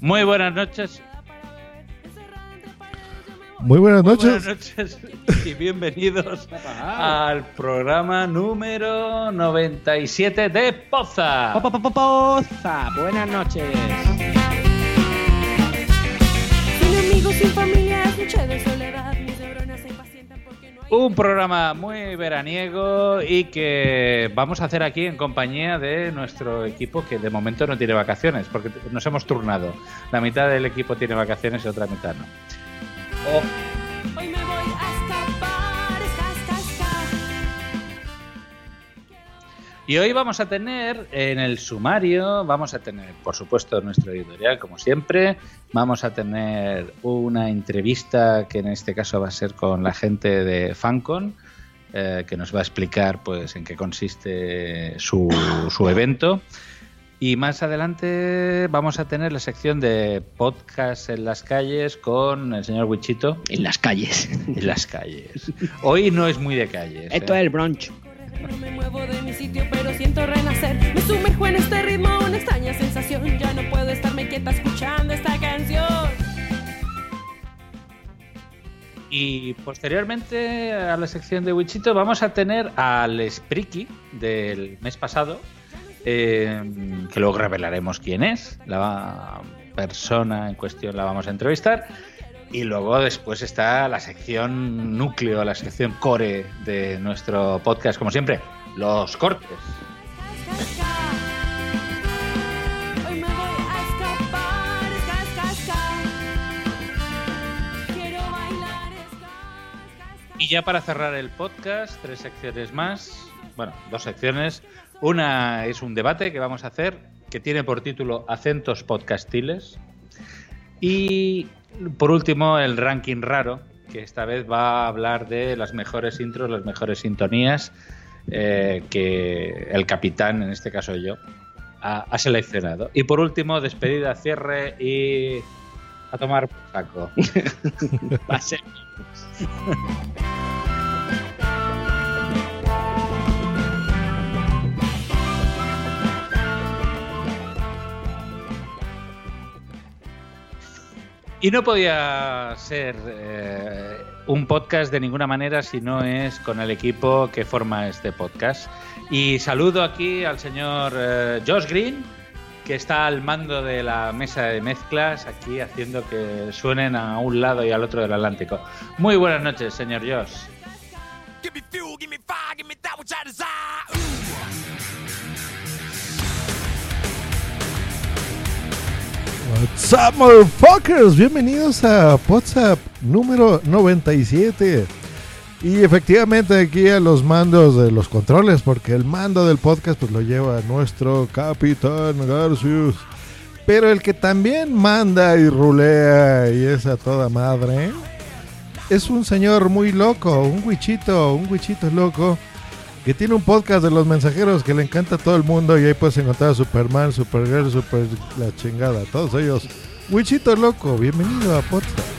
Muy buenas noches. Muy buenas noches. Muy buenas noches y bienvenidos al programa número 97 de Poza. Poza, buenas noches. Sin amigos, sin familia, noche de soledad, Un programa muy veraniego y que vamos a hacer aquí en compañía de nuestro equipo que de momento no tiene vacaciones porque nos hemos turnado. La mitad del equipo tiene vacaciones y otra mitad no. Oh, Hoy me voy a escapar, esca, esca, esca. Y hoy vamos a tener en el sumario, vamos a tener, por supuesto, nuestro editorial, como siempre. Vamos a tener una entrevista que en este caso va a ser con la gente de Fancon, eh, que nos va a explicar pues en qué consiste su, su evento. Y más adelante vamos a tener la sección de podcast en las calles con el señor Wichito. En las calles. En las calles. Hoy no es muy de calles. Esto ¿eh? es el brunch. No me muevo de mi sitio, pero siento renacer. Me sumerjo en este ritmo, una extraña sensación. Ya no puedo estarme quieta Y posteriormente a la sección de Wichito vamos a tener al Spriki del mes pasado, eh, que luego revelaremos quién es, la persona en cuestión la vamos a entrevistar. Y luego después está la sección núcleo, la sección core de nuestro podcast, como siempre, los cortes. Y ya para cerrar el podcast, tres secciones más. Bueno, dos secciones. Una es un debate que vamos a hacer que tiene por título Acentos podcastiles. Y por último, el ranking raro, que esta vez va a hablar de las mejores intros, las mejores sintonías eh, que el capitán, en este caso yo, ha, ha seleccionado. Y por último, despedida, cierre y a tomar por saco. Va a ser. Y no podía ser eh, un podcast de ninguna manera si no es con el equipo que forma este podcast. Y saludo aquí al señor eh, Josh Green, que está al mando de la mesa de mezclas, aquí haciendo que suenen a un lado y al otro del Atlántico. Muy buenas noches, señor Josh. What's up, motherfuckers? Bienvenidos a WhatsApp número 97. Y efectivamente aquí a los mandos de los controles, porque el mando del podcast pues lo lleva nuestro capitán Garcius. Pero el que también manda y rulea y es a toda madre es un señor muy loco, un huichito, un huichito loco que tiene un podcast de los mensajeros que le encanta a todo el mundo y ahí puedes encontrar a Superman, Supergirl, Super la chingada, todos ellos. Wichito loco, bienvenido a podcast.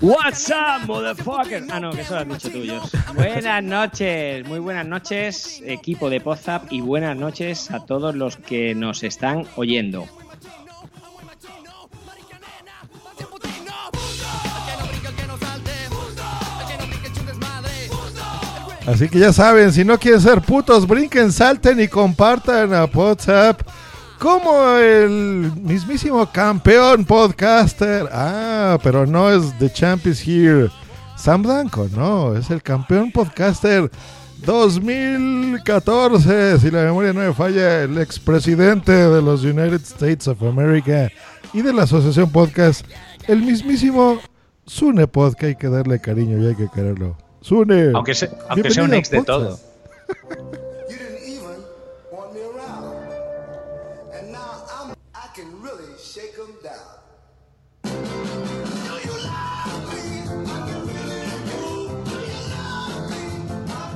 What's up, motherfucker? Ah, no, que eso lo has dicho tú. Buenas noches, muy buenas noches, equipo de Podzap, y buenas noches a todos los que nos están oyendo. Así que ya saben, si no quieren ser putos, brinquen, salten y compartan a WhatsApp como el mismísimo campeón podcaster. Ah, pero no es The Champ is Here. Sam Blanco, no, es el campeón podcaster 2014, si la memoria no me falla, el expresidente de los United States of America y de la Asociación Podcast, el mismísimo Sune Podcast. Hay que darle cariño y hay que quererlo. Sune. Aunque, se- aunque sea un ex de todo.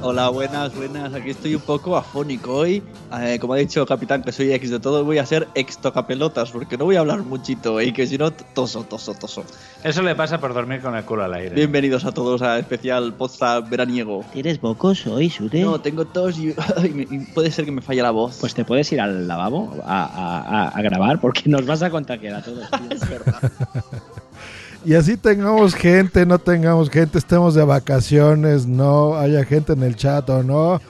Hola, buenas, buenas. Aquí estoy un poco afónico hoy. Eh, como ha dicho Capitán que soy ex de todo, voy a ser ex tocapelotas porque no voy a hablar muchito y que si no, toso, toso, toso. Eso le pasa por dormir con el culo al aire. Bienvenidos a todos a especial podcast veraniego. ¿Tienes bocos hoy, Sure? No, tengo tos y, puede ser que me falle la voz. Pues te puedes ir al lavabo a, a- a- a grabar porque nos vas a contagiar a todos. tío. es verdad. Y así tengamos gente, no tengamos gente, estemos de vacaciones, no haya gente en el chat o no.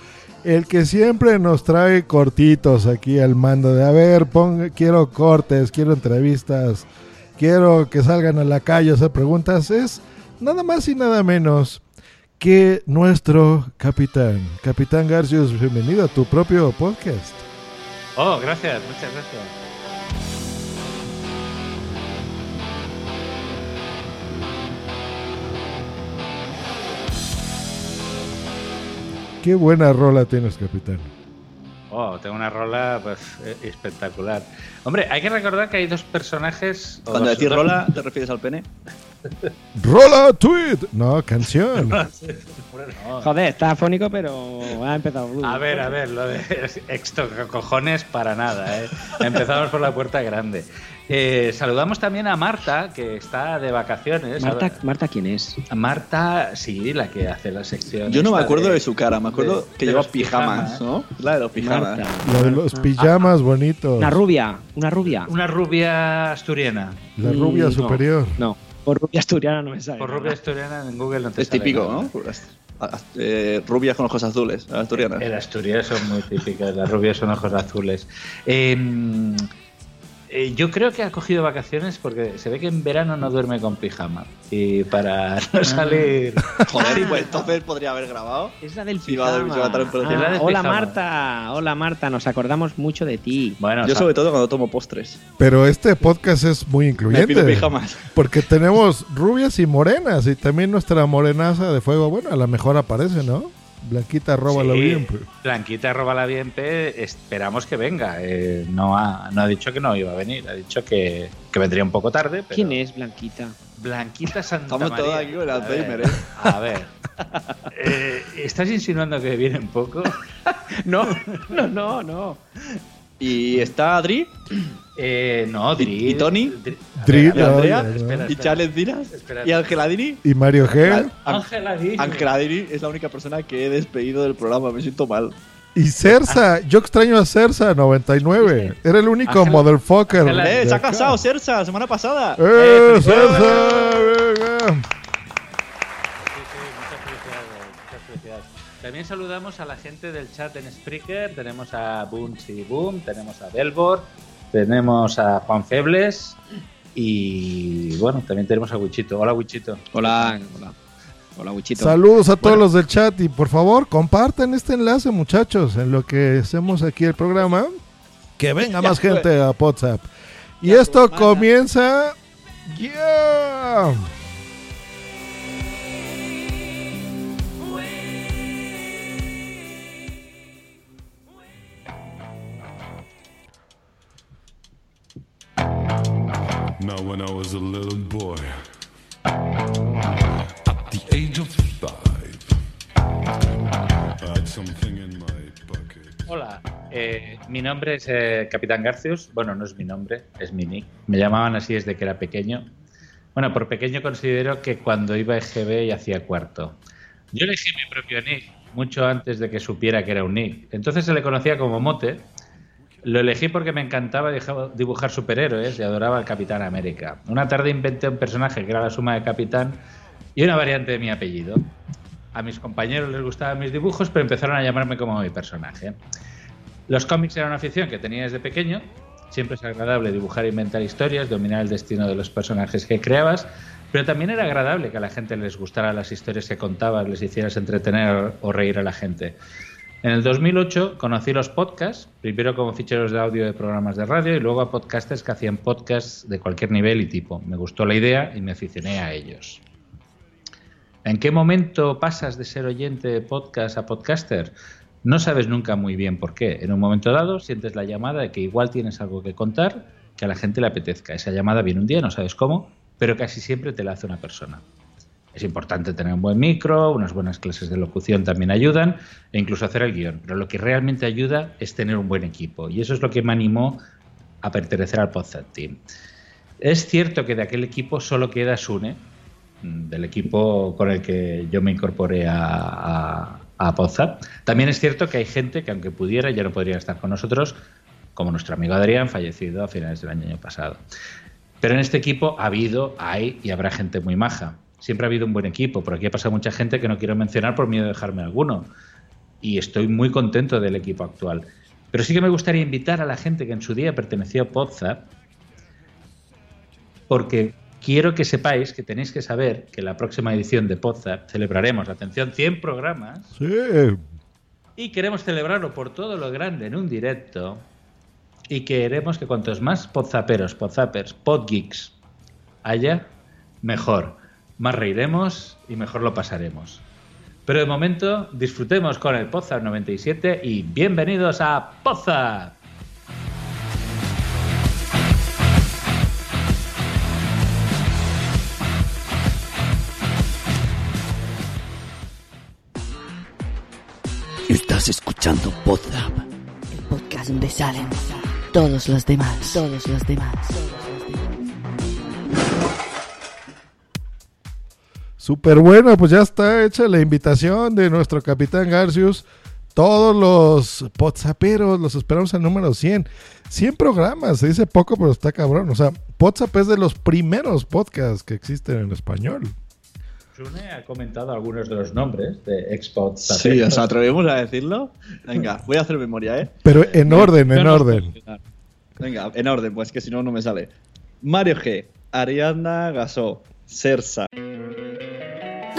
El que siempre nos trae cortitos aquí al mando de, a ver, quiero cortes, quiero entrevistas, quiero que salgan a la calle a hacer preguntas, es nada más y nada menos que nuestro capitán. Capitán Garcius, bienvenido a tu propio podcast. Oh, gracias, muchas gracias. Qué buena rola tienes, capitán. Oh, tengo una rola pues, eh, espectacular. Hombre, hay que recordar que hay dos personajes. Cuando decís rola, ¿te refieres al pene? Rola tweet. No, canción. No. Joder, está afónico, pero ha empezado. A ver, a ver, lo de exto cojones para nada, ¿eh? Empezamos por la puerta grande. Eh, saludamos también a Marta, que está de vacaciones. Marta, Marta, ¿quién es? Marta, sí, la que hace la sección. Yo no me acuerdo de, su cara, me acuerdo de- que de lleva pijamas, ¿no? La de los pijamas. Marta. La de los pijamas bonitos. Una rubia, una rubia. Una rubia asturiana. La rubia Mm, no, superior. No, por rubia asturiana no me sale. Por rubia asturiana en Google no te Es sale típico, nada. ¿no? Eh, rubias con ojos azules, asturianas. En Asturias son muy típicas, las rubias son ojos azules. Eh, eh, yo creo que ha cogido vacaciones porque se ve que en verano no duerme con pijama. Y para no salir. Joder, y pues entonces podría haber grabado. Es la del pijama. Es la Ah, del hola pijama. Marta, hola Marta, nos acordamos mucho de ti. Bueno, Yo sobre todo cuando tomo postres. Pero este podcast es muy Me pido incluyente. pijamas. Porque tenemos rubias y morenas. Y también nuestra morenaza de fuego. Bueno, a lo mejor aparece, ¿no? Blanquita, Sí, bien. pues. Blanquita roba bien P, esperamos que venga. Eh, no, ha, no ha dicho que no iba a venir, ha dicho que, que vendría un poco tarde. Pero ¿Quién es Blanquita? Blanquita Santa Estamos todos aquí con el A Alzheimer, ¿eh? A ver. Eh, ¿Estás insinuando que viene un poco? No, no, no, no. Y está Adri, Eh, no, Dri. ¿Y Tony? Dri- a Dri, ver, y a ver, no, Andrea, no, no. espera, y. Charles Dinas, y Ángela Dini. Y Mario G. Ángela Dini es la única persona que he despedido del programa, me siento mal. Y Cersa. Yo extraño a Cersa 99. Era el único Ángela- motherfucker. De ¡Eh, se ha casado Cersa semana pasada! ¡Eh, Eh, Cersa! venga! Sí, sí. También saludamos a la gente del chat en Spreaker. Tenemos a Boons y Boom, tenemos a Belbor, tenemos a Juan Febles y bueno, también tenemos a Wichito. Hola Wichito. Hola, hola. Hola, Wichito. Saludos a todos Bueno. los del chat y por favor compartan este enlace muchachos en lo que hacemos aquí el programa. Que venga más gente a WhatsApp. Y esto comienza... ¡Ya! Now, when I was a little boy, at the age of five, I had something in my pocket. Hola, eh, mi nombre es eh, Capitán Garcius. Bueno, no es mi nombre, es mi nick. Me llamaban así desde que era pequeño. Bueno, por pequeño considero que cuando iba a EGB y hacía cuarto. Yo elegí mi propio nick mucho antes de que supiera que era un nick. Entonces se le conocía como Mote. Lo elegí porque me encantaba dibujar- superhéroes y adoraba al Capitán América. Una tarde inventé un personaje que era la suma de Capitán y una variante de mi apellido. A mis compañeros les gustaban mis dibujos, pero empezaron a llamarme como mi personaje. Los cómics eran una afición que tenía desde pequeño. Siempre es agradable dibujar e inventar historias, dominar el destino de los personajes que creabas, pero también era agradable que a la gente les gustara las historias que contabas, les hicieras entretener o reír a la gente. En el 2008 conocí los podcasts, primero como ficheros de audio de programas de radio y luego a podcasters que hacían podcasts de cualquier nivel y tipo. Me gustó la idea y me aficioné a ellos. ¿En qué momento pasas de ser oyente de podcast a podcaster? No sabes nunca muy bien por qué. En un momento dado sientes la llamada de que igual tienes algo que contar que a la gente le apetezca. Esa llamada viene un día, no sabes cómo, pero casi siempre te la hace una persona. Es importante tener un buen micro, unas buenas clases de locución también ayudan, e incluso hacer el guion. Pero lo que realmente ayuda es tener un buen equipo. Y eso es lo que me animó a pertenecer al Podcast Team. Es cierto que de aquel equipo solo queda Sune, mm, del equipo con el que yo me incorporé a, a, Podzap. También es cierto que hay gente que aunque pudiera ya no podría estar con nosotros, como nuestro amigo Adrián, fallecido a finales del año pasado. Pero en este equipo ha habido, hay y habrá gente muy maja. Siempre ha habido un buen equipo. Por aquí ha pasado mucha gente que no quiero mencionar por miedo de dejarme alguno. Y estoy muy contento del equipo actual. Pero sí que me gustaría invitar a la gente que en su día perteneció a Podzap, porque quiero que sepáis que tenéis que saber que la próxima edición de Podzap celebraremos, atención, 100 programas Sí. y queremos celebrarlo por todo lo grande en un directo y queremos que cuantos más podzaperos, podzapers, podgeeks haya, mejor. Más reiremos y mejor lo pasaremos. Pero de momento disfrutemos con el Podzap 97 y bienvenidos a Podzap. Estás escuchando Podzap. El podcast donde salen todos los demás. Todos los demás. Súper bueno, pues ya está hecha la invitación de nuestro capitán Garcius. Todos los potzaperos los esperamos al número 100. 100 programas, se dice poco, pero está cabrón. O sea, Podzap es de los primeros podcasts que existen en español. Sune ha comentado algunos de los nombres de Xbox. Sí, ¿os atrevemos a decirlo? Venga, voy a hacer memoria, ¿eh? Pero en orden, en orden. Venga, en orden, pues que si no, no me sale. Mario G, Ariana Gasó, Sersa.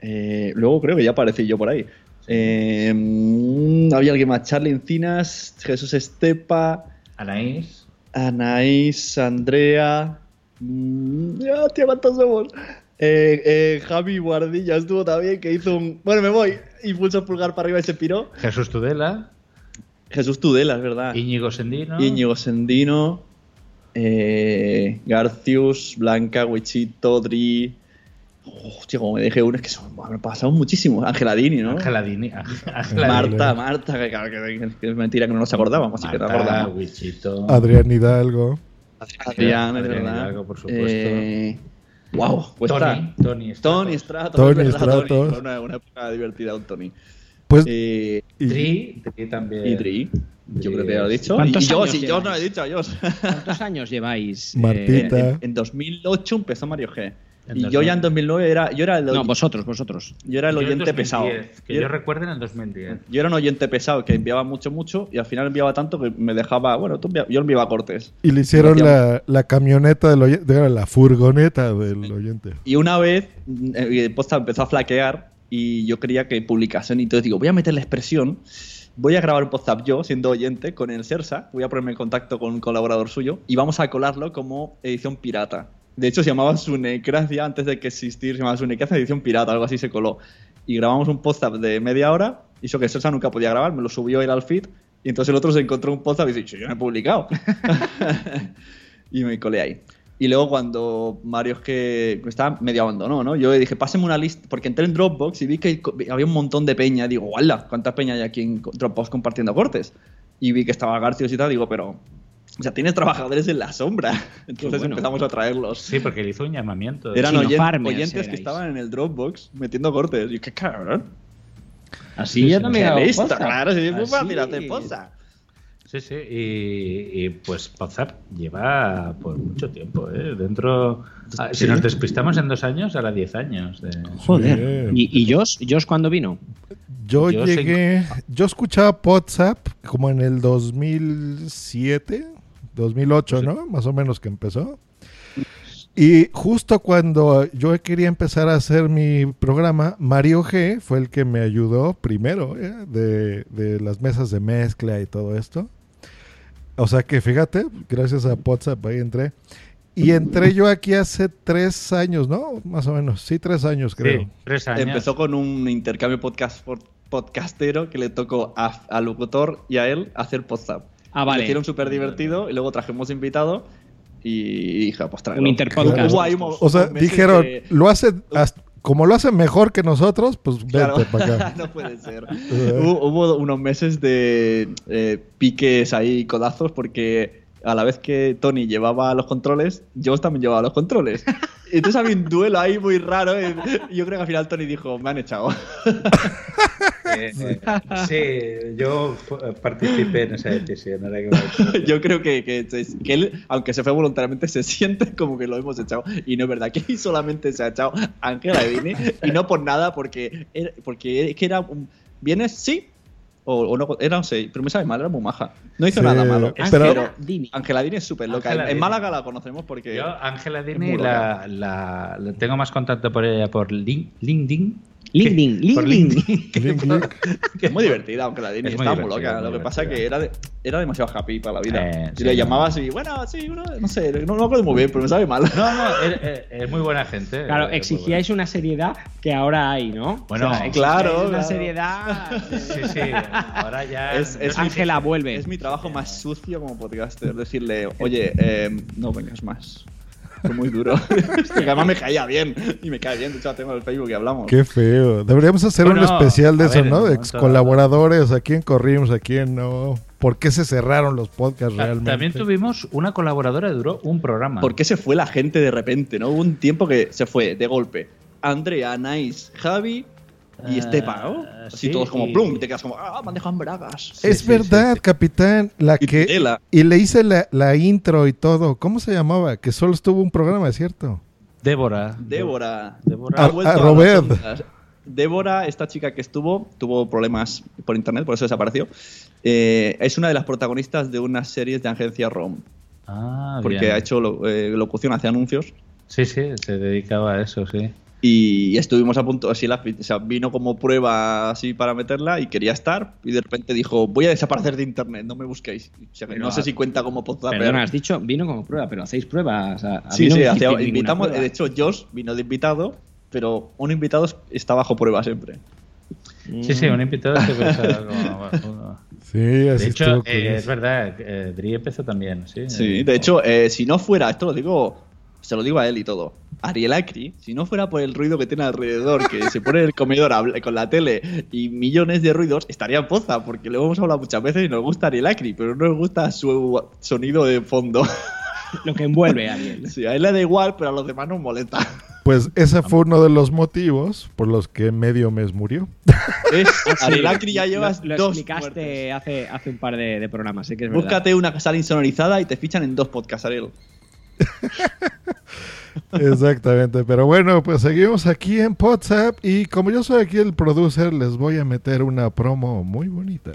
Eh, luego creo que ya aparecí yo por ahí. Eh, mm, había alguien más, Charlie Encinas, Jesús Estepa, Anaís. Anaís, Andrea. ya, tío, ¿cuántos somos? Eh, eh, Javi Guardilla estuvo también, que hizo un. Bueno, me voy. Y puso el pulgar para arriba y se piró. Jesús Tudela. Jesús Tudela, es verdad. Íñigo Sendino. Íñigo Sendino. Eh, Garcius, Blanca, Wichito, Dri. Hostia, como me dejé uno, es que son, me pasado muchísimo. Ángela Dini, ¿no? Ángela Dini. Ángela Marta, Dini. Marta, que, claro, que- que es mentira que no nos acordábamos, así que te Marta, acordamos. Wichito. Adrián Hidalgo. Adrián, es Adrián verdad. Hidalgo, por supuesto. Eh, wow, pues Tony, está. Tony Stratos. Tony Stratos. Tony Tony. Fue una, una época divertida un Tony. Pues, Eh, y- Dri, Dri también. y Dri. Yo creo que ya lo he dicho. Y ¿Cuántos yo, años sí, yo no lleváis? he dicho, yo. ¿Cuántos años lleváis? eh, Martita. En, en 2008 empezó Mario G. En Y 2000. yo ya en 2009 era, yo era el, no, vosotros, vosotros. yo era el Yo oyente 2010, pesado. Que Yo, yo recuerdo en el 2010. yo era un oyente pesado que enviaba mucho, mucho y al final enviaba tanto que me dejaba. Bueno, tú yo enviaba a cortes. Y le hicieron la, la camioneta del oyente, era la furgoneta del oyente. Y una vez, mm, eh, Posta empezó a flaquear y yo quería que publicasen. Y entonces digo, voy a meter la expresión, voy a grabar un WhatsApp yo, siendo oyente, con el Sersa, voy a ponerme en contacto con un colaborador suyo y vamos a colarlo como edición pirata. De hecho, se llamaba Sunecracia antes de que existir, se llamaba Sunecracia edición pirata, algo así se coló. Y grabamos un WhatsApp de media hora, y eso que Sersa nunca podía grabar, me lo subió él al feed, y entonces el otro se encontró un WhatsApp y dice, yo no he publicado. y me colé ahí. Y luego cuando Mario es que estaba medio abandonó, ¿no? Yo le dije, páseme una lista, porque entré en Dropbox y vi que había un montón de peña. Digo, ¡guala! ¿Cuánta peña hay aquí en Dropbox compartiendo cortes? Y vi que estaba Garcios y tal, digo, pero... O sea, tienes trabajadores en la sombra. Entonces bueno. empezamos a traerlos. Sí, porque él hizo un llamamiento. Eran Chino oyen- farmers oyentes que estaban en el Dropbox metiendo cortes. Y qué cabrón. Así Sí, sí, también hago listo, WhatsApp. claro, fácil hacer posa. Sí, sí, y, y, pues WhatsApp lleva por mucho tiempo, ¿eh? Dentro, ah, si nos despistamos en dos años, ahora 10 años. De... Joder. ¿Y, y Josh, Josh cuándo vino? Yo, Yo sé- llegué, yo escuchaba WhatsApp como en el 2007, 2008, ¿no? Más o menos que empezó. Y justo cuando yo quería empezar a hacer mi programa, Mario G fue el que me ayudó primero ¿eh? de, de las mesas de mezcla y todo esto. O sea que fíjate, gracias a WhatsApp ahí entré. Y entré yo aquí hace tres años, ¿no? Más o menos, sí, tres años creo. Sí, tres años. Empezó con un intercambio podcast por- podcastero que le tocó a- al locutor y a él hacer WhatsApp. Ah, vale. Lo hicieron súper divertido y luego trajimos invitado y dije, pues tráelo. Un interpodcast. O sea, dijeron, lo hace, hasta- como lo hace mejor que nosotros, pues Claro. para acá. no puede ser. hubo, hubo unos meses de eh, piques ahí, codazos, porque a la vez que Tony llevaba los controles, yo también llevaba los controles. Entonces había un duelo ahí muy raro. eh, Y yo creo que al final Tony dijo, me han echado. Eh, eh, sí, yo fu- participé en esa decisión. ahora que me acuerdo. Yo creo que, que, se- que él, aunque se fue voluntariamente, se siente como que lo hemos echado. Y no es verdad, que ahí solamente se ha echado Ángela Edini. Y no por nada, porque, porque es que era un. ¿Vienes? Sí. O, o no, era un sí, pero me sabe mal, era muy maja. No hizo Sí, nada malo. pero- Pero Ángela Dini es súper loca. En, en Dini. Málaga la conocemos porque. Yo, Ángela Dini, la, la, la tengo más contacto por ella por Lin- LinkedIn. LinkedIn, LinkedIn. que Es muy divertida, Ángela Dini. Es muy Está muy loca. muy Lo que pasa es que era, de- era demasiado happy para la vida. Eh, y sí, le llamabas y, bueno, sí, bueno, no sé, no, no me acuerdo muy bien, pero me sabe mal. No, no, es, es- es muy buena gente. Claro, es exigíais una seriedad que ahora hay, ¿no? Bueno, claro, Una claro. seriedad. Sí, sí, ahora ya. Es- es mi- Ángela vuelve. Es mi trabajo más sucio como podcaster. Decirle, oye, eh, no vengas más. Fue muy duro. Porque además me caía bien. Y me cae bien. De hecho, tengo en el Facebook y hablamos. Qué feo. Deberíamos hacer Bueno, un especial de eso, ver, ¿no? Ex colaboradores, a quién corrimos, a quién no. ¿Por qué se cerraron los podcasts realmente? También tuvimos una colaboradora que duró un programa. ¿Por qué se fue la gente de repente? ¿no? Hubo un tiempo que se fue de golpe. Andrea, Nice, Javi y Estepa, ¿no? Así sí, todos como y- plum. Y te quedas como, ah, me han dejado en bragas. es sí, verdad, capitán. La Y que. Y le hice la, la intro y todo. ¿Cómo se llamaba? Que solo estuvo un programa, ¿cierto? Débora. Débora. Débora. A- Ha Robert. Débora, esta chica que estuvo, tuvo problemas por internet, por eso desapareció. Eh, es una de las protagonistas de unas series de agencia ROM. Ah, Porque bien. ha hecho lo- eh, locución, hace anuncios. Sí, sí, se dedicaba a eso, sí. Y estuvimos a punto, así la, o sea, vino como prueba así para meterla y quería estar. Y de repente dijo: Voy a desaparecer de internet, no me busquéis. O sea, que Pero, no sé si cuenta como podcast. Perdona, has dicho vino como prueba, pero hacéis pruebas. A, a mí Sí, no sí, ninguna invitamos. prueba. De hecho, Josh vino de invitado, pero un invitado está bajo prueba siempre. Sí, sí, un invitado como- Sí, así De hecho, eh, es verdad, eh, Dri empezó también, sí. Sí, Eh, de hecho, eh, si no fuera, esto lo digo, se lo digo a él y todo. Ariel Acri, si no fuera por el ruido que tiene alrededor, que se pone en el comedor a hablar- con la tele y millones de ruidos, estaría en poza, porque lo hemos hablado muchas veces y nos gusta Ariel Acri, pero no nos gusta su sonido de fondo. Lo que envuelve a alguien. Sí, a él le da igual, pero a los demás nos molesta. Pues ese fue uno de los motivos por los que medio mes murió. Es, Ah, Ariel Acri ya llevas lo, lo dos explicaste hace, hace un par de, de programas, sí que es verdad. Búscate una sala insonorizada y te fichan en dos podcasts, Ariel. Exactamente, pero bueno, pues seguimos aquí en WhatsApp y como yo soy aquí el producer, les voy a meter una promo muy bonita.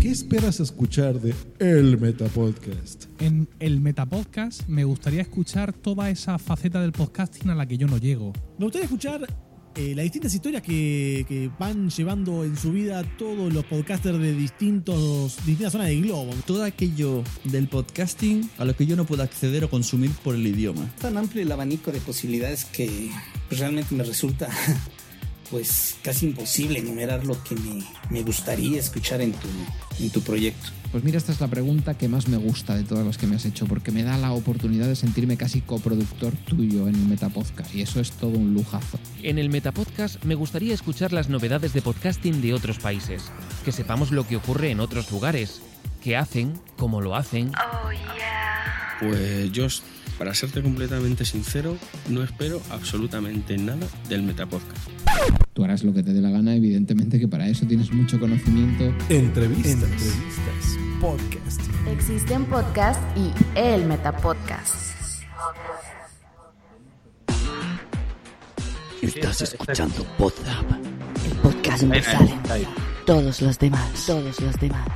¿Qué esperas escuchar de El Metapodcast? En el Metapodcast me gustaría escuchar toda esa faceta del podcasting a la que yo no llego. Me gustaría escuchar eh, las distintas historias que, que van llevando en su vida todos los podcasters de distintos, distintas zonas del globo. Todo aquello del podcasting a lo que yo no puedo acceder o consumir por el idioma. tan amplio el abanico de posibilidades que pues, realmente me resulta pues casi imposible enumerar lo que me, me gustaría escuchar en tu, en tu proyecto. Pues mira, esta es la pregunta que más me gusta de todas las que me has hecho, porque me da la oportunidad de sentirme casi coproductor tuyo en el Metapodcast, y eso es todo un lujazo. En el Metapodcast me gustaría escuchar las novedades de podcasting de otros países, que sepamos lo que ocurre en otros lugares, qué hacen, cómo lo hacen. Pues yo, para serte completamente sincero, no espero absolutamente nada del Metapodcast. Tú harás lo que te dé la gana, evidentemente que para eso tienes mucho conocimiento. Entrevistas. Entrevistas. Podcast. Existen podcasts y el Metapodcast. Estás escuchando Podzap. El podcast donde salen todos los demás. Todos los demás.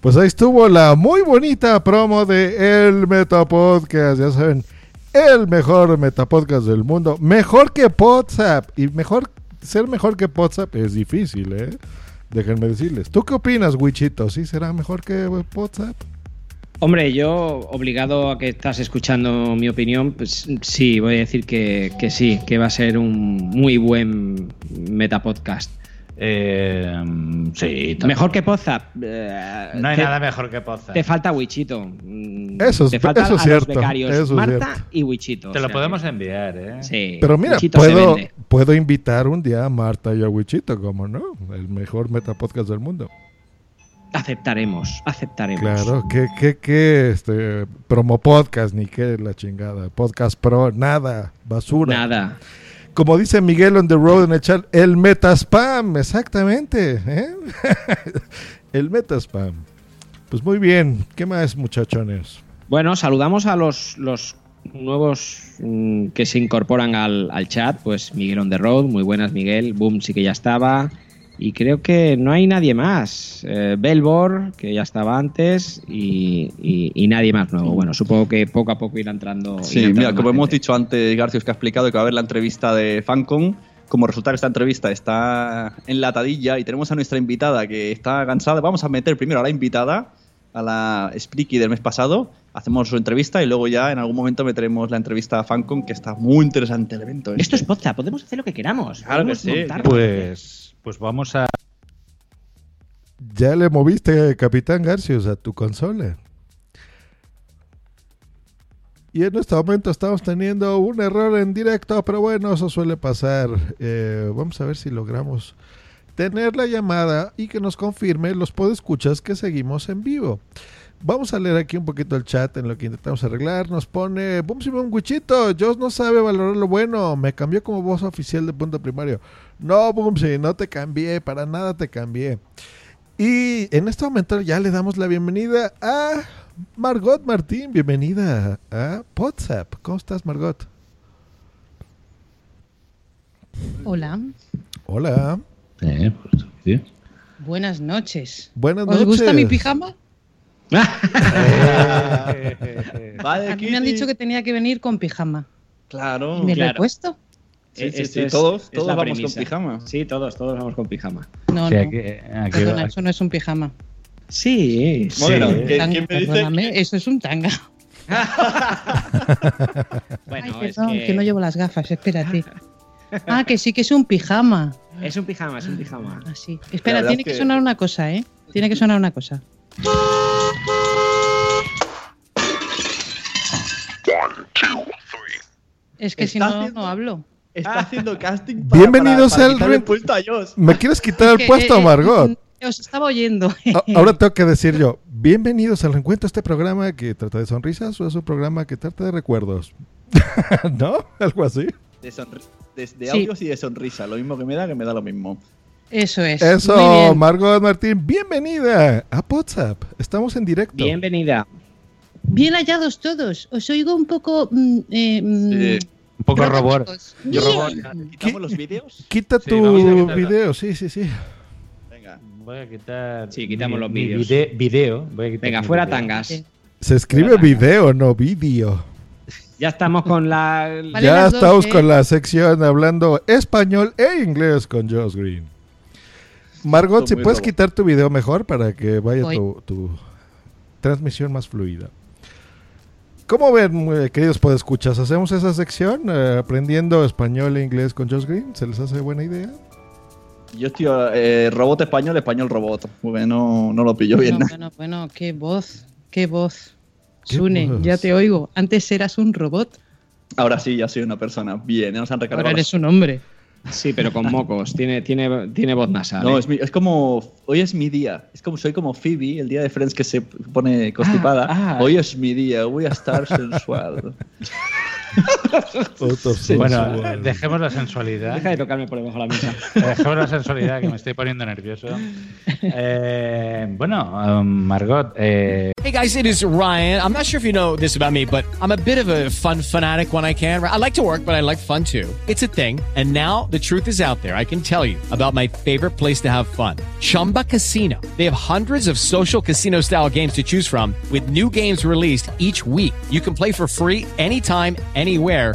Pues ahí estuvo la muy bonita promo de El Metapodcast. Ya saben, el mejor Metapodcast del mundo. Mejor que WhatsApp. Y mejor ser mejor que WhatsApp es difícil, ¿eh? Déjenme decirles. ¿Tú qué opinas, Wichito? ¿Sí será mejor que WhatsApp? Hombre, yo, obligado a que estás escuchando mi opinión, pues sí, voy a decir que, que sí, que va a ser un muy buen metapodcast. Eh, sí, también. Mejor que Podzap. eh, No hay te- nada mejor que Podzap. Te falta Wichito. Mm, Eso es- te falta eso es a cierto, los becarios eso es Marta cierto. y Wichito. Te o lo sea podemos que- enviar, ¿eh? Sí. Pero mira, Wichito puedo, invitar un día a Marta y a Wichito, como no, el mejor Metapodcast del mundo. Aceptaremos, aceptaremos. Claro, que, que, que, este, promo podcast, ni que la chingada, podcast pro, nada, basura. Nada. Como dice Miguel on the road en el chat, el metaspam, exactamente. ¿eh? el metaspam. Pues muy bien, ¿qué más muchachones? Bueno, saludamos a los, los nuevos mm, que se incorporan al, al chat. Pues Miguel on the road, muy buenas Miguel. Boom sí que ya estaba. Y creo que no hay nadie más. Eh, Belbor, que ya estaba antes, y, y- y nadie más nuevo. Bueno, supongo que poco a poco irá entrando. Sí, irá entrando mira, como hemos dicho antes, Garcius, que ha explicado que va a haber la entrevista de Fancon. Como resulta que esta entrevista está enlatadilla y tenemos a nuestra invitada que está cansada, vamos a meter primero a la invitada, a la Spreaky del mes pasado, hacemos su entrevista y luego ya en algún momento meteremos la entrevista a Fancon, que está muy interesante el evento. este. Esto es podcast, podemos hacer lo que queramos. Claro que Podemos sí. montar- Pues, pues vamos a. Ya le moviste, Capitán Garcius, a tu consola. Y en este momento estamos teniendo un error en directo, pero bueno, eso suele pasar. Eh, vamos a ver si logramos tener la llamada y que nos confirme los podescuchas que seguimos en vivo. Vamos a leer aquí un poquito el chat en lo que intentamos arreglar. Nos pone, boom, si un guichito, Joss no sabe valorar lo bueno. Me cambió como voz oficial de punto primario. No, Boomsy, no te cambié, para nada te cambié. Y en este momento ya le damos la bienvenida a Margot Martín. Bienvenida a WhatsApp. ¿Cómo estás, Margot? Hola, Hola. Eh, pues, sí. buenas noches. Buenas ¿Os gusta mi noches. pijama? Vale, A mí me han dicho que tenía que venir con pijama. Claro. ¿Y me lo he claro. puesto? Sí, sí, Esto sí, es- todos, es todos vamos premisa. con pijama. Sí, todos, todos vamos con pijama. No, Sí, no. aquí- aquí- Perdona, eso no es un pijama. Sí, sí. Bueno, ¿qué- Tanga, quién me dice perdóname, eso es un tanga. Bueno, Ay, es perdón, que, que no llevo las gafas, espérate. Ah, que sí que es un pijama. es un pijama, es un pijama. Ah, sí. Espera, tiene es que... que- sonar una cosa, ¿eh? Tiene que sonar una cosa. Es que si no, haciendo- no hablo. Está haciendo casting para, Bienvenidos para, para al puesto a. ¿Me quieres quitar Es el que, puesto, eh, Margot? Os estaba oyendo. Ahora tengo que decir yo, bienvenidos al reencuentro, este programa que trata de sonrisas o es un programa que trata de recuerdos. ¿No? Algo así. De, sonri- de- de Sí. audios y de sonrisa. Lo mismo que me da, que me da lo mismo. Eso es. Muy Eso, bien. Margot Martín, bienvenida a WhatsApp. Estamos en directo. Bienvenida. Bien hallados todos. Os oigo un poco. mm, eh, mm, Eh, Un poco robot. Yo robot. ¿Quitamos los vídeos? Quita Sí, tu video, sí, sí, sí. Venga. Voy a quitar. Sí, quitamos mi- los vídeos. vide- video. Voy a quitar Venga, fuera video. tangas. Sí. Se escribe video, no vídeo. Ya estamos con la. Vale ya estamos ¿eh? con la sección hablando español e inglés con Josh Green. Margot, si puedes lobo. quitar tu video mejor para que vaya tu, tu transmisión más fluida. ¿Cómo ven, eh, queridos podescuchas? ¿Hacemos esa sección eh, aprendiendo español e inglés con Josh Green? ¿Se les hace buena idea? Yo estoy eh, robot español, español robot. Muy bien, no, no lo pillo bien. Bueno, bueno, bueno, qué voz, qué voz. ¿Qué Sune, voz? ya te oigo. Antes eras un robot, Ahora sí, ya soy una persona. Bien, ya nos han recargado. ahora eres un hombre. Sí, pero con mocos. Tiene, tiene, tiene voz nasal. No, ¿eh? es, mi- es como. Hoy es mi día. Es como soy como Phoebe, el día de Friends que se pone constipada. Ah, ah. Hoy es mi día, voy a estar sensual. Bueno, dejemos la sensualidad. Deja de tocarme por debajo de la mesa. Dejemos la sensualidad que me estoy poniendo nervioso. Eh, bueno, um, Margot, eh, Hey guys, it is Ryan. I'm not sure if you know this about me, but I'm a bit of a fun fanatic when I can. I like to work, but I like fun too. It's a thing. And now the truth is out there. I can tell you about my favorite place to have fun Chumba Casino. They have hundreds of social casino style games to choose from, with new games released each week. You can play for free anytime, anywhere.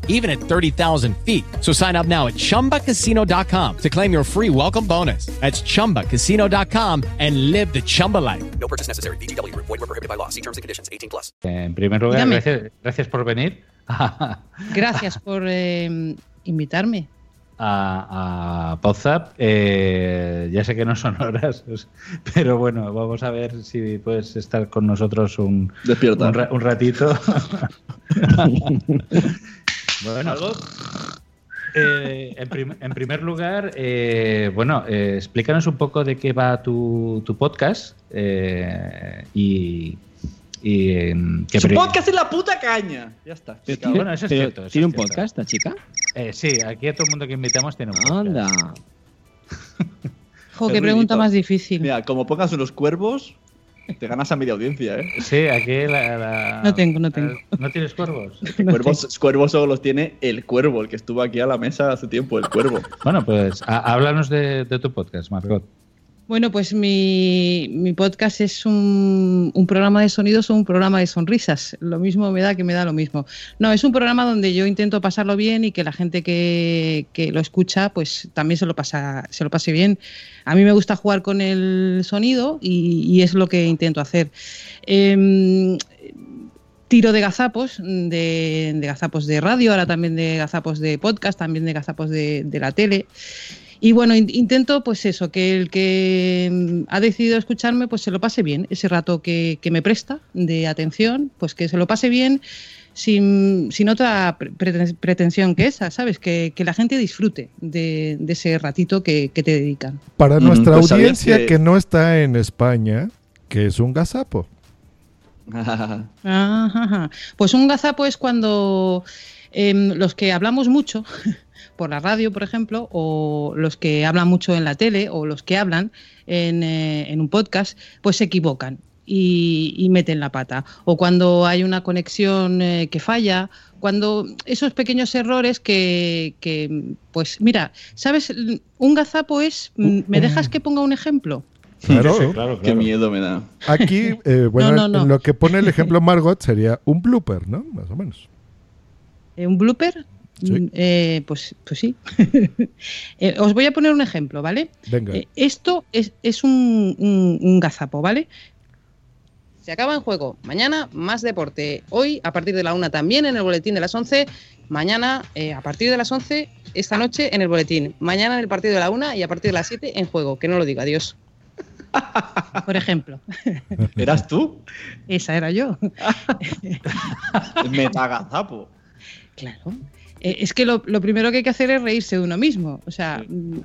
even at 30,000 feet. So sign up now at chumbacasino.com to claim your free welcome bonus. That's chumbacasino.com and live the Chumba life. No purchase necessary. VGW Group. Void were prohibited by law. See terms and conditions. 18 plus. en primer lugar, gracias, gracias por venir Gracias por eh, invitarme. a, a Podzap. Eh, ya sé que no son horas, pero bueno, vamos a ver si puedes estar con nosotros un, Despierta. un, un ratito. bueno, eh, en, prim- en primer lugar, eh, bueno, eh, explícanos un poco de qué va tu, tu podcast eh, y, y en qué Su podcast es la puta caña. Ya está. Pero Bueno, eso es pero cierto, eso ¿Tiene es un cierto. podcast esta chica? Eh, sí, aquí a todo el mundo que invitamos tiene un podcast. Anda. Jo, qué pregunta más difícil. Mira, como pongas unos cuervos, te ganas a media audiencia, ¿eh? Sí, aquí la, la- No tengo, no tengo. ¿No tienes cuervos? Cuervos, cuervos solo los tiene el cuervo, el que estuvo aquí a la mesa hace tiempo, el cuervo. Bueno, pues a- háblanos de, de tu podcast, Margot. Bueno, pues mi, mi podcast es un, un programa de sonidos o un programa de sonrisas. Lo mismo me da que me da lo mismo. No, es un programa donde yo intento pasarlo bien y que la gente que, que lo escucha pues también se lo, pasa, se lo pase bien. A mí me gusta jugar con el sonido y, es lo que intento hacer. Em, tiro de gazapos, de, de gazapos de radio, ahora también de gazapos de podcast, también de gazapos de la tele. Y bueno, in- intento pues eso, que el que mm, ha decidido escucharme pues se lo pase bien, ese rato que, que me presta de atención, pues que se lo pase bien sin, sin otra pre- preten- pretensión que esa, ¿sabes? Que, que la gente disfrute de, de ese ratito que, que te dedican. Para Mm, nuestra pues audiencia que... que- no está en España, que es un gazapo. Ajá, ajá. Pues un gazapo es cuando em, los que hablamos mucho por la radio, por ejemplo, o los que hablan mucho en la tele, o los que hablan en, eh, en un podcast, pues se equivocan y, y meten la pata. O cuando hay una conexión eh, que falla, cuando esos pequeños errores que, que, pues mira, ¿sabes? Un gazapo es, ¿me dejas que ponga un ejemplo? Claro. Qué miedo me da. Aquí, eh, bueno, No, no, no. en lo que pone el ejemplo Margot sería un blooper, ¿no? Más o menos. ¿Eh, ¿Un blooper? Sí. Mm, eh, pues, pues sí. Eh, os voy a poner un ejemplo, ¿vale? Venga. Eh, esto es, es un, un- un gazapo, ¿vale? Se acaba en juego. Mañana más deporte. Hoy a partir de la una también en el boletín de las 11. Mañana eh, a partir de las 11. Esta noche en el boletín. Mañana en el partido de la una y a partir de las 7 en juego. Que no lo diga, adiós. Por ejemplo. ¿Eras tú? Esa era yo. Metagazapo. Claro. Eh, es que lo, lo primero que hay que hacer es reírse de uno mismo. O sea, mm,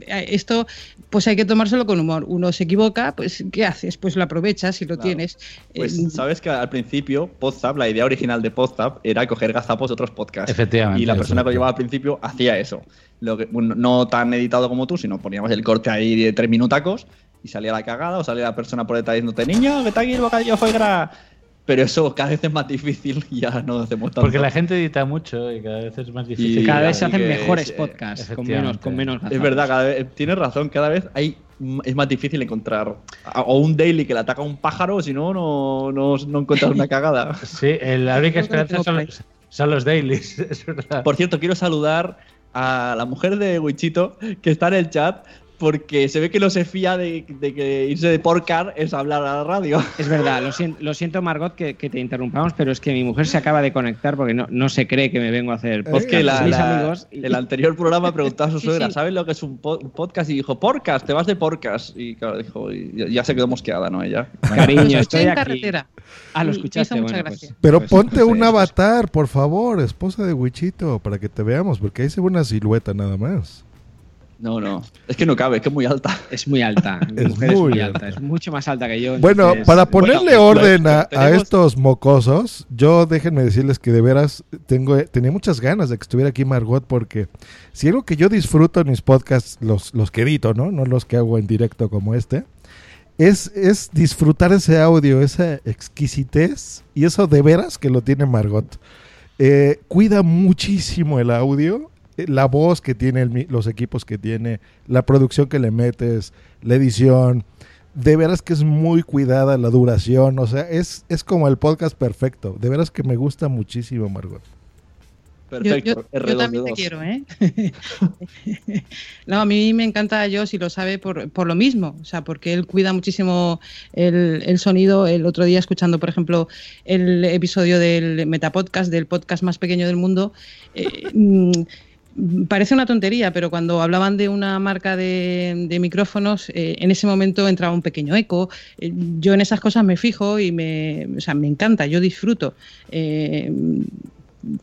eh, esto pues hay que tomárselo con humor. Uno se equivoca, pues ¿qué haces? Pues lo aprovechas y lo tienes. Pues Eh, sabes que al principio Podzap, la idea original de Podzap era coger gazapos de otros podcasts. Efectivamente. Y la persona que lo llevaba al principio hacía eso. Lo que, bueno, no tan editado como tú, sino poníamos el corte ahí de tres minutacos y salía la cagada o salía la persona por detrás diciéndote, niño, que está aquí el bocadillo fue gra-". Pero eso cada vez es más difícil y ya no hacemos tanto. Porque la gente edita mucho y cada vez es más difícil. Y Cada vez se hacen mejores es, podcasts, con menos, con menos Es verdad, cada vez, tienes razón, cada vez hay es más difícil encontrar a- o un daily que le ataca a un pájaro, si no, no, no, no encuentras una cagada. Sí, el- la única esperanza son, son los dailies, es verdad. Por cierto, quiero saludar a la mujer de Wichito que está en el chat porque se ve que no se fía de, de que irse de porcar es hablar a la radio. Es verdad, lo siento, lo siento Margot que, que te interrumpamos, pero es que mi mujer se acaba de conectar porque no, no se cree que me vengo a hacer podcast. Es que la- Mis la- amigos y- el anterior programa preguntaba a su suegra, sí. ¿sabes lo que es un, po- un podcast? Y dijo, podcast, te vas de podcast. Y claro, dijo, y ya, ya se quedó mosqueada, ¿no? Ella. Cariño, escuché estoy en aquí. carretera. Ah, lo escuchaste, bueno, pues- Pero pues- ponte pues un eso es. avatar, por favor, esposa de Wichito, para que te veamos, porque ahí se ve una silueta nada más. No, no. Es que no cabe, es que es muy alta. Es muy alta. Mi Es mujer es muy alta. alta. Es mucho más alta que yo. Bueno, entonces- para ponerle bueno, orden a, estos mocosos, yo déjenme decirles que de veras tengo, tenía muchas ganas de que estuviera aquí Margot porque si algo que yo disfruto en mis podcasts, los, los que edito, ¿no? No los que hago en directo como este, es, es disfrutar ese audio, esa exquisitez y eso de veras que lo tiene Margot. Eh, cuida muchísimo el audio, la voz que tiene, el mi- los equipos que tiene, la producción que le metes, la edición. De veras que es muy cuidada la duración, o sea, es, es como el podcast perfecto. De veras que me gusta muchísimo, Margot. Yo, Perfecto. yo- yo también te R2D2. quiero, ¿eh? no, a mí me encanta a Joss y lo sabe por, por lo mismo, o sea, porque él cuida muchísimo el, el sonido. El otro día escuchando, por ejemplo, el episodio del Metapodcast, del podcast más pequeño del mundo, eh, mm, parece una tontería, pero cuando hablaban de una marca de, micrófonos, eh, en ese momento entraba un pequeño eco. Eh, yo en esas cosas me fijo y me, o sea, me encanta, yo disfruto. Eh,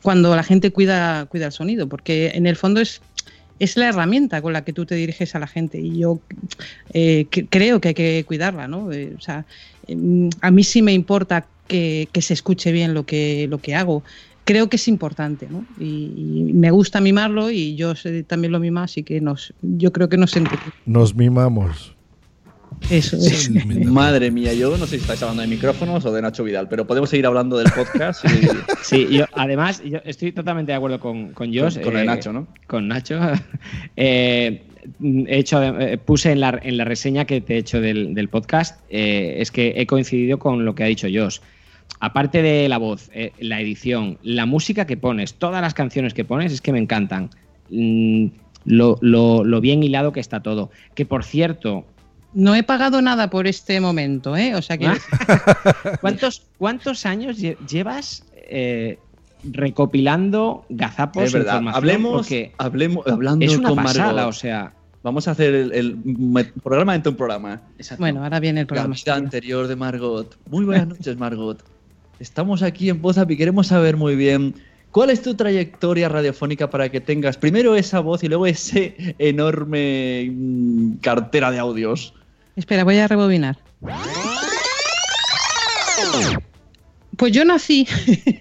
cuando la gente cuida, cuida el sonido, porque en el fondo es, es la herramienta con la que tú te diriges a la gente y yo creo que hay que cuidarla, ¿no? O sea, em, a mí sí me importa que, que se escuche bien lo que, lo que hago. Creo que es importante, ¿no? Y, y me gusta mimarlo y yo sé- también lo mima, así que nos, yo creo que nos entendemos. Nos mimamos. Eso es. Madre mía, yo no sé si estáis hablando de micrófonos o de Nacho Vidal, pero podemos seguir hablando del podcast. y- Sí, yo, además, yo estoy totalmente de acuerdo con, con Josh. Con- con el Nacho, ¿no? Con Nacho. Eh, he hecho, eh, puse en la, en la reseña que te he hecho del, del podcast, eh, es que he coincidido con lo que ha dicho Josh. Aparte de la voz, eh, la edición, la música que pones, todas las canciones que pones, es que me encantan. Mm, lo, lo- lo bien hilado que está todo. Que por cierto, No he pagado nada por este momento, ¿eh? O sea que... ¿Cuántos, cuántos años lle- llevas eh, recopilando gazapos es verdad. información? Hablemos, Porque hablemos, hablando es una con pasada, Margot. o sea. Vamos a hacer el, el programa dentro de un programa. Bueno, ahora viene el La programa. vida anterior de Margot. Muy buenas noches, Margot. Estamos aquí en Pozap y queremos saber muy bien cuál es tu trayectoria radiofónica para que tengas primero esa voz y luego ese enorme mm, cartera de audios. Espera, voy a rebobinar. Pues yo nací.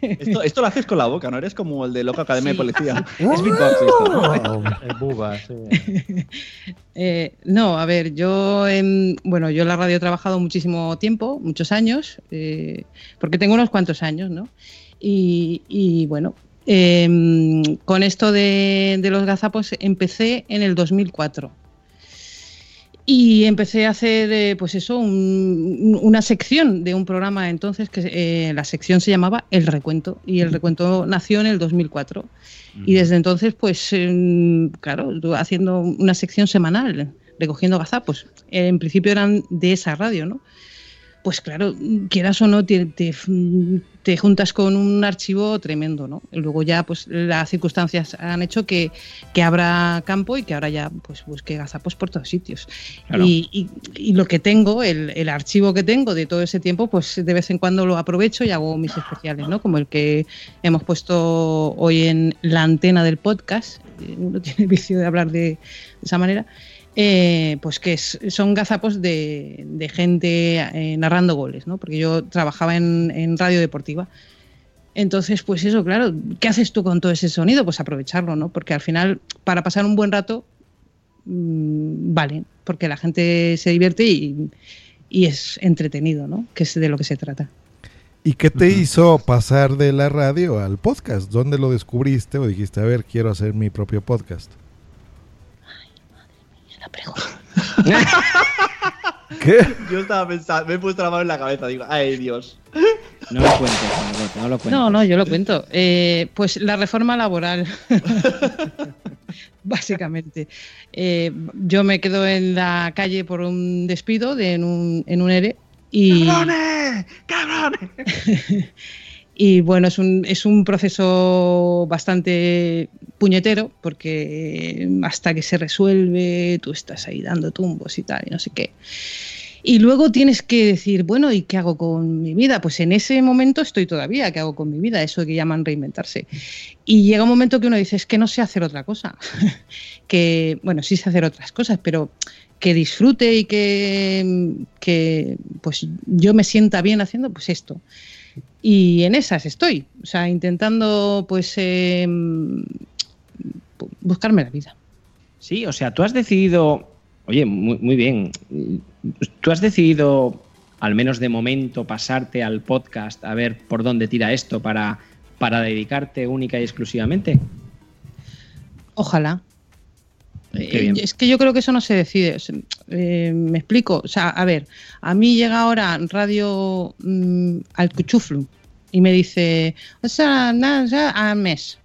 Esto, esto lo haces con la boca, ¿no? Eres como el de Loca Academia de Policía. Es beatbox esto. Buba, sí. Eh, no, a ver, yo en, bueno, yo en la radio he trabajado muchísimo tiempo, muchos años, eh, porque tengo unos cuantos años, ¿no? Y, y, bueno, em, con esto de, de los gazapos empecé en el 2004. Y empecé a hacer, eh, pues eso, un- una sección de un programa entonces que eh, la sección se llamaba El Recuento y el Recuento nació en el 2004. Y desde entonces, pues, em, claro, haciendo una sección semanal, recogiendo gazapos. En principio eran de esa radio, ¿no? pues claro, quieras o no, te, te- te juntas con un archivo tremendo, ¿no? Luego ya, pues las circunstancias han hecho que, que abra campo y que ahora ya, pues busque gazapos por todos sitios. Claro. Y, y- y lo que tengo, el, el archivo que tengo de todo ese tiempo, pues de vez en cuando lo aprovecho y hago mis especiales, ¿no? Como el que hemos puesto hoy en la antena del podcast. Uno tiene el vicio de hablar de, de esa manera. Eh, pues que es- son gazapos de, de gente eh, narrando goles, ¿no? Porque yo trabajaba en, en radio deportiva. Entonces, pues eso, claro, ¿qué haces tú con todo ese sonido? Pues aprovecharlo, ¿no? Porque al final, para pasar un buen rato, mm, vale, porque la gente se divierte y, y es entretenido, ¿no? Que es de lo que se trata. ¿Y qué te hizo pasar de la radio al podcast? ¿Dónde lo descubriste o dijiste, a ver, quiero hacer mi propio podcast? ¿Qué? Yo estaba pensando, me he puesto la mano en la cabeza, digo, ay Dios. No lo Margot, no lo cuentes. No, no, yo lo cuento. Eh, pues la reforma laboral, básicamente. Eh, yo me quedo en la calle por un despido de, en, un, en un ERE y... ¡Cabrones! ¡Cabrones! Y bueno, es un, es un proceso bastante puñetero porque hasta que se resuelve tú estás ahí dando tumbos y tal y no sé qué. Y luego tienes que decir, bueno, ¿y qué hago con mi vida? Pues en ese momento estoy todavía, ¿qué hago con mi vida? Eso que llaman reinventarse. Y llega un momento que uno dice, es que no sé hacer otra cosa. que, bueno, sí sé hacer otras cosas, pero que disfrute y que, que pues yo me sienta bien haciendo pues esto. Y en esas estoy, o sea, intentando pues eh, buscarme la vida. Sí, o sea, tú has decidido, oye, muy, muy bien, tú has decidido, al menos de momento, pasarte al podcast a ver por dónde tira esto para, para dedicarte única y exclusivamente. Ojalá. Eh. Es que yo creo que eso no se decide. Eh, me explico. O sea, a ver, a mí llega ahora Radio mm, al Cuchuflu y me dice, o sea, nada, o sea, al mes.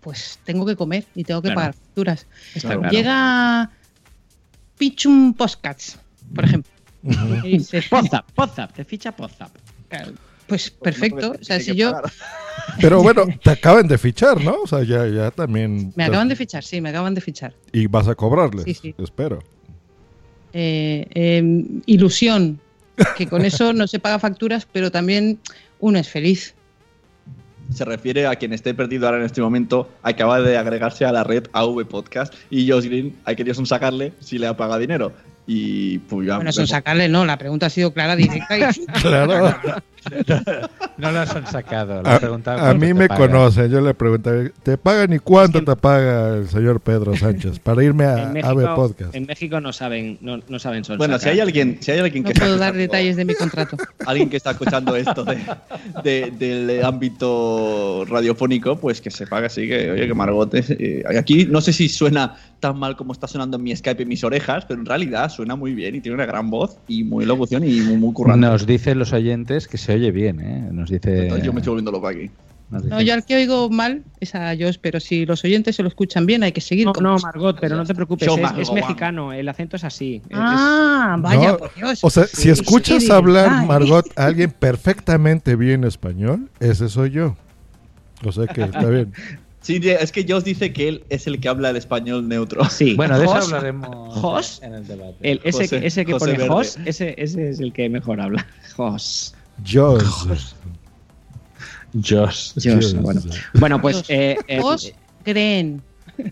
Pues tengo que comer y tengo que Claro. pagar facturas. Claro. Llega Pichum Postcats, por ejemplo. y dice, Podzap, Podzap, te ficha Podzap. Pues perfecto. O sea, si yo. Pero bueno, te acaban de fichar, ¿no? O sea, ya, ya también... Me acaban de fichar, sí, me acaban de fichar. Y vas a cobrarles, Sí, sí. espero. eh, eh, ilusión, que con eso no se paga facturas, pero también uno es feliz. Se refiere a quien esté perdido ahora en este momento, acaba de agregarse a la red AV Podcast y Josh Green ha querido sacarle si le ha pagado dinero. Y pues ya. Bueno, son sacarle, no, la pregunta ha sido clara, directa y. Claro. No las han sacado. le A, preguntaba a mí me pagan. conocen, yo le pregunto, ¿te pagan y cuánto te paga el señor Pedro Sánchez para irme a En AVE México, Podcast? en México no saben, no, no saben. Bueno, si hay alguien, si hay alguien No que está puedo dar detalles de mi contrato. alguien que está escuchando esto de, de- del ámbito radiofónico, pues que sepa que sí, que oye, que Margot es, eh, aquí no sé si suena tan mal como está sonando en mi Skype en mis orejas, pero en realidad suena muy bien y tiene una gran voz y muy locución y muy, muy currante. Nos dicen los oyentes que se oye bien, ¿eh? Nos dice. Yo me estoy volviendo loco aquí. No, yo al que oigo mal es a Josh, pero si los oyentes se lo escuchan bien, hay que seguir. No, con- no, Margot, pero no te preocupes, es, mexicano, el acento es así. es- Ah, vaya, No, por Dios. O sea, si escuchas sí, hablar, ay. Margot, a alguien perfectamente bien español, ese soy yo. O sea que está bien. Sí, es que Josh dice que él es el que habla el español neutro. Sí. Bueno, de eso hablaremos Jos, en el debate. el- ese, José- ese que José pone Verde. Jos, ese, ese es el que mejor habla. Jos. Josh. Josh. Jos, bueno. Bueno, pues. Jos. Eh, eh, Jos Gren.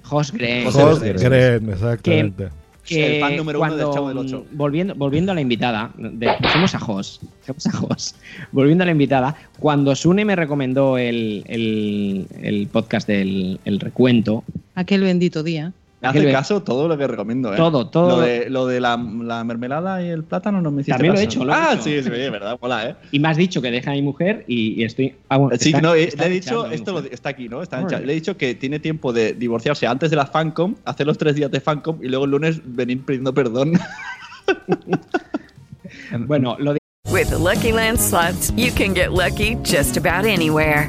Jos Gren. Jos Verde. Gren, exactamente. que El fan número uno del cuando, Chavo del Ocho. mm, Volviendo, volviendo a la invitada, de- dejemos a Jos, dejemos a Jos. Volviendo a la invitada, cuando Sune me recomendó el, el- el podcast del el recuento, Aquel bendito día. Hace caso todo lo que recomiendo, ¿eh? Todo, todo. Lo de, lo de la, la mermelada y el plátano no me hiciste También lo he hecho, lo he ah, hecho. sí, sí, es verdad, mola, ¿eh? y me has dicho que deja a mi mujer y, y estoy. ah, bueno, Sí, está- no, eh, está le he dicho, esto lo- está aquí, ¿no? Está. Le he dicho que tiene tiempo de divorciarse antes de la FanCom, hacer los tres días de FanCom y luego el lunes venir pidiendo perdón. Bueno, lo de With the Lucky Land slots, you can get lucky just about anywhere.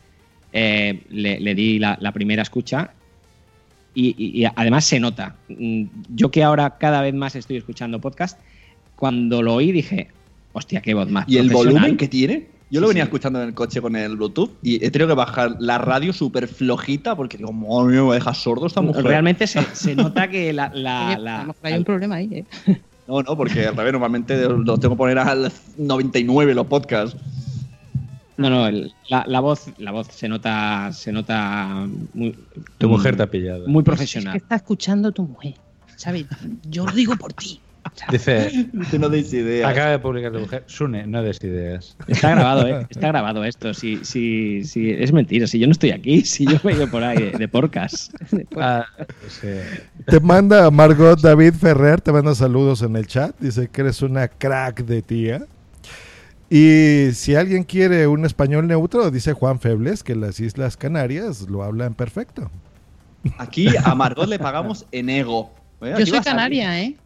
eh, le, le di la, la primera escucha y, y- y además se nota. Mm, Yo que ahora cada vez más estoy escuchando podcast, cuando lo oí dije, hostia, qué voz más. ¿Y el profesional". volumen que tiene? Yo lo Sí, venía sí. escuchando en el coche con el Bluetooth y he tenido que bajar la radio súper flojita porque digo, madre mía, me deja sordo esta mujer. Realmente se, se nota que la... hay un problema ahí, ¿eh? No, no, porque al revés, normalmente los tengo que poner al 99 los podcasts. No, no, el- la, la voz, la voz se nota, se nota muy, Tu mujer te ha pillado. muy Es que profesional. está escuchando tu mujer. ¿Sabes? Yo lo digo por ti. Dice, Que no deis ideas. acaba de publicar tu mujer. Sune, no des ideas. Está grabado, ¿eh? Está grabado esto. Si, si, si, es mentira, si yo no estoy aquí, si yo me he ido por ahí de, de podcast. Ah, sí. Te manda Margot David Ferrer, te manda saludos en el chat. Dice que eres una crack de tía. Y si alguien quiere un español neutro, dice Juan Febles que las Islas Canarias lo hablan perfecto. Aquí a Margot le pagamos en ego. ¿eh? Yo soy canaria, ¿eh?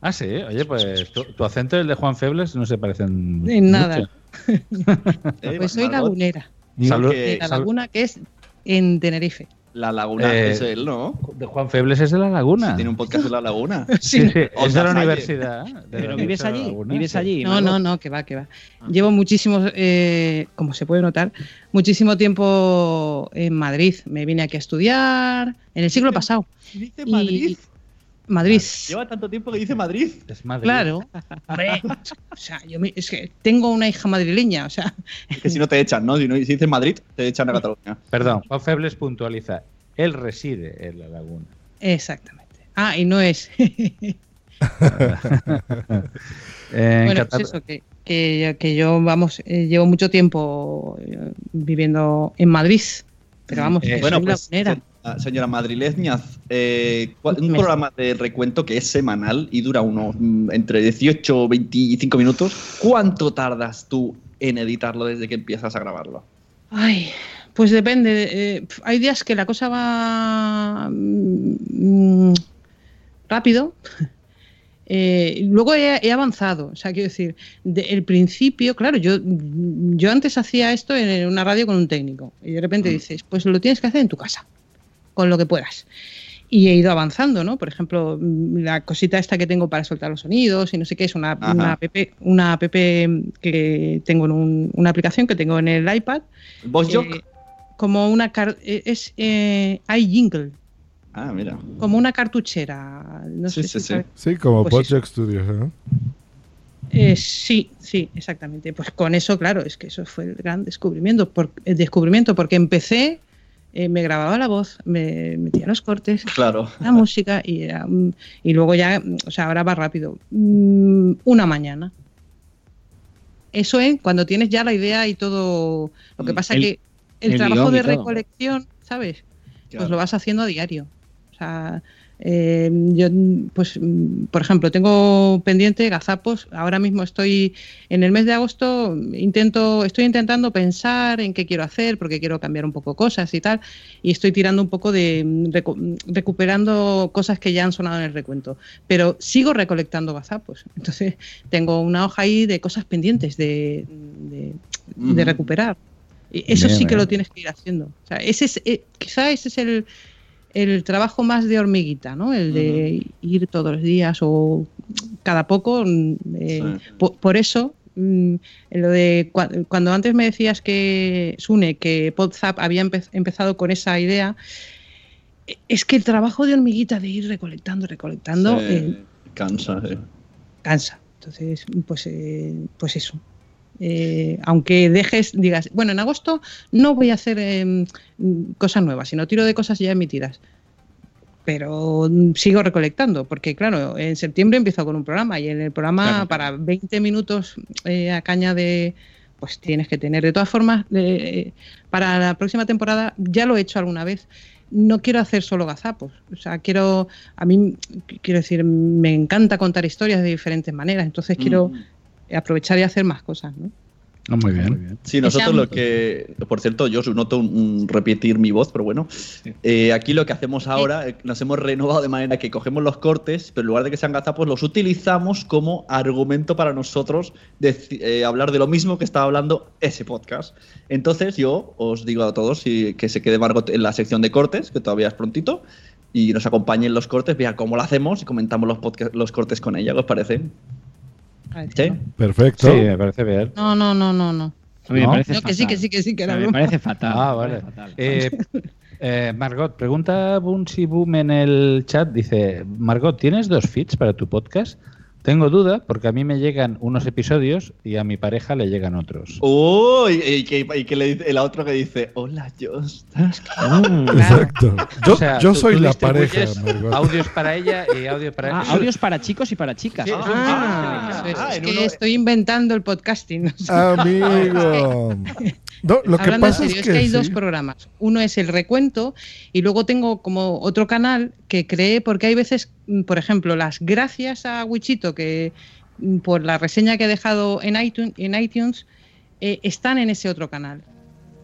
Ah, sí. Oye, pues tu, tu acento y el de Juan Febles no se parecen. En nada. mucho. Eh, Pues soy lagunera. Salud- De la laguna que es en Tenerife. La laguna Eh, es él, ¿no? De Juan Febles es de la Laguna. Tiene un podcast en la laguna. Sí, sí, es de la universidad. de la Pero vives de allí, Laguna, vives sí. allí. No, no, no, que va, que va. Llevo muchísimos, eh, como se puede notar, muchísimo tiempo en Madrid. Me vine aquí a estudiar en el siglo pasado. Dice Y- Madrid. Madrid. Lleva tanto tiempo que dice Madrid. Es Madrid. Claro. Hombre, o sea, yo me- es que tengo una hija madrileña, o sea, Es que si no te echan, ¿no? Si, no, si dices Madrid, te echan a Cataluña. Perdón, Juan Febles puntualiza. Él reside en la Laguna. exactamente. Ah, y no es. En bueno, pues eso, que, que, que yo, vamos, eh, llevo mucho tiempo eh, viviendo en Madrid, pero vamos, Eh, que bueno, soy pues, lagunera. Señora- señora Madrileñaz, eh, ¿cuál- un Me- programa de recuento que es semanal y dura unos mm, entre 18 o 25 minutos. ¿Cuánto tardas tú en editarlo desde que empiezas a grabarlo? Ay, pues depende. eh, hay días que la cosa va mm, rápido. Eh, luego he, he avanzado, o sea, quiero decir, de- el principio, claro, yo, yo antes hacía esto en una radio con un técnico y de repente dices, pues lo tienes que hacer en tu casa, con lo que puedas. Y he ido avanzando, ¿no? Por ejemplo, mm, la cosita esta que tengo para soltar los sonidos y no sé qué, es una, una app, una app que tengo en un- una aplicación que tengo en el iPad. Eh, como una car- eh, es eh, iJingle, Ah, mira. como una cartuchera. No Sí, sé sí, si sí. sabe- Sí, como Pues Studios. ¿eh? Eh, sí, sí, exactamente. Pues con eso, claro, es que eso fue el gran descubrimiento, por- el descubrimiento porque empecé, eh, me grababa la voz, me metía los cortes, Claro. la música y, era, mm, y luego ya, mm, o sea, ahora va rápido. Mm, Una mañana. Eso es cuando tienes ya la idea y todo. Lo que pasa el- que el, el trabajo de recolección, ¿sabes? Claro. Pues lo vas haciendo a diario. O sea, eh, yo, pues, mm, por ejemplo, tengo pendiente gazapos. Ahora mismo estoy en el mes de agosto. Intento, estoy intentando pensar en qué quiero hacer porque quiero cambiar un poco cosas y tal. Y estoy tirando un poco de mm, recu- recuperando cosas que ya han sonado en el recuento. Pero sigo recolectando gazapos. Entonces tengo una hoja ahí de cosas pendientes de, de, recuperar. Y eso Bien, sí que bien. lo tienes que ir haciendo. O sea, ese es, eh, quizá ese es el, el trabajo más de hormiguita, ¿no? El de ir todos los días o cada poco. mm, eh, Sí. por, eso, mm, lo de cua- cuando antes me decías que, Sune, que Podzap había empe- empezado con esa idea, eh, es que el trabajo de hormiguita de ir recolectando, recolectando, Sí, eh, cansa, sí. cansa. Entonces, pues, eh, pues eso. Eh, aunque dejes, digas, bueno, en agosto no voy a hacer em, mm, cosas nuevas, sino tiro de cosas ya emitidas. Pero mm, sigo recolectando, porque claro, en septiembre empiezo con un programa y en el programa Claro. para 20 minutos eh, a caña de, pues tienes que tener. De todas formas, para la próxima temporada ya lo he hecho alguna vez. No quiero hacer solo gazapos. O sea, quiero. A mí, quiero decir, me encanta contar historias de diferentes maneras. Entonces quiero aprovechar y hacer más cosas, ¿no? Ah, muy bien. Sí, nosotros lo que, por cierto, yo noto un, un repetir mi voz, pero bueno, eh, aquí lo que hacemos ahora, eh, nos hemos renovado de manera que cogemos los cortes, pero en lugar de que sean gazapos, los utilizamos como argumento para nosotros de, eh, hablar de lo mismo que estaba hablando ese podcast. Entonces yo os digo a todos si- que se quede Margot en la sección de cortes, que todavía es prontito, y nos acompañe en los cortes, vea cómo lo hacemos y comentamos los, podcast- los cortes con ella, ¿qué os parece? ¿Sí? Perfecto. Sí, me parece bien. No, no, no, no, no. A mí me No, parece que sí, fatal. que sí, que sí, que era Me parece fatal. Ah, vale. Eh, eh, Margot, pregunta Bunsi Boom en el chat. Dice, Margot, ¿tienes dos feeds para tu podcast? Tengo duda porque a mí me llegan unos episodios y a mi pareja le llegan otros. ¡Oh! Y, y que, y que le dice, el otro que dice, hola. Exacto. Yo, O sea, yo tú- soy tú la pareja. Audios para ella y audio para Ah, audios para chicos y para chicas. Ah, es, es que estoy inventando el podcasting. Amigo. No, lo que Hablando pasa en es serio, que, es que hay sí. dos programas. Uno es el recuento y luego tengo como otro canal que creé porque hay veces, mm, por ejemplo, las gracias a Wichito que mm, por la reseña que ha dejado en iTunes, en iTunes eh, están en ese otro canal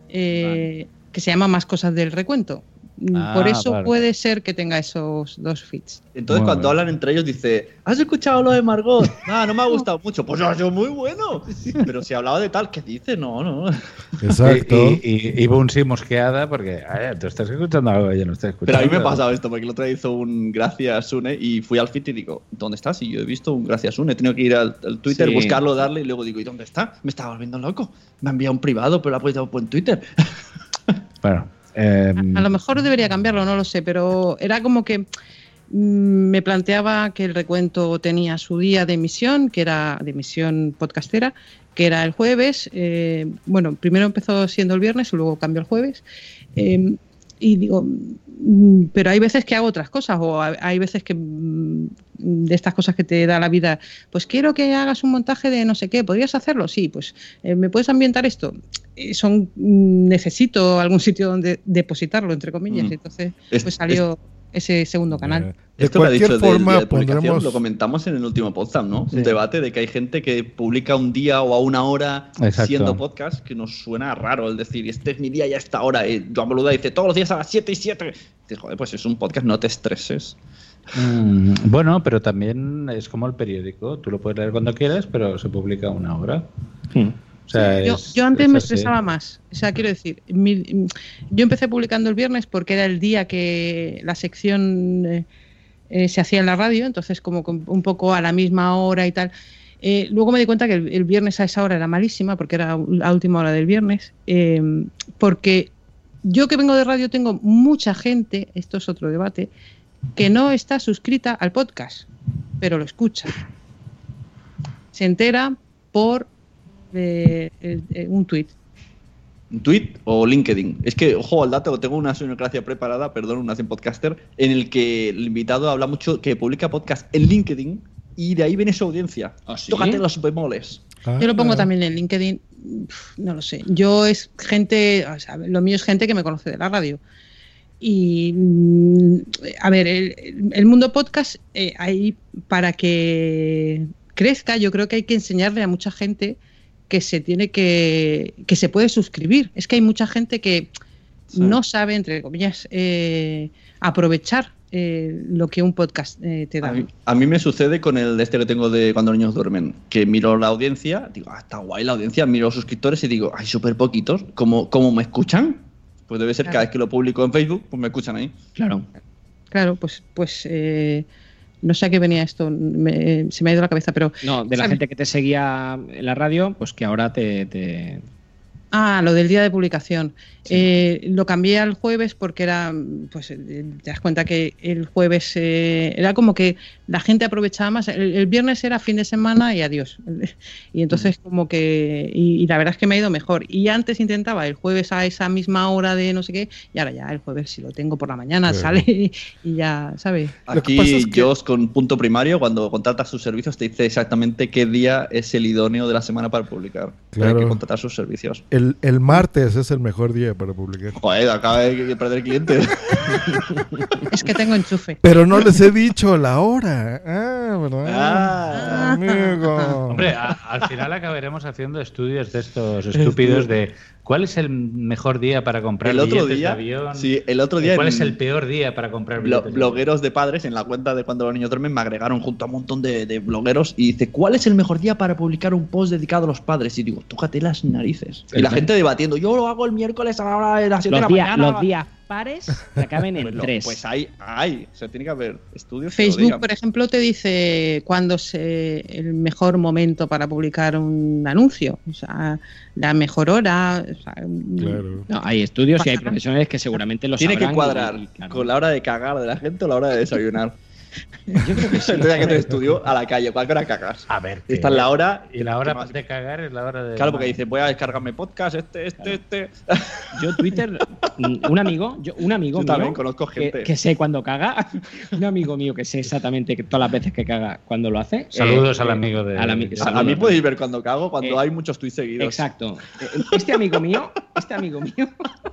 eh, que se llama Más cosas del recuento. Mm, Ah, por eso puede ser que tenga esos dos feeds. Entonces, Muy cuando bien. hablan entre ellos, dice: ¿Has escuchado lo de Margot? Ah, no me ha gustado mucho. Pues ha sido muy bueno. Pero si hablaba de tal, ¿qué dice? No, no. Exacto. Y, y, y Bunsi mosqueada porque "Ay, tú estás escuchando algo que yo no estoy escuchando. Pero a mí me ha pasado esto, porque el otro día hizo un gracias Sune y fui al feed y digo, ¿dónde estás? Y yo he visto un gracias Sune, he tenido que ir al, al Twitter, Sí. buscarlo, darle y luego digo, ¿y dónde está? Me estaba volviendo loco. Me ha enviado un privado, pero lo ha puesto en Twitter. Bueno, eh, A lo mejor debería cambiarlo, no lo sé, pero era como que mm, me planteaba que el recuento tenía su día de emisión, que era de emisión podcastera, que era el jueves. eh, bueno, primero empezó siendo el viernes y luego cambió el jueves. eh, y digo, mm, pero hay veces que hago otras cosas o hay- veces que mm, de estas cosas que te da la vida, pues quiero que hagas un montaje de no sé qué, ¿podrías hacerlo? Sí, pues eh, ¿me puedes ambientar esto? Eh, son mm, necesito algún sitio donde depositarlo, entre comillas. Mm. Entonces, Es- pues salió ese segundo canal. Esto que ha cualquier dicho forma de publicación, pondremos- lo comentamos en el último podcast, ¿no? Sí. Un debate de que hay gente que publica un día o a una hora Exacto. siendo podcast, que nos suena raro el decir, este es mi día y a esta hora. Y Joan Boluda dice, todos los días a las 7 y 7. Dices, joder, pues es un podcast, no te estreses. mm, bueno, pero también es como el periódico. Tú lo puedes leer cuando quieras, pero se publica una hora. O sea, Yo, es- yo antes es me estresaba más. O sea, quiero decir, mi- yo empecé publicando el viernes porque era el día que la sección eh, eh, se hacía en la radio, entonces como un poco a la misma hora y tal. Eh, luego me di cuenta que el, el viernes a esa hora era malísima porque era la última hora del viernes. eh, porque yo que vengo de radio tengo mucha gente, esto es otro debate, que no está suscrita al podcast, pero lo escucha. Se entera por eh, eh, eh, un tuit. ¿Un tweet o LinkedIn? Es que, ojo al dato, tengo una sonocracia preparada, perdón, una sin podcaster, en el que el invitado habla mucho que publica podcast en LinkedIn y de ahí viene su audiencia. Tócate los bemoles. Yo lo pongo también en LinkedIn, uf, no lo sé. Yo es gente, o sea, lo mío es gente que me conoce de la radio. Y, mm, a ver, el, el mundo podcast, eh, ahí para que crezca, yo creo que hay que enseñarle a mucha gente que se tiene que, que se puede suscribir. Es que hay mucha gente que no sabe, entre comillas, eh, aprovechar eh, lo que un podcast eh, te da. A mí, a mí me sucede con el de este que tengo de cuando los niños duermen, que miro la audiencia, digo, ah, está guay la audiencia, miro los suscriptores y digo, hay súper poquitos, ¿cómo, ¿cómo me escuchan? Pues debe ser Claro. cada vez que lo publico en Facebook, pues me escuchan ahí. Claro. Claro, pues, pues eh, no sé a qué venía esto, me- se me ha ido la cabeza, pero... No, de la ¿sabes? gente que te seguía en la radio, pues que ahora te. te- Ah, lo del día de publicación. Eh, lo cambié al jueves porque era, pues eh, te das cuenta que el jueves eh, era como que la gente aprovechaba más. El, el viernes era fin de semana y adiós. Y entonces como que, y, y la verdad es que me ha ido mejor. Y antes intentaba el jueves a esa misma hora de no sé qué, y ahora ya el jueves si lo tengo por la mañana Claro. sale y, y ya, ¿sabes? Aquí Josh con punto primario, cuando contratas sus servicios, te dice exactamente qué día es el idóneo de la semana para publicar. Pero Hay Claro. que contratar sus servicios. El, el martes es el mejor día para publicar. Joder, acaba de perder clientes. Es que tengo enchufe. Pero no les he dicho la hora. Ah, ¿verdad? Ah. Amigo. Hombre, a- al final acabaremos haciendo estudios de estos estúpidos de cuál es el mejor día para comprar El otro billetes día- de avión. sí, el otro día ¿Cuál en- es el peor día para comprar billetes? de blogueros de padres en la cuenta de cuando los niños duermen me agregaron junto a un montón de, de blogueros y dice ¿cuál es el mejor día para publicar un post dedicado a los padres? Y digo, tócate las narices. Y la gente debatiendo, yo lo hago el miércoles a la hora de las 7 de la días- mañana. los días pares que acaben en Pues, tres. pues hay, hay, o sea, tiene que haber estudios que lo Facebook, por ejemplo, te dice cuándo es eh, el mejor momento para publicar un anuncio, o sea, la mejor hora. o sea, No, hay estudios y hay profesionales que seguramente lo Tiene que cuadrar y, claro. con la hora de cagar de la gente o la hora de desayunar. Yo creo que sí. Entonces que hacer estudio a la calle. ¿Cuál hora cagas? A ver. Esta es la hora. Y la hora ¿qué más? de cagar es la hora de. Claro, porque dice, voy a descargarme podcast, este, este, este. Yo Twitter, mm, un amigo, yo, un amigo Yo mío también conozco que- gente. Que, sé cuando caga, un amigo mío que sé exactamente que todas las veces que caga cuando lo hace. Saludos eh, al amigo de- ami- de- A, a mí podéis ver cuando cago, cuando Eh, hay muchos tweets seguidos. Exacto. Eh, Este amigo mío, este amigo mío,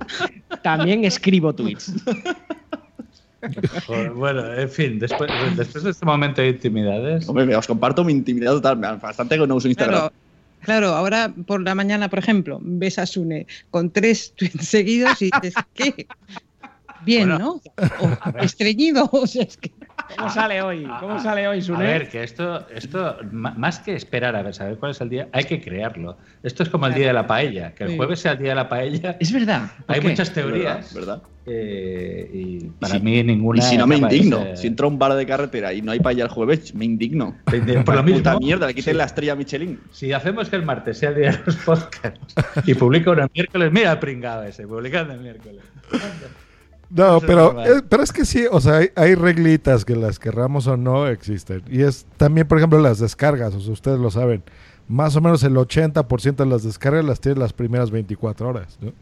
también escribo tweets. Bueno, en fin, después, después de este momento de intimidades. Hombre, os comparto mi intimidad total. me- Bastante que no uso Instagram. Claro, claro, ahora por la mañana, por ejemplo, ves a Sune con tres tweets seguidos y dices, ¿qué? Bien, ¿no? O estreñido, o sea, es que... ¿Cómo sale hoy? ¿Cómo sale hoy, A Sune? ver, que esto, esto, más que esperar a ver, saber cuál es el día, hay que crearlo. Esto es como el día de la paella, que el jueves sea el día de la paella. Es verdad. ¿por Hay qué? muchas teorías. ¿Verdad? eh, y para si- mí ninguna. Y si no me indigno. Si entro a un bar de carretera y no hay para allá el jueves, me indigno. Por lo mismo. Puta mierda, le quiten Sí. la estrella a Michelin. Si hacemos que el martes sea el día de los podcasts y publica uno el miércoles, mira el pringado ese, publicando el miércoles. No, Eso pero, es pero es que sí, o sea, hay, hay reglitas que las querramos o no existen. Y es también, por ejemplo, las descargas, o sea, ustedes lo saben. Más o menos el 80% de las descargas las tienes las primeras 24 horas, ¿no?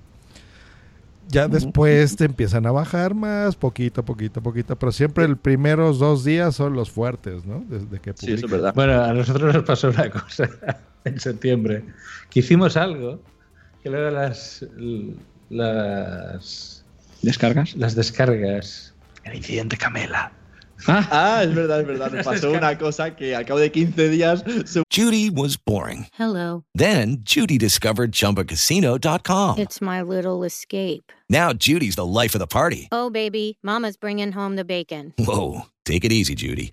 Ya después te empiezan a bajar más, poquito, poquito, poquito, pero siempre el primeros dos días son los fuertes, ¿no? Desde que Sí, eso es verdad. Bueno, a nosotros nos pasó una cosa en septiembre, que hicimos algo que luego las las ¿Descargas? las descargas. El incidente Camela. Ah, es verdad, es verdad. Nos pasó una cosa que al cabo de 15 días se Judy was boring. Hello. Then Judy discovered ChumbaCasino.com. It's my little escape. Now Judy's the life of the party. Oh, baby, Mama's bringing home the bacon. Whoa, take it easy, Judy.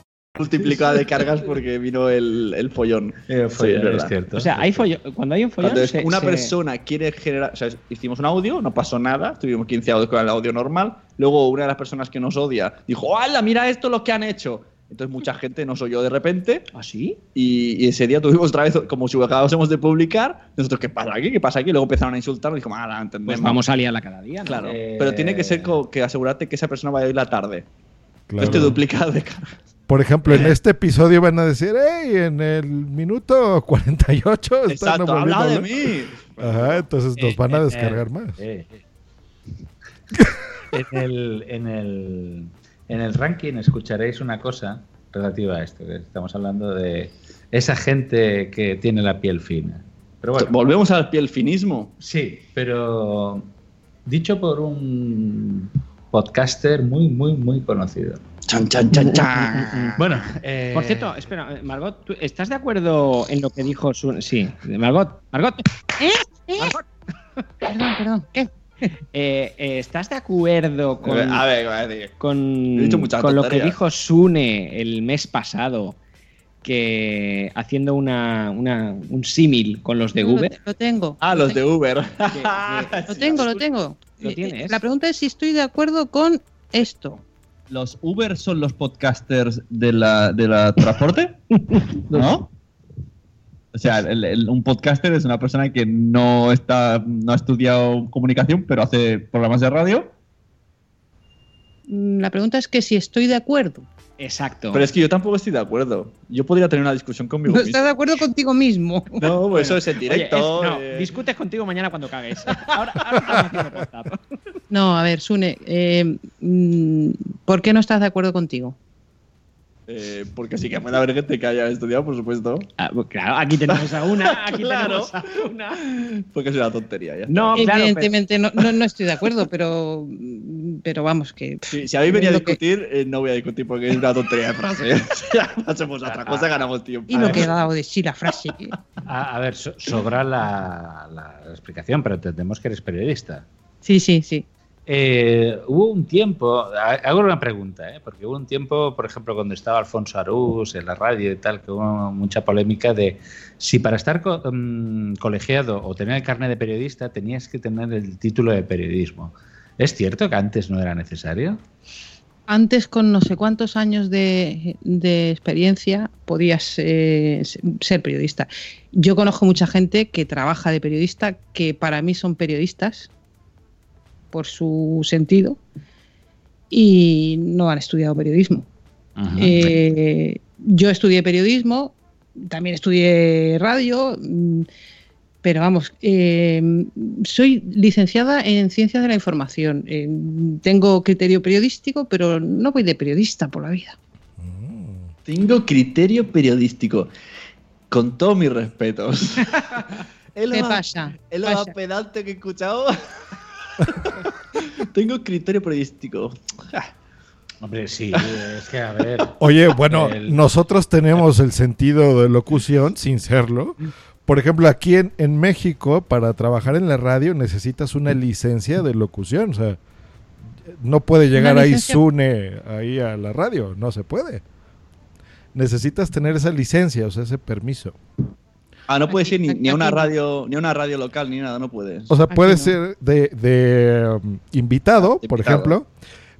Multiplicado de cargas porque vino el, el follón. El es cierto. O sea, hay follón, cuando hay un follón. Se- una se- persona quiere generar, o sea, hicimos un audio, no pasó nada, tuvimos 15 audios con el audio normal. Luego una de las personas que nos odia dijo, ¡hala, mira esto lo que han hecho! Entonces mucha gente nos oyó de repente. ¿Ah, sí? Y, y ese día tuvimos otra vez, como si acabásemos de publicar, nosotros, ¿qué pasa aquí? ¿Qué pasa aquí? Luego empezaron a insultarnos y dijimos, ¡ah, la entendemos! Pues vamos a liarla cada día. ¿no? Claro, Eh, pero tiene que ser que asegurarte que esa persona vaya a ir la tarde. Claro. Este duplicado de cargas. Por ejemplo, en este episodio van a decir, hey, en el minuto 48 están Exacto, habla de hablar". mí. Ajá, entonces nos Eh, van a eh, descargar eh, más. eh, eh. en, el, en, el, en el ranking escucharéis una cosa relativa a esto, que estamos hablando de esa gente que tiene la piel fina. Pero bueno, Volvemos al piel finismo. sí, pero dicho por un podcaster muy, muy, muy conocido. Chan, chan, chan, chan. Bueno, eh, Por cierto, espera, eh, Margot, ¿tú ¿estás de acuerdo en lo que dijo su... Sí, Margot, Margot. Margot. Perdón, perdón. ¿Qué? Eh, eh, ¿Estás de acuerdo con, A ver, a ver. con, He dicho muchas con lo que dijo Sune el mes pasado? Que haciendo una, una- un símil con los de Uber. Lo tengo. Ah, los de Uber. Lo tengo, lo tengo. ¿Lo Eh, tienes? La pregunta es si estoy de acuerdo con esto. ¿Los Uber son los podcasters de la, de la transporte? ¿No? O sea, el- el- un podcaster es una persona que no está no ha estudiado comunicación, pero hace programas de radio. La pregunta es que si estoy de acuerdo. Exacto. Pero es que yo tampoco estoy de acuerdo. Yo podría tener una discusión conmigo No mismo. estás de acuerdo contigo mismo. No, pues eso es en Oye, directo. es- no, eh. discutes contigo mañana cuando cagues. Ahora, ahora. No, a ver, Sune, eh, mm, ¿por qué no estás de acuerdo contigo? Eh, porque sí que puede haber gente que haya estudiado, por supuesto. Ah, pues claro, aquí tenemos a una, aquí Claro. tenemos a una. Porque es una tontería. Ya está. No, claro, pero- Evidentemente no, no, no estoy de acuerdo, pero, pero vamos, que. Si, si habéis venido a que- discutir, eh, no voy a discutir porque es una tontería de frase. Hacemos otra cosa, ganamos tiempo. Y lo que ha dado de sí la frase. que- a, a ver, so- sobra la, la explicación, pero entendemos que eres periodista. Sí, sí, sí. Eh, hubo un tiempo, ha- hago una pregunta, ¿eh? porque hubo un tiempo, por ejemplo, cuando estaba Alfonso Arús en la radio y tal, que hubo mucha polémica de si para estar mm, colegiado o tener el carnet de periodista tenías que tener el título de periodismo. ¿Es cierto que antes no era necesario? Antes, con no sé cuántos años de, de experiencia, podías eh, ser periodista. Yo conozco mucha gente que trabaja de periodista, que para mí son periodistas, por su sentido, y no han estudiado periodismo. Eh, yo estudié periodismo, también estudié radio, mm, pero vamos, eh, soy licenciada en ciencias de la información. Eh, tengo criterio periodístico, pero no voy de periodista por la vida. Tengo criterio periodístico. Con todos mis respetos. Es lo ¿Qué más- pasa? Es lo Pasa. más pedante que he escuchado. Tengo criterio periodístico. Hombre, sí, es que a ver. Oye, bueno, el- nosotros tenemos el sentido de locución sin serlo. Por ejemplo, aquí en, en México, para trabajar en la radio necesitas una licencia de locución. O sea, no puede llegar ahí? Sune ahí a la radio. No se puede. Necesitas tener esa licencia, o sea, ese permiso. Ah, no puedes ir ni, ni a una aquí radio, ni a una radio local, ni nada, no puedes. O sea, Aquí puede no. ser de, de, um, invitado, Ah, por invitado. ejemplo.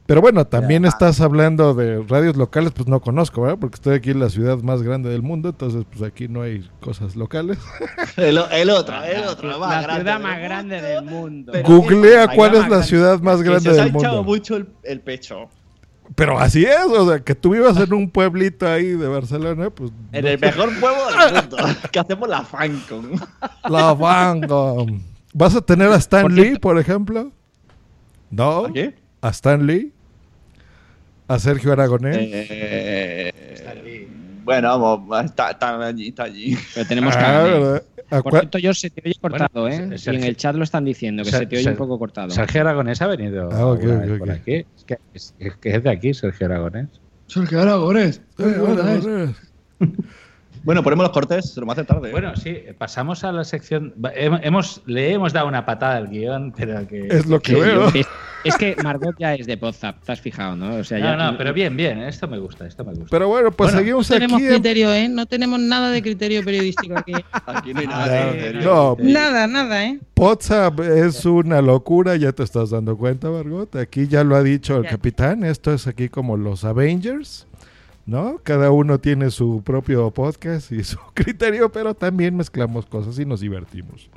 Pero bueno, también estás hablando de radios locales, pues no conozco, ¿verdad? Porque estoy aquí en la ciudad más grande del mundo, entonces pues aquí no hay cosas locales. El, otro, el otro, más La ciudad del más mundo. grande del mundo. Googlea cuál es la ciudad más grande se os ha del hinchado mundo. mucho el, el pecho. Pero así es, o sea, que tú vivas en un pueblito ahí de Barcelona, pues... En no el sé. mejor pueblo del mundo. que hacemos la Fancon. La banda. ¿Vas a tener a Stan Por Lee, por ejemplo? ¿No? ¿A qué? ¿A Stan Lee? ¿A Sergio Aragonés? Eh, bueno, vamos, está, está allí, está allí. Pero tenemos Ah, carne. ¿verdad? ¿A Por cierto, yo se te oye cortado, Bueno, ¿eh? Sergio- Y en el chat lo están diciendo, que se te oye un poco cortado. Sergio Aragonés ha venido Ah, ok, alguna ok, vez ok. por aquí. Es que es, es que es de aquí, Sergio Aragonés. Sergio Aragonés. Sergio Aragonés. Bueno, ponemos los cortes, se lo hacer tarde. ¿eh? Bueno, sí, pasamos a la sección. Hemos, le hemos dado una patada al guion, pero que. Es lo que veo. Es, es que Margot ya es de Podzap, te has fijado, ¿no? O sea, ya, No, no, pero bien, bien, esto me gusta, esto me gusta. Pero bueno, pues Bueno, seguimos No tenemos aquí. criterio, ¿eh? No tenemos nada de criterio periodístico aquí. Aquí no hay Ah, nada de criterio. no, Nada, nada, ¿eh? WhatsApp es una locura, ya te estás dando cuenta, Margot. Aquí ya lo ha dicho el Ya. capitán, esto es aquí como los Avengers, ¿no? Cada uno tiene su propio podcast y su criterio, pero también mezclamos cosas y nos divertimos.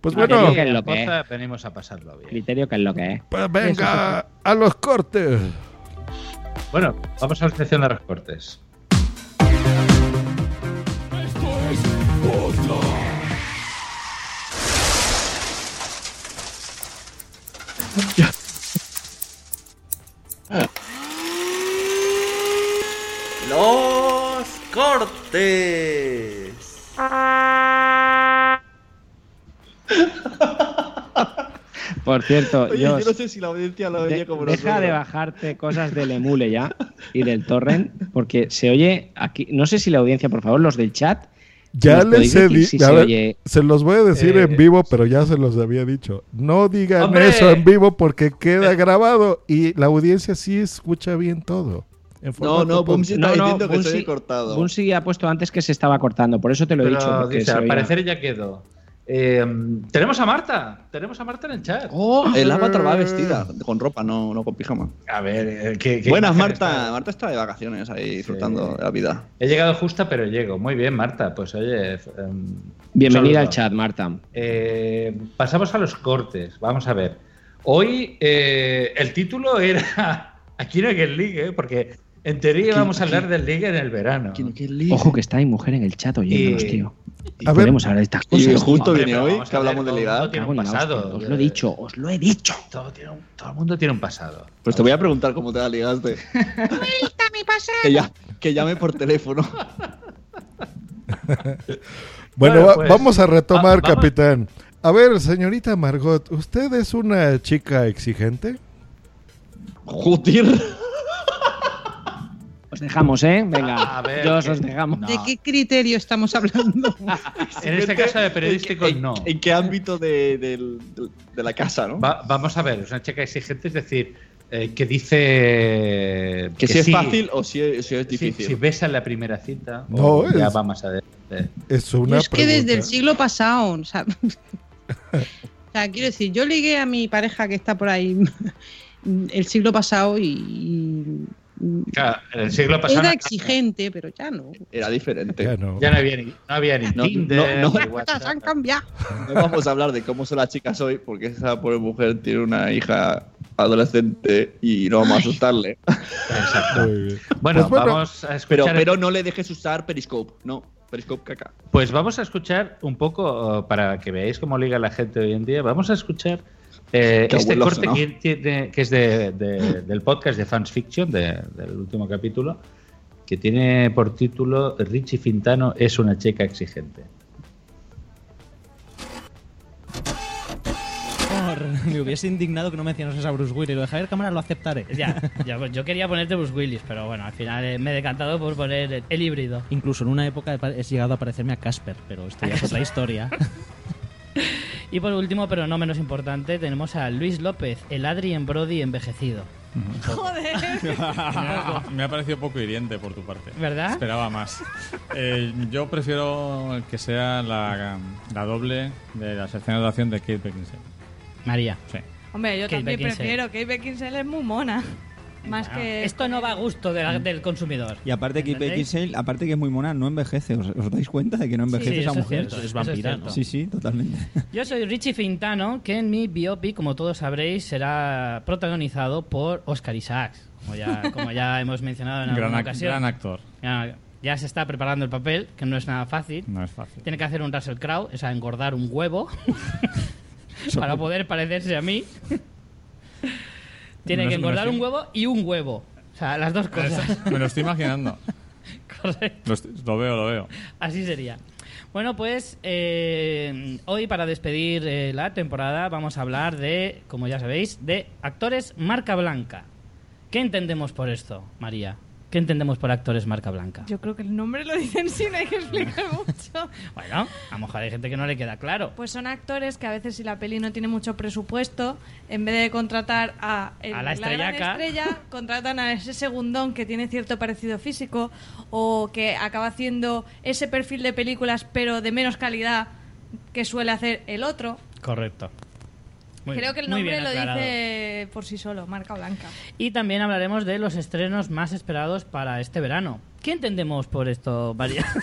Pues bueno, que es lo que es. venimos a pasarlo bien. criterio que es lo que es. pues venga a los cortes. Bueno, vamos a la sección de recortes. los cortes. Por cierto, yo, no sé si la audiencia lo oye como Deja de bajarte cosas del emule ya y del torrent, porque se oye aquí. No sé si la audiencia, por favor, los del chat. Ya les he dicho, se, los voy a decir en eh, vivo, pero ya se los había dicho. No digan eso en vivo porque queda grabado y la audiencia sí escucha bien todo. En No, no, podcast. Bumsy está diciendo que se Bunsi- oye cortado. Bunsi ha puesto antes que se estaba cortando, por eso te lo he Pero dicho. porque dice, se al oía- parecer ya quedó. Eh, tenemos a Marta. Tenemos a Marta en el chat. Oh, el avatar va vestida, con ropa, no, no con pijama. A ver, eh, ¿qué, qué Buenas, Marta. está? Marta está de vacaciones ahí disfrutando de la vida. He llegado justa, pero llego. Muy bien, Marta. Pues oye. em, Bienvenida saludo. al chat, Marta. Eh, pasamos a los cortes. Vamos a ver. Hoy eh, el título era Aquí no hay que ligue, porque en teoría vamos a hablar del ligue en el verano. Ojo que está hay mujer en el chat oyéndonos, Y- tío. A ver, podemos hablar de estas cosas. y justo viene hoy que a ver, hablamos de todo ligar. mundo tiene un hostia, pasado. Os lo he dicho, os lo he dicho. Todo, tiene un- todo el mundo tiene un pasado. Pues te voy a preguntar cómo te la ligaste. que, ya, que llame por teléfono. Bueno, pues, vamos a retomar, va- vamos- capitán. A ver, señorita Margot, ¿usted es una chica exigente? Joder. Os dejamos, ¿eh? Venga, A ver, que- os dejamos. ¿De qué criterio estamos hablando? En este caso de periodístico, ¿En, no. ¿En qué ámbito de, de la casa, no? Va- vamos a ver, es una chica exigente, es decir, eh, que dice que, si es fácil o si es, si es si, difícil. si besa en la primera cita, No, o ya es- va más adelante. Es Yo una es que desde el siglo pasado, o sea, o sea, quiero decir, yo ligué a mi pareja que está por ahí el siglo pasado y, y Claro, en el siglo pasado era exigente, pero ya no. Era diferente. Ya no. ya no había ni, no había ni No, Tinder, no, no. han cambiado. No vamos a hablar de cómo son las chicas hoy, porque esa pobre mujer tiene una hija adolescente y no vamos a asustarle. Exacto. Muy bien. Bueno, Pues bueno, vamos a Pero, escuchar. pero no le dejes usar Periscope. No, Periscope caca. Pues vamos a escuchar un poco, uh, para que veáis cómo liga la gente hoy en día, vamos a escuchar eh, este abueloso, corte ¿no? que, tiene- que es de- de- del podcast de Fans Fiction, de- del último capítulo, que tiene por título Richie Fintano es una chica exigente. Por- me hubiese indignado que no mencionases a Bruce Willis. Lo de Javier Cámara lo aceptaré. Ya, ya, pues yo quería ponerte Bruce Willis, pero bueno, al final eh, me he decantado por poner el, el híbrido. Incluso en una época he llegado a parecerme a Casper, pero esto ya es otra historia. Y por último, pero no menos importante, tenemos a Luis López, el Adrien Brody envejecido. Joder. Me ha parecido poco hiriente por tu parte. ¿Verdad? Esperaba más. Eh, yo prefiero que sea la, la doble de las escenas de acción de Kate Beckinsale. María. Sí. Hombre, yo Kate también Beckinsale. prefiero. Kate Beckinsale es muy mona. Más que. Esto no va a gusto de la- del consumidor. Y aparte que aparte que es muy mona, no envejece. ¿Os, os dais cuenta de que no envejece Sí, esa eso es mujer? cierto, Es vampira. ¿no? Sí, sí, totalmente. Yo soy Richie Fintano, que en mi biopic, como todos sabréis, será protagonizado por Oscar Isaacs, como ya, como ya hemos mencionado en Gran alguna ac- ocasión. gran actor. Ya, ya se está preparando el papel, que no es nada fácil. No es fácil. Tiene que hacer un Russell Crowe, o sea, engordar un huevo para poder parecerse a mí. Tiene que engordar un huevo y un huevo. O sea, las dos cosas. Me lo estoy imaginando. Correcto. Lo veo, lo veo. Así sería. Bueno, pues eh, hoy para despedir eh, la temporada vamos a hablar de, como ya sabéis, de actores marca blanca. ¿Qué entendemos por esto, María? ¿Qué entendemos por actores marca blanca? Yo creo que el nombre lo dicen sin hay que explicar mucho. Bueno, a lo mejor hay gente que no le queda claro. Pues son actores que a veces si la peli no tiene mucho presupuesto, en vez de contratar a, el- A la estrellaca. estrella, contratan a ese segundón que tiene cierto parecido físico o que acaba haciendo ese perfil de películas pero de menos calidad que suele hacer el otro. Correcto. Muy Creo bien, que el nombre lo aclarado. dice por sí solo, marca blanca. Y también hablaremos de los estrenos más esperados para este verano. ¿Qué entendemos por esto, María?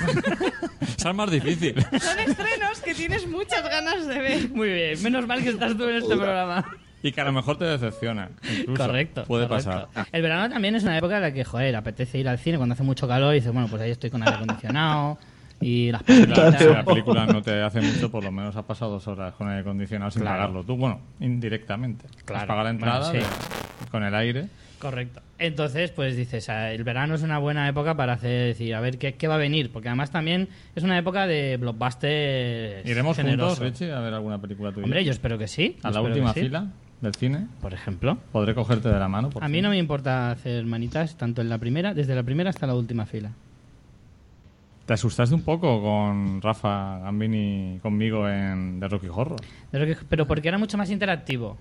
Es más difícil. Son estrenos que tienes muchas ganas de ver. Muy bien, menos mal que estás tú en este programa. Y que a lo mejor te decepciona. incluso. Correcto. Puede correcto. pasar. El verano también es una época en la que, joder, apetece ir al cine cuando hace mucho calor y dices, bueno, pues ahí estoy con aire acondicionado y las pelitas. si la película no te hace mucho, por lo menos has pasado dos horas con aire acondicionado sin Claro. pagarlo tú. Bueno, indirectamente. Claro. Has pagado la entrada Bueno, sí. de- con el aire. Correcto. Entonces, pues dices, ah, el verano es una buena época para hacer, decir, a ver qué, qué va a venir, porque además también es una época de blockbuster ¿Iremos generoso. juntos, Richie, a ver alguna película tuya? Hombre, yo espero que sí. ¿A la última sí. fila del cine? Por ejemplo. ¿Podré cogerte de la mano? por A mí no me importa hacer manitas, tanto en la primera, desde la primera hasta la última fila. ¿Te asustaste un poco con Rafa Gambini conmigo en The Rocky Horror? Pero, que- pero porque era mucho más interactivo.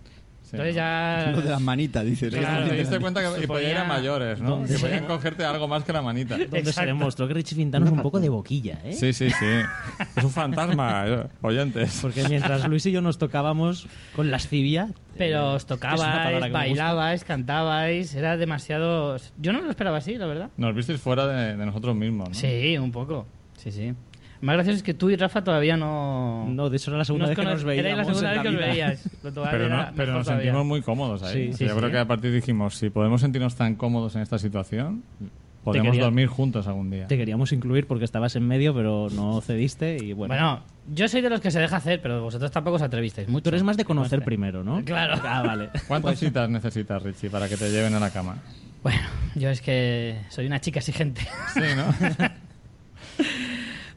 Entonces ya... Lo de las manitas, dices. Claro. Te diste cuenta que podían ir a mayores, ¿no? ¿Dónde? Que podían cogerte algo más que la manita. Donde se demostró que Richie Fintano es un poco de boquilla, ¿eh? Sí, sí, sí. Es un fantasma, eh, oyentes. Porque mientras Luis y yo nos tocábamos con lascivia... Pero eh, os tocabais, bailabais, cantabais, era demasiado... Yo no lo esperaba así, la verdad. Nos visteis fuera de, de nosotros mismos, ¿no? Sí, un poco. Sí, sí. Más gracioso es que tú y Rafa todavía no... No, de hecho era la segunda vez que nos Erais la veíamos segunda vez la que os cual Pero, era no, pero nos todavía. sentimos muy cómodos ahí. Sí, O sea, sí, yo sí, creo que a partir dijimos, si podemos sentirnos tan cómodos en esta situación, podemos quería- dormir juntos algún día. Te queríamos incluir porque estabas en medio, pero no cediste y bueno... Bueno, yo soy de los que se deja hacer, pero vosotros tampoco os atrevisteis mucho. Tú eres más de conocer primero, ¿no? Claro. Ah, vale. ¿Cuántas citas necesitas, Richie, para que te lleven a la cama? Bueno, yo es que soy una chica exigente. Sí, ¿no?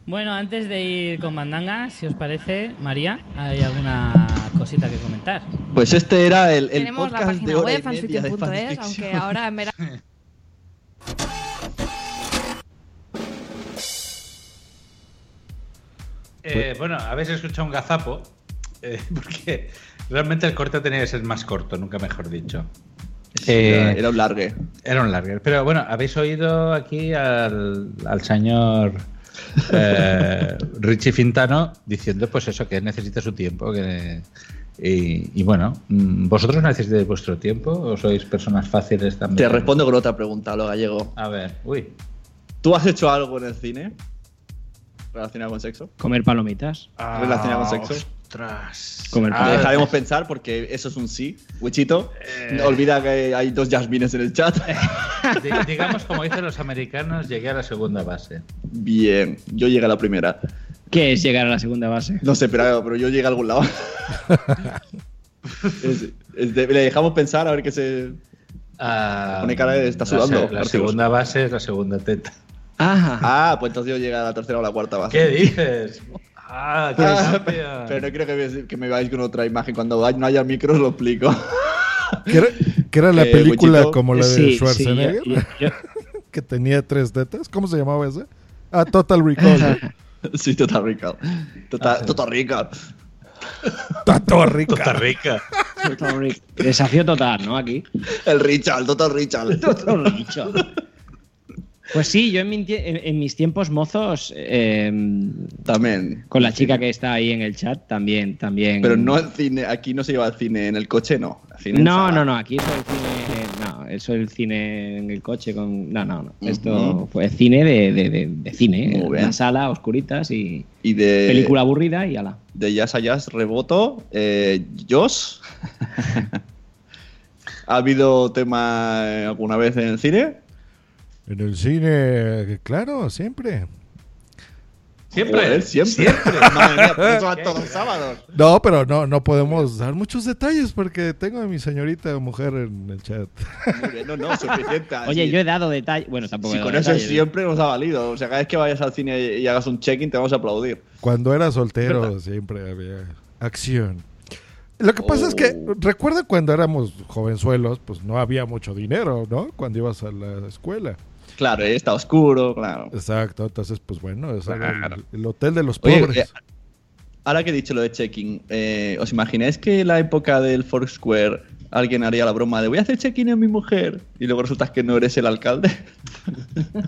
Bueno, antes de ir con Mandanga, si os parece, María, ¿hay alguna cosita que comentar? Pues este era el, el Tenemos la podcast de hora y web, media de fanfiction. aunque ahora en verano... Eh, bueno, habéis escuchado un gazapo, eh, porque realmente el corte tenía que ser más corto, nunca mejor dicho. Era, Eh, era un largue. Era un larger. Pero bueno, habéis oído aquí al, al señor eh, Richie Fintano diciendo pues eso, que necesita su tiempo. Que, y, y bueno, mm, ¿vosotros necesitáis vuestro tiempo o sois personas fáciles también? Te respondo con otra pregunta, lo gallego. A ver, uy. ¿Tú has hecho algo en el cine relacionado con sexo? Comer palomitas. ¿Relacionado con sexo? Te Ah, dejaremos pensar porque eso es un sí. Wichito, Eh. olvida que hay dos Jasmines en el chat. di- digamos, como dicen los americanos, llegué a la segunda base. Bien, yo llegué a la primera. ¿Qué es llegar a la segunda base? No sé, pero, pero yo llegué a algún lado. Es- es de- le dejamos pensar a ver qué se. Ah, Pone cara de está la sudando, La, segunda base es la segunda teta. Ah, pues entonces yo llegué a la tercera o la cuarta base. ¿Qué dices? Ah, qué Ah, pero no quiero que me, que me veáis con otra imagen. Cuando no haya micros lo explico. Que era, que era la Eh, película Wichito. como la de Sí, sí, Schwarzenegger, yo- yo- que tenía tres tetas. ¿Cómo se llamaba ese? Ah, Total Recall. ¿no? sí, Total Recall. Total, Total Recall. Total Recall. Costa Rica. Total Rick. Desafío total, ¿no? Aquí. El Richard, Total Richard. Total Richard. Pues sí, yo en, mi tie- en- en mis tiempos mozos, eh, También. con la chica que está ahí en el chat, también, también. Pero no el cine, aquí no se lleva al cine en el coche, no. Al cine No, no, no, aquí eso el cine, no, eso el cine en el coche con, no, no, no, esto fue cine de, de, de- de cine, Muy bien. la sala, oscuritas y Y de. película aburrida y ala. De Jazz a Jazz, reboto. Eh, Josh. ¿Ha habido tema eh, alguna vez en el cine? En el cine, claro, siempre. Siempre. Joder, siempre. Madre mía, por eso van todos los sábados. No, pero no, no podemos dar muchos detalles porque tengo a mi señorita mujer en el chat. Muy bien, no, no, suficiente. Oye, yo he dado detalles, bueno, tampoco Si he dado con eso siempre nos ha valido. O sea, cada vez que vayas al cine y, y hagas un check-in, te vamos a aplaudir. Cuando era soltero siempre había acción. Lo que pasa es que, Oh. recuerda cuando éramos jovenzuelos, pues no había mucho dinero, ¿no? Cuando ibas a la escuela. Claro, está oscuro, claro. Exacto, entonces, pues bueno, era Claro. el, el hotel de los Oye, pobres. eh, ahora que he dicho lo de check-in, eh, ¿os imagináis que en la época del Foursquare alguien haría la broma de voy a hacer check-in en mi mujer? Y luego resulta que no eres el alcalde.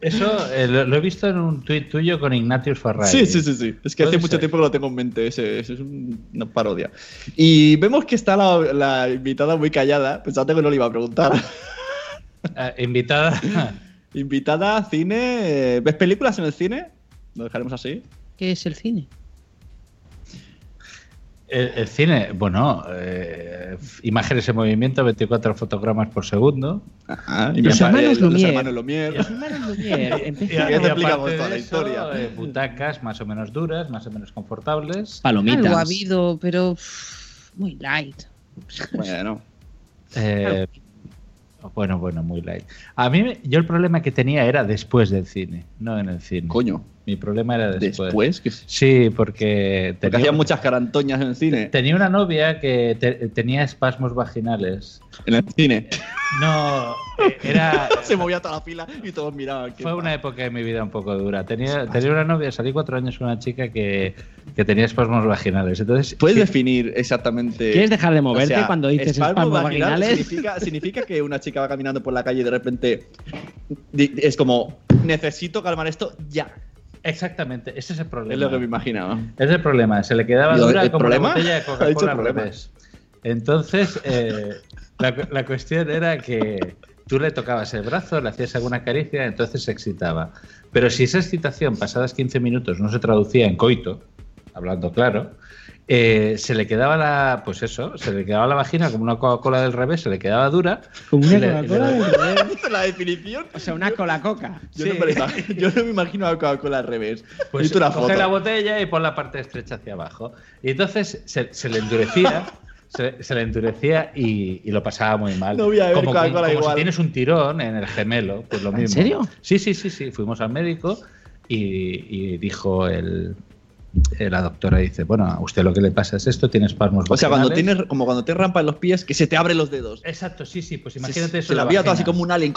Eso eh, lo, lo he visto en un tuit tuyo con Ignatius Farray. Sí, sí, sí, sí. Es que hace Puede mucho ser. tiempo que lo tengo en mente. Ese, ese es un- una parodia. Y vemos que está la, la invitada muy callada. Pensaba que no le iba a preguntar. Eh, invitada. invitada a cine. ¿Ves películas en el cine? Lo dejaremos así. ¿Qué es el cine? El, el cine, bueno, eh, imágenes en movimiento, 24 fotogramas por segundo. Ajá, y Los hermanos los Lumière. hermanos Lumière. Los hermanos Lumière. Y, y te explicamos aparte toda de la eso, historia. eh, butacas más o menos duras, más o menos confortables. Palomitas. Algo ha habido, pero uff, muy light. Bueno. Eh, Bueno, bueno, muy light. A mí, yo el problema que tenía era después del cine, no en el cine. Coño. Mi problema era después. ¿Después? ¿Qué- Sí, porque Porque hacía muchas carantoñas en el cine. Tenía una novia que te- tenía espasmos vaginales. En el cine. No, eh, era. Se movía toda la fila y todos miraban. ¿qué Fue una época de mi vida un poco dura. Tenía, tenía una novia, salí cuatro años con una chica que, que tenía espasmos vaginales. Entonces, ¿Puedes sí, definir exactamente. ¿Quieres dejar de moverte cuando dices espasmos vaginal vaginales? Significa, significa que una chica va caminando por la calle y de repente es como, necesito calmar esto ya. Exactamente, ese es el problema. Es lo que me imaginaba. Es el problema, se le quedaba ¿Y lo- dura el como problema? la botella de Coca-Cola al revés. Entonces, eh, la, la cuestión era que tú le tocabas el brazo, le hacías alguna caricia, entonces se excitaba. Pero si esa excitación, pasadas 15 minutos, no se traducía en coito, hablando claro, eh, se le quedaba la, pues eso, se le quedaba la vagina como una Coca-Cola del revés, se le quedaba dura. Como una Coca-Cola del revés. la definición. O sea, una cola coca. Yo, no me imagino, yo no me imagino a Coca-Cola al revés. Pues una coge foto. la botella y pon la parte estrecha hacia abajo. Y entonces se, se le endurecía, se, se le endurecía y, y lo pasaba muy mal. No voy a beber como, Coca-Cola como igual. si tienes un tirón en el gemelo, pues lo ¿En mismo. serio? Sí, sí, sí, sí. Fuimos al médico y, y dijo el, eh, la doctora dice, bueno, a usted lo que le pasa es esto, tiene espasmos O sea, cuando vaginales". tienes, como cuando te rampa en los pies, que se te abren los dedos. Exacto, sí, sí, pues Se- imagínate eso. Se la veía todo así como un alien.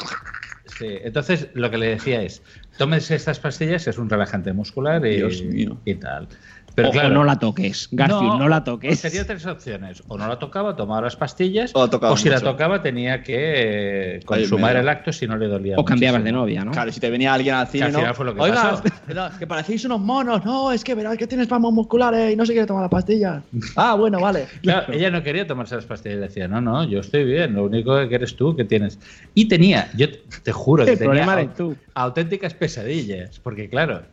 Sí, entonces lo que le decía es, tómese estas pastillas, es un relajante muscular y, y tal. Pero o, claro, o no la toques, Garfield, no, la toques. Tenía tres opciones. O no la tocaba, tomaba las pastillas. O tocaba si la tocaba, tenía que eh, consumar el acto si no le dolía. O cambiabas de muchísimo. novia, ¿no? Claro, si te venía alguien al Que cine, al ¿no? final fue lo que Oiga, pasó. que parecéis unos monos. No, es que verás que tienes espasmos musculares y no se quiere tomar la pastilla. Ah, bueno, vale. Claro, ella no quería tomarse las pastillas. Le decía, no, no, yo estoy bien. Lo único que eres tú que tienes. Y tenía, yo te- juro que El tenía problema tú. auténticas pesadillas. Porque, claro,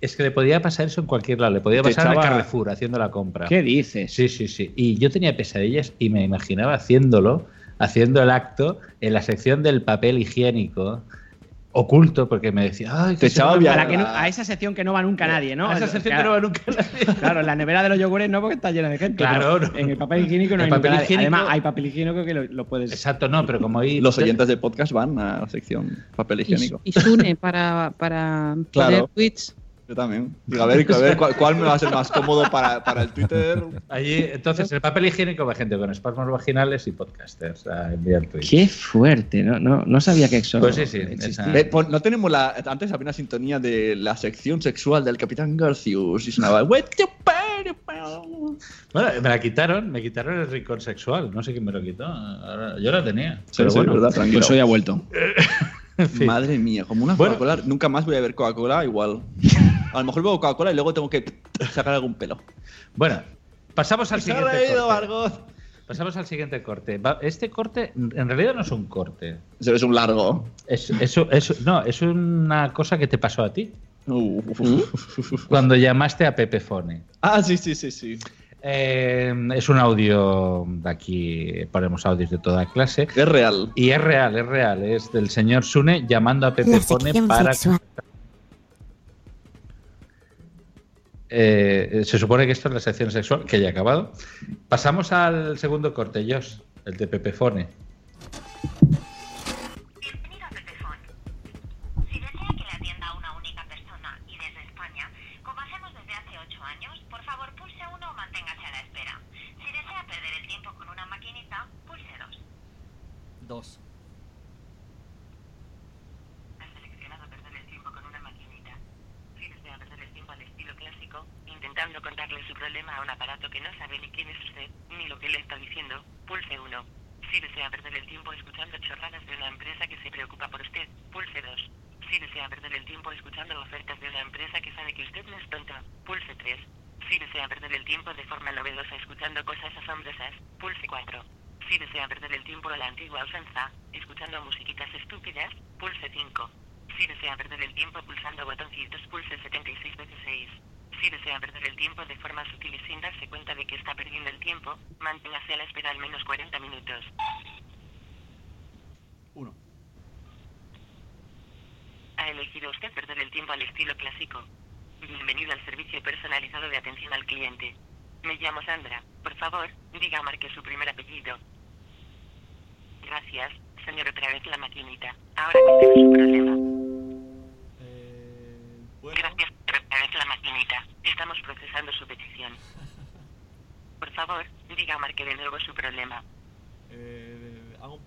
es que le podía pasar eso en cualquier lado. Le podía Te pasar echaba- Carrefour haciendo la compra. ¿Qué dices? Sí, sí, sí. Y yo tenía pesadillas y me imaginaba haciéndolo, haciendo el acto en la sección del papel higiénico oculto, porque me decía, ay, que Te se Para que no- a esa sección que no va nunca nadie, ¿no? A esa sección Claro. que no va nunca nadie. Claro, en la nevera de los yogures no, porque está llena de gente. Claro, no. En el papel higiénico no El hay papel nunca nadie. higiénico- Además, hay papel higiénico que lo, lo puedes. Exacto, no, pero como ahí. Los oyentes del podcast van a la sección papel Y, higiénico. y Sune para, para Claro. poner tweets. Yo también. Digo, a ver, a ver cuál, cuál me va a ser más cómodo para, para el Twitter. Allí, entonces, el papel higiénico va gente con espasmos vaginales y podcasters a enviar tweets. Qué fuerte, no, no, no sabía que eso Pues sí, sí, esa- Eh, pues, no tenemos la. Antes había una sintonía de la sección sexual del Capitán Garcius y sonaba. Bueno, me la quitaron, me quitaron el rincón sexual. No sé quién me lo quitó. Ahora- yo la tenía. Sí, pero sí, bueno. verdad, tranquilo. Pues hoy ha vuelto. Madre mía, como una Bueno. Coca-Cola. Nunca más voy a ver Coca-Cola igual. A lo mejor bebo Coca-Cola y luego tengo que sacar algún pelo. Bueno, pasamos al Se ha siguiente reído, corte. Pasamos al siguiente corte. Este corte en realidad no es un corte. Eso es un largo. Es, es- es- no, es una cosa que te pasó a ti Uh. cuando llamaste a Pepe Fone. Ah, sí, sí, sí, sí. Eh, es un audio de aquí, ponemos audios de toda clase. Es real. Y es real, es real. Es del señor Sune llamando a Pepe La Fone para. sexual. Eh, se supone que esto es la sección sexual, que ya ha acabado. Pasamos al segundo corte, el de Pepe Fone. Bienvenido a Pepefone. Si desea que le atienda a una única persona y desde España, como hacemos desde hace 8 años, por favor pulse 1 o manténgase a la espera. Si desea perder el tiempo con una maquinita, pulse 2. Dos. Has seleccionado perder el tiempo con una maquinita. Si desea perder el tiempo al estilo clásico, intentando contarle su problema a un aparato que no sabe ni quién es usted, ni lo que le está diciendo, pulse 1. Si desea perder el tiempo escuchando chorradas de una empresa que se preocupa por usted, pulse 2. Si desea perder el tiempo escuchando ofertas de una empresa que sabe que usted no es tonta, pulse 3. Si desea perder el tiempo de forma novedosa escuchando cosas asombrosas, pulse 4. Si desea perder el tiempo a la antigua usanza, escuchando musiquitas estúpidas, pulse 5. Si desea perder el tiempo pulsando botoncitos, pulse 76 veces 6. Si desea perder el tiempo de forma sutil y sin darse cuenta de que está perdiendo el tiempo, manténgase a la espera al menos 40 minutos. Uno. Ha elegido usted perder el tiempo al estilo clásico. Bienvenido al servicio personalizado de atención al cliente. Me llamo Sandra. Por favor, diga marque su primer apellido. Gracias, señor, otra vez la maquinita. Ahora cuéntenos su problema. Gracias, señor, otra la maquinita. Estamos procesando su petición. Por favor, diga o marque de nuevo su problema.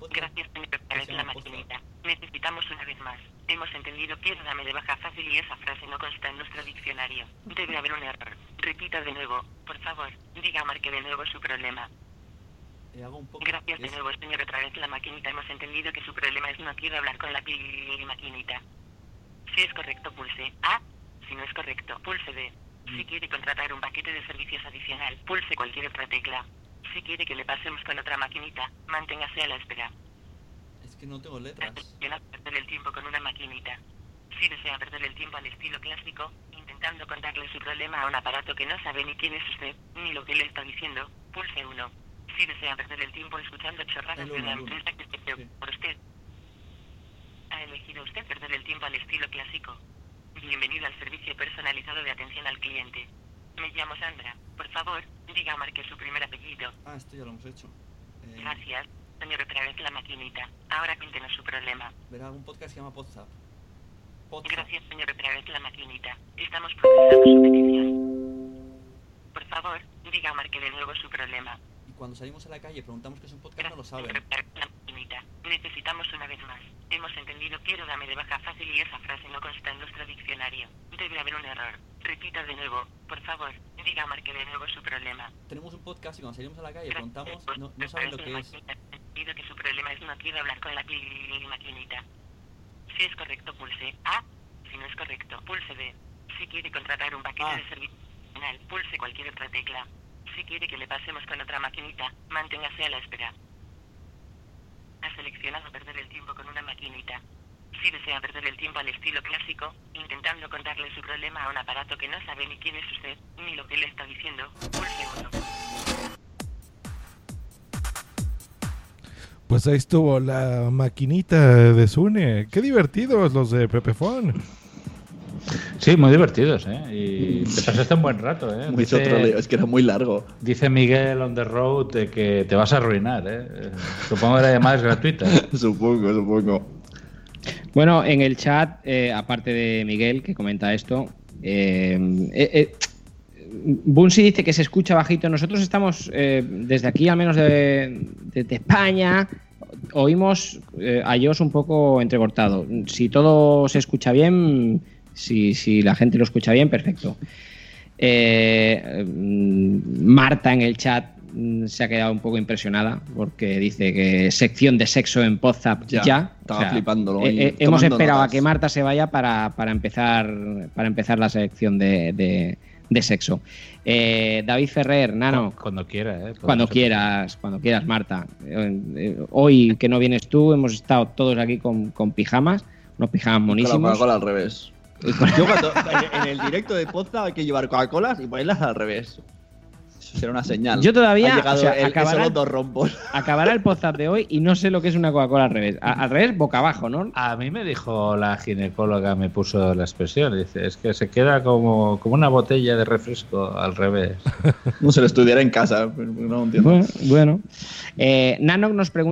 Gracias, señor, vez la maquinita. Necesitamos una vez más. Hemos entendido que es dame de baja fácil y esa frase no consta en nuestro diccionario. Debe haber un error. Repita de nuevo. Por favor, diga o marque de nuevo su problema. Gracias de nuevo, señor. Otra vez la maquinita. Hemos entendido que su problema es no quiero hablar con la maquinita. Si es correcto, pulse A. Si no es correcto, pulse B. Si quiere contratar un paquete de servicios adicional, pulse cualquier otra tecla. Si quiere que le pasemos con otra maquinita, manténgase a la espera. Es que no tengo letras. Perder el tiempo con una maquinita. Si desea perder el tiempo al estilo clásico, intentando contarle su problema a un aparato que no sabe ni quién es usted, ni lo que le está diciendo, pulse 1. Si desea perder el tiempo escuchando chorradas de una empresa que se preocupa por usted, ha elegido usted perder el tiempo al estilo clásico. Bienvenido al servicio personalizado de atención al cliente. Me llamo Sandra. Por favor, diga o marque su primer apellido. Ah, esto ya lo hemos hecho. Eh, Gracias. Señor, otra vez la maquinita. Ahora cuéntenos su problema. verá, un podcast que se llama WhatsApp. Gracias, señor, otra vez la maquinita. Estamos procesando su petición. Por favor, diga o marque de nuevo su problema. Cuando salimos a la calle preguntamos qué es un podcast, no lo saben. Necesitamos una vez más. Hemos entendido quiero dame de baja fácil y esa frase no consta en nuestro diccionario. Debe haber un error. Repita de nuevo. Por favor, diga marque de nuevo su problema. Tenemos un podcast y cuando salimos a la calle preguntamos, no, no saben lo que es. Pido que su problema es no quiero hablar con la maquinita. Si es correcto, pulse A. Si no es correcto, pulse B. Si quiere contratar un paquete de servicio pulse cualquier otra tecla. Si quiere que le pasemos con otra maquinita, manténgase a la espera. Ha seleccionado perder el tiempo con una maquinita. Si desea perder el tiempo al estilo clásico, intentando contarle su problema a un aparato que no sabe ni quién es usted, ni lo que le está diciendo, pulse 1. Pues ahí estuvo la maquinita de Sune. Qué divertidos los de Pepefon. Sí, muy divertidos, ¿eh? Y te pasaste un buen rato, ¿eh? Mucho troleo, es que era muy largo. Dice Miguel on the road de que te vas a arruinar, ¿eh? Eh, Supongo que la llamada es gratuita. supongo, supongo. Bueno, en el chat, eh, aparte de Miguel, que comenta esto, eh, eh, eh, Bunsi dice que se escucha bajito. Nosotros estamos, eh, desde aquí, al menos de, de- de España, oímos eh, a Jos un poco entrecortado. Si todo se escucha bien, si, si la gente lo escucha bien, perfecto. Eh, mm, Marta en el chat mm, se ha quedado un poco impresionada porque dice que sección de sexo en Podzap ya. Ya, estaba flipándolo eh, eh, hemos esperado notas. a que Marta se vaya para, para empezar para empezar la sección de, de- de sexo. Eh, David Ferrer, Nano. Cuando quiera, ¿eh? Cuando quieras, cuando quieras, Marta. Eh, eh, hoy que no vienes tú, hemos estado todos aquí con, con pijamas, unos pijamas Con la monísimos. Al revés. Yo cuando, en el directo de Poza hay que llevar Coca-Colas y ponerlas al revés. Eso será una señal. Yo todavía, Ha llegado o sea, el, acabará- dos rompos. Acabará el podcast de hoy y no sé lo que es una Coca-Cola al revés. A- al revés, boca abajo, ¿no? A mí me dijo la ginecóloga, me puso la expresión, dice, es que se queda como, como una botella de refresco al revés. No se lo estudiara en casa, pero no lo entiendo. Bueno, bueno. Eh, Nanok nos pregunta.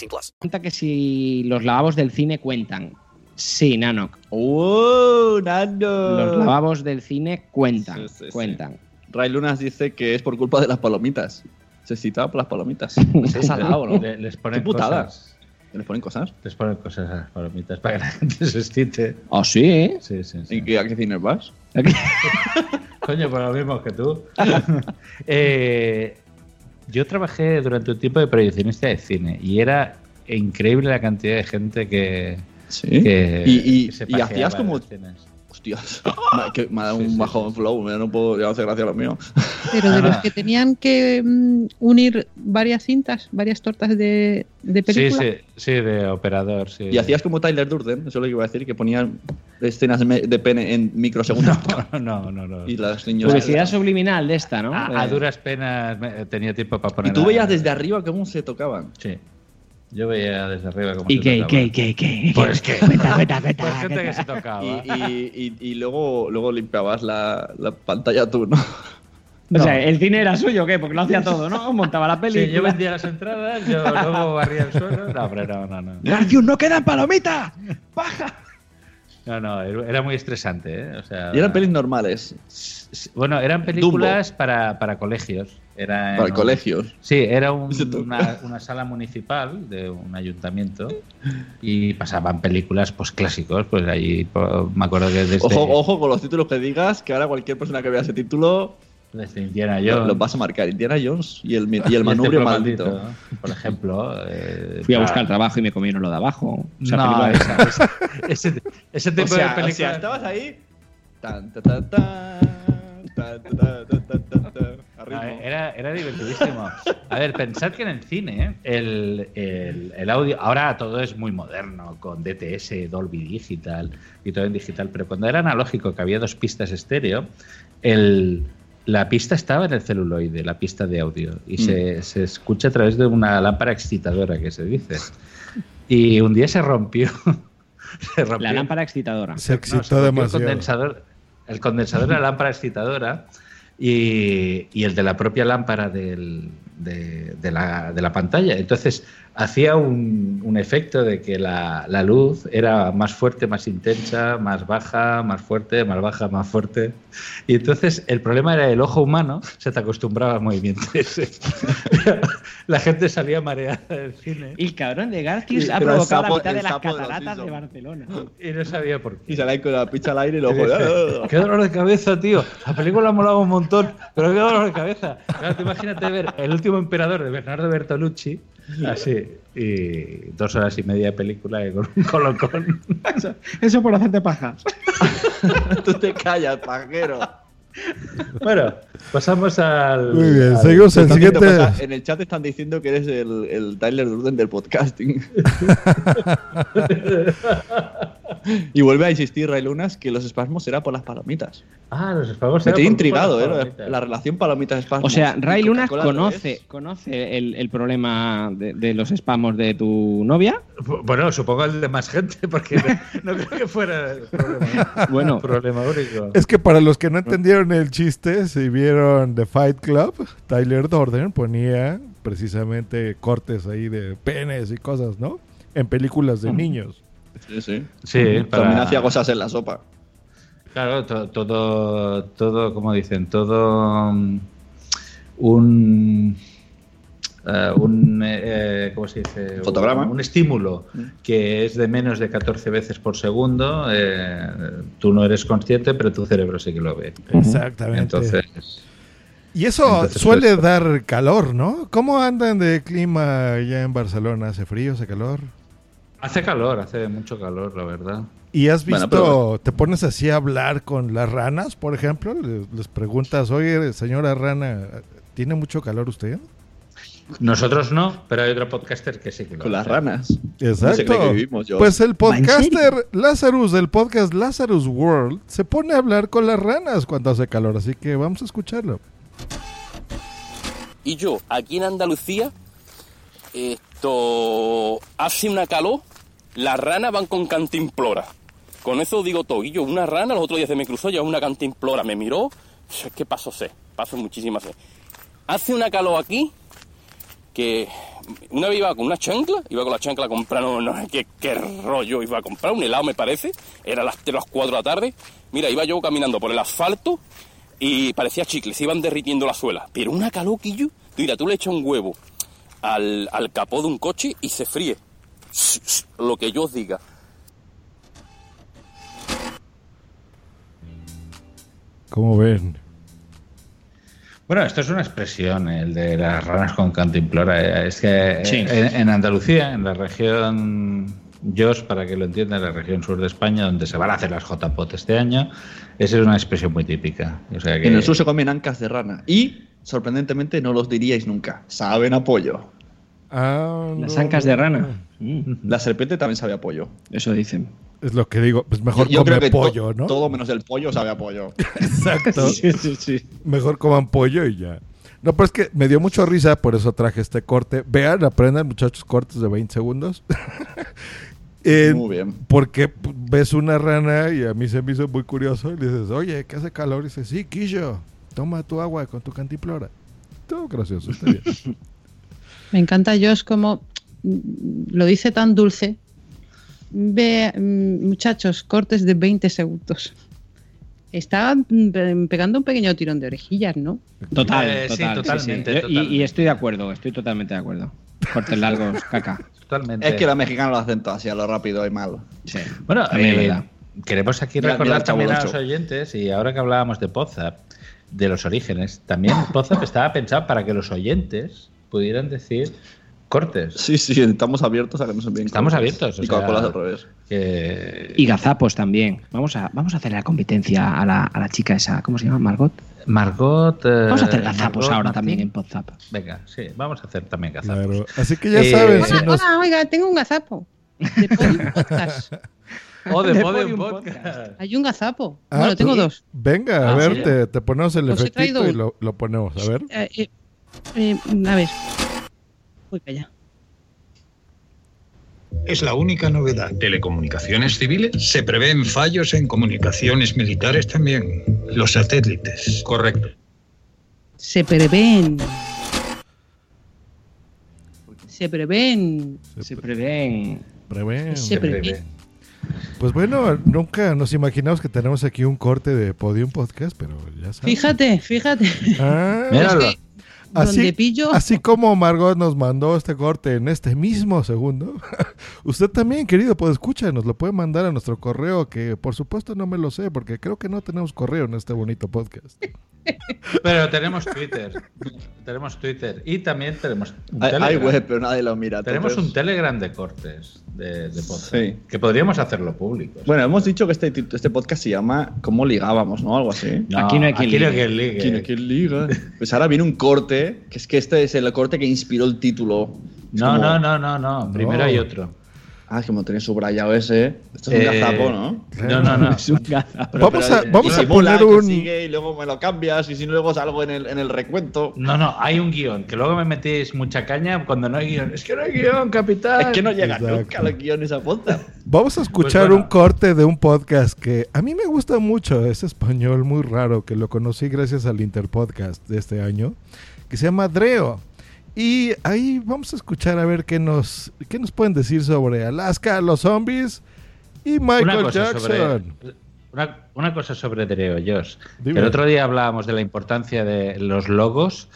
plus. Pregunta que si los lavabos del cine cuentan. Sí, Nanok. ¡Oh, Nano! Los lavabos del cine cuentan. Sí, sí, sí. cuentan. Ray Lunas dice que es por culpa de las palomitas. Se citaba por las palomitas. Le- les Qué ponen putada. cosas. ¿Les ponen cosas? Les ponen cosas a las palomitas para que la gente se excite. ¿Oh, sí? Sí, sí, sí. ¿Y qué- a qué cines vas? Coño, por lo mismo que tú. Eh, yo trabajé durante un tiempo de proyeccionista de cine y era increíble la cantidad de gente que. Sí. que- y, y- que se y hacías como. Hostias, me, que me ha dado un bajón flow, me- no puedo ya no hace gracia lo mío. Pero de los que tenían que mm, unir varias cintas, varias tortas de, de Sí, película. sí, sí, de operador, sí. Y hacías como Tyler Durden, eso es lo que iba a decir, que ponían escenas de, pene en microsegundos. No, no, no. Y las niños. Publicidad subliminal de esta, ¿no? A, a duras penas tenía tiempo para poner. Y tú veías desde arriba cómo se tocaban. Sí. Yo veía desde arriba cómo ¿Y se qué, qué, qué, qué? Pues que. Cuenta, cuenta, cuenta, Pues gente que se tocaba. Y, y, y, y luego, luego limpiabas la, la pantalla tú, ¿no? O sea, ¿el cine era suyo qué? Porque lo hacía todo, ¿no? Montaba la peli. Sí, yo vendía las entradas, yo luego barría el suelo. No, hombre, no, no, no. ¡Garcius, no quedan palomitas! No, no, era muy estresante, ¿eh? O sea, Y eran pelis normales. Bueno, eran películas para, para colegios. Era en Para un- colegios. Sí, era un- una, una sala municipal de un ayuntamiento y pasaban películas pues clásicos. Pues allí po- me acuerdo que desde, Ojo, ojo con los títulos que digas, que ahora cualquier persona que vea ese título desde Indiana Jones. lo vas a marcar. Indiana Jones y el, y el el manubrio maldito. por ejemplo. eh, Fui a para- buscar trabajo y me comieron lo de abajo. O sea, No, película- esa- esa- ese, ese tipo O sea, de películas. o sea, estabas ahí. Tan, ta, ta, ta, tan, ta, ta, ta, ta, ta, ta, a ritmo. Era, era divertidísimo. A ver, pensad que en el cine el, el- el audio, ahora todo es muy moderno, con DTS, Dolby Digital y todo en digital, pero cuando era analógico, que había dos pistas estéreo, el, la pista estaba en el celuloide, la pista de audio, y Mm. se, se escucha a través de una lámpara excitadora, que se dice. Y un día se rompió. se rompió La lámpara excitadora. Se no, excitó se rompió demasiado. El condensador, el condensador de la lámpara excitadora y, y el de la propia lámpara del- de, de la, de la pantalla. Entonces hacía un, un efecto de que la, la luz era más fuerte, más intensa, más baja, más fuerte, más baja, más fuerte. Y entonces el problema era el ojo humano, se te acostumbraba al movimiento ese. la gente salía mareada del cine. El cabrón de Garcius Sí, ha provocado sapo- la mitad de las de cataratas de Simpson. Barcelona. Y no sabía por qué. Y sale ahí con la picha al aire y Y luego. dice, qué dolor de cabeza, tío. La película ha molado un montón, pero qué dolor de cabeza. Claro, tú imagínate ver El último emperador de Bernardo Bertolucci, así, y dos horas y media de película y con un colocón. Eso por hacerte paja. Tú te callas, pajero. Bueno, pasamos al. Muy bien, al- seguimos diciendo siguiente. cosas- en el chat están diciendo que eres el, el Tyler Durden del podcasting. y vuelve a insistir Ray Lunas que los espasmos era por las palomitas. Ah, los espagos. Me era tiene por- intrigado, ¿eh? La, relación palomitas-espasmos. O sea, Ray Lunas conoce, conoce el, el problema de, de los spamos de tu novia. Bueno, supongo el de más gente, porque no, no creo que fuera el problema, Bueno. problema único. Es que para los que no entendieron el chiste, si vieron The Fight Club, Tyler Durden ponía precisamente cortes ahí de penes y cosas, ¿no? En películas de niños. Sí, sí. Sí, para- También hacía cosas en la sopa. Claro, to- todo, todo, como dicen, todo mm, un, eh, un eh, ¿cómo se dice? Un- Fotograma. Un, estímulo que es de menos de 14 veces por segundo. eh, tú no eres consciente, pero tu cerebro sí que lo ve. Exactamente. Entonces, Y eso Entonces, suele pues- dar calor, ¿no? ¿Cómo andan de clima allá en Barcelona? ¿Hace frío, hace calor? Hace calor, hace mucho calor, la verdad. ¿Y has visto, Bueno, pero- te pones así a hablar con las ranas, por ejemplo? Les, les preguntas, oye, señora rana, ¿tiene mucho calor usted? Nosotros no, pero hay otro podcaster que sí que lo Con las ranas. Exacto. No vivimos. Pues el podcaster Lazarus del podcast Lazarus World se pone a hablar con las ranas cuando hace calor, así que vamos a escucharlo. Y yo, aquí en Andalucía, esto hace una calor, las ranas van con cantimplora. Con eso digo todo. Y yo, una rana, los otros días se me cruzó, ya una cantimplora, me miró, es que paso sé, paso muchísima. Hace una calor aquí que una vez iba con una chancla, iba con la chancla a comprar, no, no qué, rollo, iba a comprar un helado me parece, era las 3 las 4 de la tarde, mira, iba yo caminando por el asfalto y parecía chicle, se iban derritiendo la suela, pero una calor que yo, mira, tú le echas un huevo al, al capó de un coche y se fríe, lo que yo os diga. ¿Cómo ven? Bueno, esto es una expresión, el de las ranas con cantimplora. Es que Sí. en, en Andalucía, en la región Jos, para que lo entiendan, la región sur de España, donde se van a hacer las JPOT este año, esa es una expresión muy típica. O sea que, En el sur se comen ancas de rana. Y, sorprendentemente, no los diríais nunca. Saben a pollo. Ah, Las no, ancas de rana. La serpiente también sabe a pollo. Eso dicen. Es lo que digo, pues mejor Yo- yo creo que to- pollo, ¿no? Todo menos el pollo sabe a pollo. Exacto. Sí, sí, sí. Mejor coman pollo y ya. No, pero es que me dio mucho risa, por eso traje este corte. Vean, aprendan muchachos cortes de 20 segundos. Eh, Muy bien. Porque ves una rana y a mí se me hizo muy curioso y le dices, oye, ¿qué hace calor? Y dice, sí, Quillo, toma tu agua con tu cantiplora. Todo gracioso, está bien. Me encanta Josh como mm, lo dice tan dulce. Ve, mm, muchachos, cortes de 20 segundos. Está mm, pe- pegando un pequeño tirón de orejillas, ¿no? Total, Eh, sí, total, sí, totalmente, sí. Y- totalmente. Y, estoy de acuerdo, estoy totalmente de acuerdo. Cortes largos, caca. Totalmente. Es que los mexicanos lo hacen todo así a lo rápido y mal. Sí. Bueno, También es eh, verdad. queremos aquí Mira, recordar también a los oyentes, y ahora que hablábamos de Podzap, de los orígenes, también Podzap estaba pensado para que los oyentes pudieran decir cortes. Sí, sí, estamos abiertos a que nos envíen Estamos abiertos. o Y sea, Coca-Cola al revés. que- Y gazapos también. Vamos a, vamos a hacer la competencia a la, a la chica esa, ¿cómo se llama? Margot. Margot. eh, Vamos a hacer gazapos Margot ahora Martín. también en Podzap. Venga, sí, vamos a hacer también gazapos. Claro. Así que ya Eh, saben, si Hola, nos, hola, oiga, tengo un gazapo. De Podium Podcast. O de De Podium Podium Podcast. Hay un gazapo. Ah, bueno, tengo dos. Venga, a Ah, ver, ¿sí? te, te ponemos el efectito y lo, lo ponemos. A ver. Eh, eh, a ver. Voy para allá. Es la única novedad. Telecomunicaciones civiles. Se prevén fallos en comunicaciones militares también. Los satélites. Correcto. Se prevén. Se prevén. Se prevén. Prevén. Se prevén. Pues bueno, nunca nos imaginamos que tenemos aquí un corte de Podium Podcast, pero ya sabes. Fíjate, fíjate. Ah, Míralo. Es que donde Así, pillo. así como Margot nos mandó este corte en este mismo segundo, usted también, querido, pues escucha, nos lo puede mandar a nuestro correo, que por supuesto no me lo sé, porque creo que no tenemos correo en este bonito podcast. Pero tenemos Twitter. tenemos Twitter. Y también tenemos un Hay, hay web, pero nadie lo mira. Tenemos entonces- un Telegram de cortes de, de podcast. Sí. Que podríamos hacerlo público. Bueno, hemos dicho que este, este podcast se llama ¿Cómo ligábamos? ¿no? Algo así. No, Aquí no hay quien aquí no hay ligue. quien ligue. ¿Quién, quién liga? Pues ahora viene un corte, que es que este es el corte que inspiró el título. No, como- no, no, no, no. Primero No. hay otro. Ah, es que como tenía subrayado ese. Esto es un Eh, gazapo, ¿no? No, no, no. Es un gazapo. Vamos a- vamos a poner un- sigue y luego me lo cambias y si no luego salgo en el, en el recuento. No, no, hay un guion. Que luego me metéis mucha caña cuando no hay guion. Es que no hay guion, capitán. Es que no llega Exacto. nunca los guiones a posta. Vamos a escuchar bueno. un corte de un podcast que a mí me gusta mucho, es español muy raro, que lo conocí gracias al Interpodcast de este año, que se llama Dreo. Y ahí vamos a escuchar a ver qué nos, qué nos pueden decir sobre Alaska, los zombies y Michael una Jackson. sobre una, una cosa sobre Dreo, Josh. Dime. El otro día hablábamos de la importancia de los logos.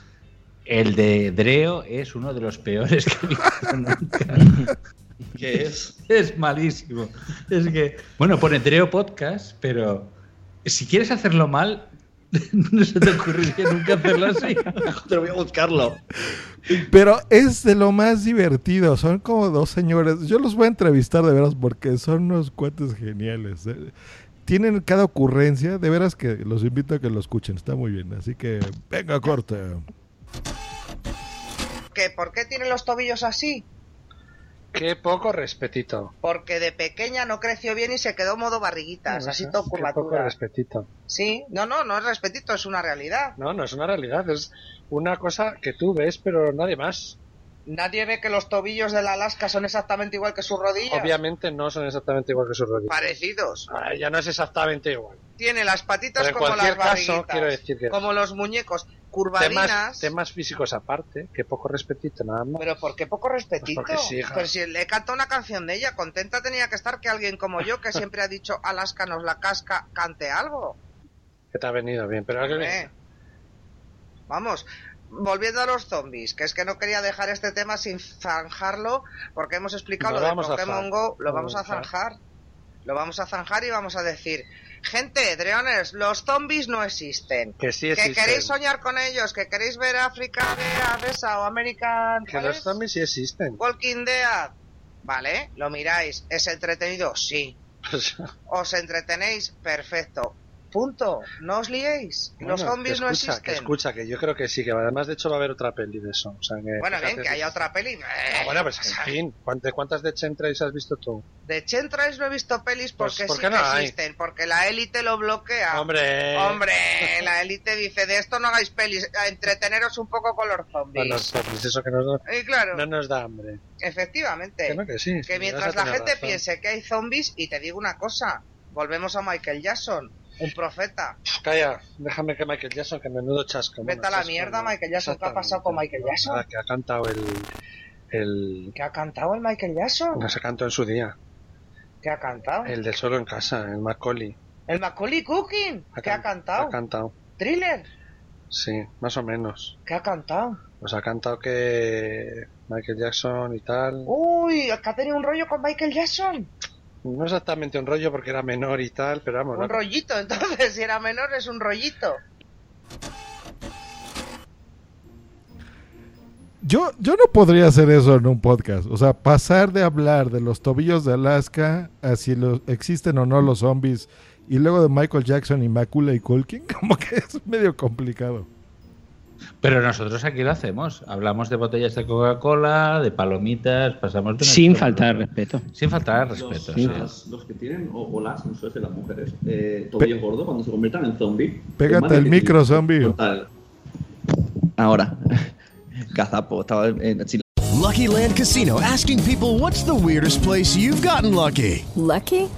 El de Dreo es uno de los peores que he visto nunca. ¿Qué es? Es malísimo. Es que, bueno, pone Dreo Podcast, pero si quieres hacerlo mal, no se te ocurriría nunca hacerlo así. Te voy a buscarlo. Pero es de lo más divertido. Son como dos señores. Yo los voy a entrevistar de veras porque son unos cuates geniales. eh. Tienen cada ocurrencia. De veras que los invito a que lo escuchen. Está muy bien. Así que venga, corte. ¿Que ¿Por qué tiene los tobillos así? Qué poco respetito. Porque de pequeña no creció bien y se quedó modo barriguitas, así todo Qué poco curvatura. respetito. Sí, no, no, no es respetito, es una realidad. No, no es una realidad, es una cosa que tú ves, pero nadie más. Nadie ve que los tobillos de la Alaska son exactamente igual que sus rodillas. Obviamente no son exactamente igual que sus rodillas. Parecidos. Ah, ya no es exactamente igual. Tiene las patitas Pero como las caso, barriguitas. quiero decir que- Como los muñecos, curvadinas. temas físicos aparte, qué poco respetito nada más. Pero ¿por qué poco respetito? Pues sí, hija. Pero si le canta una canción de ella, contenta tenía que estar que alguien como yo, que siempre ha dicho Alaska nos la casca, cante algo. Que te ha venido bien, pero. Vamos, volviendo a los zombies, que es que no quería dejar este tema sin zanjarlo, porque hemos explicado Lo lo, de Pokémon Go, lo vamos a zanjar. Lo vamos a zanjar y vamos a decir, gente, Dreoners, los zombies no existen. Que sí que existen. queréis soñar con ellos, que queréis ver África de Esa o American Que ¿cuál los es? zombies sí existen. Walking Dead. Vale, lo miráis. ¿Es entretenido? Sí. ¿Os entretenéis? Perfecto. Punto. No os liéis. los zombies no existen. Que escucha, que yo creo que sí, que además de hecho va a haber otra peli de eso. O sea, que, Bueno, bien, que haya otra peli. Ah, bueno, pues en fin, ¿cuántas, cuántas de Chemtrails has visto tú? De Chemtrails no he visto pelis Pues, porque ¿por sí no que hay? existen. Porque la élite lo bloquea. ¡Hombre! Hombre, la élite dice, de esto no hagáis pelis, entreteneros un poco con los No, zombies. zombies, eso que nos, Y claro, no nos da hambre. efectivamente. Que no, que sí, Que sí, mientras la gente razón. piense que hay zombies, y te digo una cosa, volvemos a Michael Jackson, un profeta. Calla, déjame que Michael Jackson, que menudo chasco. Vete a la mierda, Michael Jackson. ¿Qué ha pasado con Michael Jackson? Ah, que ha cantado el... el ¿Qué ha cantado el Michael Jackson? no se cantó en su día. ¿Qué ha cantado? El de Solo en Casa, el Macaulay. El Macaulay Cooking. ¿Qué ha cantado? Ha cantado. Thriller. Sí, más o menos. ¿Qué ha cantado? Pues ha cantado que Michael Jackson y tal. Uy, que ha tenido un rollo con Michael Jackson. No exactamente un rollo porque era menor y tal, pero vamos. Un rollito, entonces, si era menor es un rollito. Yo, yo no podría hacer eso en un podcast. O sea, pasar de hablar de los tobillos de Alaska a si los, existen o no los zombies y luego de Michael Jackson y Macaulay Culkin, como que es medio complicado. Pero nosotros aquí lo hacemos. Hablamos de botellas de Coca-Cola, de palomitas, pasamos de Sin faltar al respeto. Sin faltar al respeto. Los, sí. las- los que tienen, o, o las, no sé si las mujeres, eh, tobillo gordo, cuando se conviertan en zombie. Pégate el micro, zombie. Ahora, Gazapo, estaba en Chile. Lucky Land Casino asking people what's the weirdest place you've gotten lucky? Lucky?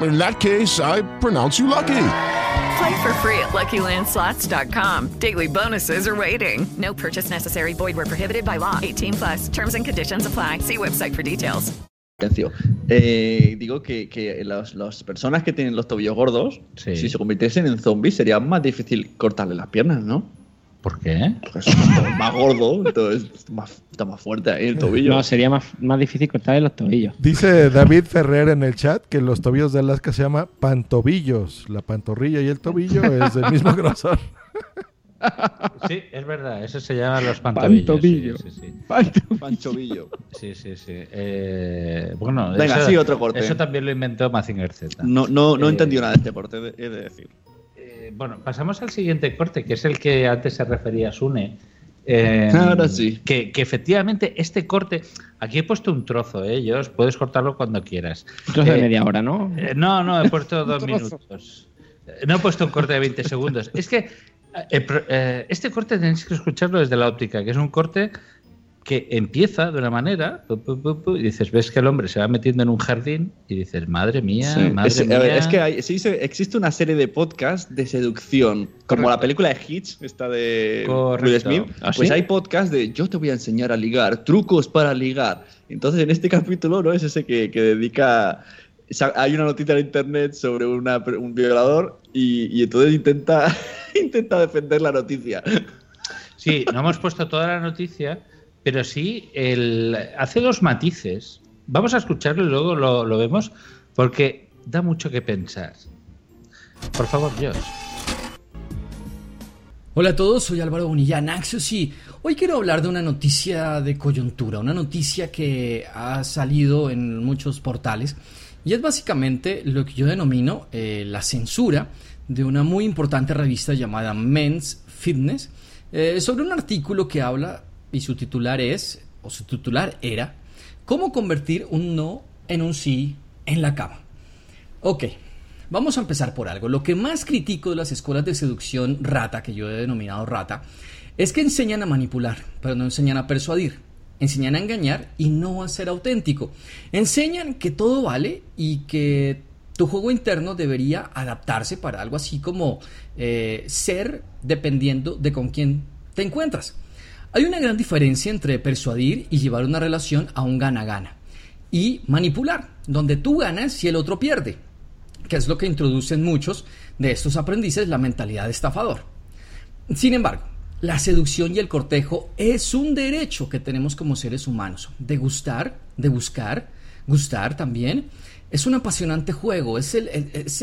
In that case, I pronounce you lucky. Play for free at LuckyLandSlots.com. Daily bonuses are waiting. No purchase necessary. Void where prohibited by law. 18 plus. Terms and conditions apply. See website for details. Silencio. Eh, digo que, que las, las personas que tienen los tobillos gordos, si se convirtiesen en zombies, sería más difícil cortarle las piernas, ¿no? ¿Por qué? Porque es más, más gordo, entonces está más, está más fuerte ahí el tobillo. No, sería más, más difícil cortarle los tobillos. Dice David Ferrer en el chat que los tobillos de Alaska se llama pantobillos. La pantorrilla y el tobillo es del mismo grosor. Sí, es verdad, eso se llama los pantobillos. Pantobillo. Sí, sí, sí. Sí, sí, sí. Eh, bueno, Venga, eso, sí, otro corte. Eso también lo inventó Mazinger Z. No, no, no Eh, entendido nada de este corte, he de decir. Eh, bueno, pasamos al siguiente corte, que es el que antes se refería a Sune. Eh, Ahora sí. Que, que efectivamente este corte, aquí he puesto un trozo, ¿eh? Ellos puedes cortarlo cuando quieras. Un trozo de Eh, media hora, ¿no? eh, no, no, he puesto dos minutos. Eh, No he puesto un corte de 20 segundos. Es que eh, eh, este corte tenéis que escucharlo desde la óptica, que es un corte que empieza de una manera pu, pu, pu, pu, y dices, ves que el hombre se va metiendo en un jardín y dices, madre mía, Sí, madre es, a mía. ver, es que hay- sí, se- existe una serie de podcasts de seducción, como la película de Hitch, esta de. Will Smith. ¿Ah, pues sí? hay podcasts de yo te voy a enseñar a ligar, trucos para ligar. Entonces en este capítulo no es ese que, que dedica... Hay una noticia en internet sobre una- un violador y, y entonces intenta, intenta defender la noticia. Sí, no hemos puesto toda la noticia, pero sí el, hace dos matices. Vamos a escucharlo y luego lo, vemos, porque da mucho que pensar. Por favor, Josh. Hola a todos, soy Álvaro Bonilla Naxios y hoy quiero hablar de una noticia de coyuntura, una noticia que ha salido en muchos portales y es básicamente lo que yo denomino eh, la censura de una muy importante revista llamada Men's Fitness eh, sobre un artículo que habla y su titular es, o su titular era, ¿Cómo convertir un no en un sí en la cama? Ok, vamos a empezar por algo. Lo que más critico de las escuelas de seducción rata, que yo he denominado rata, es que enseñan a manipular, pero no enseñan a persuadir. Enseñan a engañar y no a ser auténtico. Enseñan que todo vale y que tu juego interno debería adaptarse para algo así como eh, ser dependiendo de con quién te encuentras. Hay una gran diferencia entre persuadir y llevar una relación a un gana-gana. Y manipular, donde tú ganas y el otro pierde, que es lo que introducen muchos de estos aprendices la mentalidad de estafador. Sin embargo, la seducción y el cortejo es un derecho que tenemos como seres humanos, de gustar, de buscar, gustar también, es un apasionante juego, es,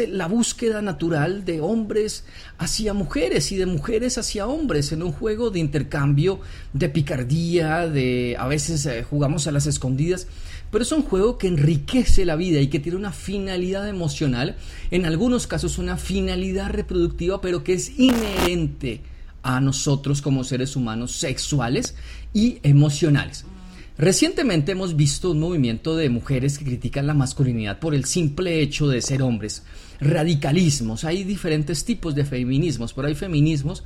la búsqueda natural de hombres hacia mujeres y de mujeres hacia hombres en un juego de intercambio, de picardía, de a veces eh, jugamos a las escondidas, pero es un juego que enriquece la vida y que tiene una finalidad emocional, en algunos casos una finalidad reproductiva, pero que es inherente a nosotros como seres humanos sexuales y emocionales. Recientemente hemos visto un movimiento de mujeres que critican la masculinidad por el simple hecho de ser hombres. Radicalismos. Hay diferentes tipos de feminismos, pero hay feminismos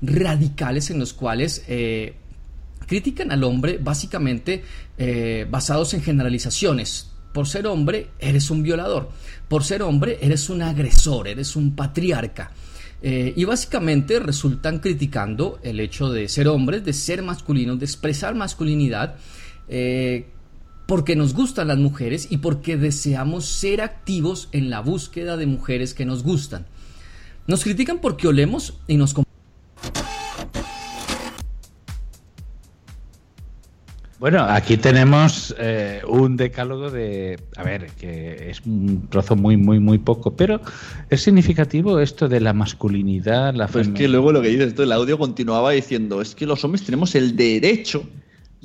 radicales en los cuales eh, critican al hombre básicamente eh, basados en generalizaciones. Por ser hombre, eres un violador. Por ser hombre, eres un agresor, eres un patriarca. Eh, y básicamente resultan criticando el hecho de ser hombres, de ser masculinos, de expresar masculinidad eh, porque nos gustan las mujeres y porque deseamos ser activos en la búsqueda de mujeres que nos gustan. Nos critican porque olemos y nos... Bueno, aquí tenemos eh, un decálogo de, a ver, que es un trozo muy, muy, muy poco, pero es significativo esto de la masculinidad, la Pues que luego lo que dices, esto, el audio continuaba diciendo, es que los hombres tenemos el derecho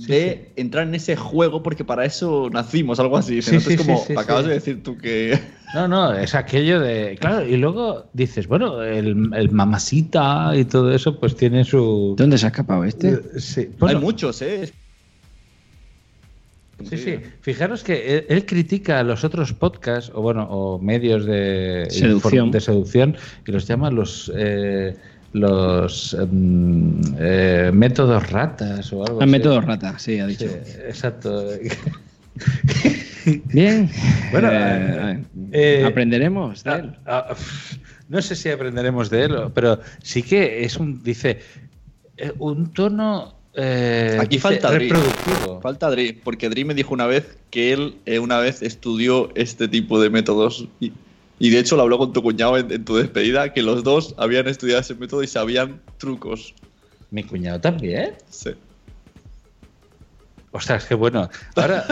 de entrar en ese juego porque para eso nacimos, algo así. es como, acabas de decir tú que... No, no, es aquello de... Claro, y luego dices, bueno, el, el mamasita y todo eso pues tiene su... ¿Dónde se ha escapado este? Sí, Hay muchos, ¿eh? Sí, sí. Fijaros que él, critica a los otros podcasts, o bueno, o medios de seducción, de seducción y los llama los... Eh, los em, eh, métodos ratas o algo ah, así. Métodos ratas, sí, ha dicho. exacto. Bien. Bueno, eh, eh, aprenderemos de él. Ah, ah, no sé si aprenderemos de él, pero sí que es un, dice, un tono Aquí falta Dri. Falta Dri, porque Dri me dijo una vez que él una vez estudió este tipo de métodos y, y de hecho lo habló con tu cuñado en, tu despedida, que los dos habían estudiado ese método y sabían trucos. ¿Mi cuñado también? Sí. Ostras, qué bueno. Ahora.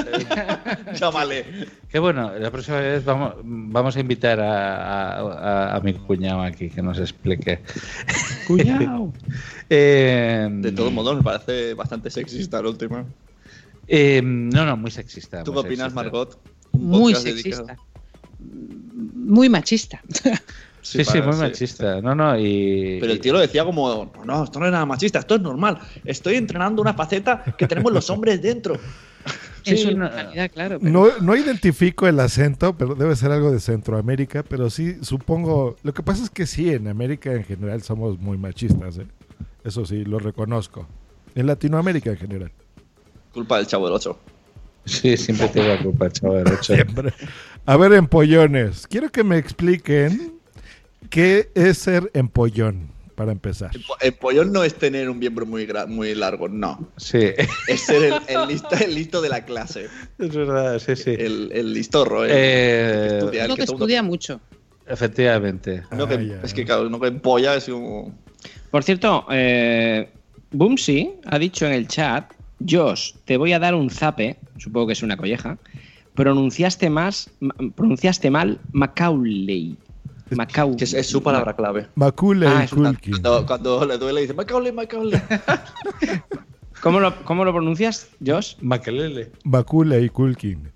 Llámale. qué bueno. La próxima vez vamos, vamos a invitar a, mi cuñado aquí que nos explique. ¡Cuñado! Eh, de todos modos, me parece bastante sexista el tema. Eh, no, no, muy sexista. ¿Tú qué opinas, Margot? muy sexista muy machista. Sí, sí, muy machista. No, no, y... Pero el tío lo decía como, no, no, esto no es nada machista, esto es normal. Estoy entrenando una faceta que tenemos los hombres dentro. Sí, una claro. No, no identifico el acento, pero debe ser algo de Centroamérica, pero sí supongo... Lo que pasa es que sí, en América en general somos muy machistas, ¿eh? Eso sí, lo reconozco. En Latinoamérica en general. Culpa del Chavo del Ocho. Sí, siempre tengo la culpa Ocho. Siempre. A ver, empollones. Quiero que me expliquen qué es ser empollón, para empezar. Empollón no es tener un miembro muy, muy largo, no. Sí. Es ser el, listo, el listo, de la clase. Es verdad, sí, sí. El, listorro, ¿eh? que estudia, que, estudia mucho. Efectivamente. No que, es que claro, no que empolla es un... Por cierto, eh, Boomsy ha dicho en el chat, Josh, te voy a dar un zape, supongo que es una colleja, pronunciaste, más, pronunciaste mal Macaulay. Macau que es, su palabra clave. Macaulay ah, cuando, cuando, le duele dice Macaulay, Macaulay. ¿Cómo lo, ¿Cómo lo pronuncias, Josh? Macaulay. Macaulay Culkin.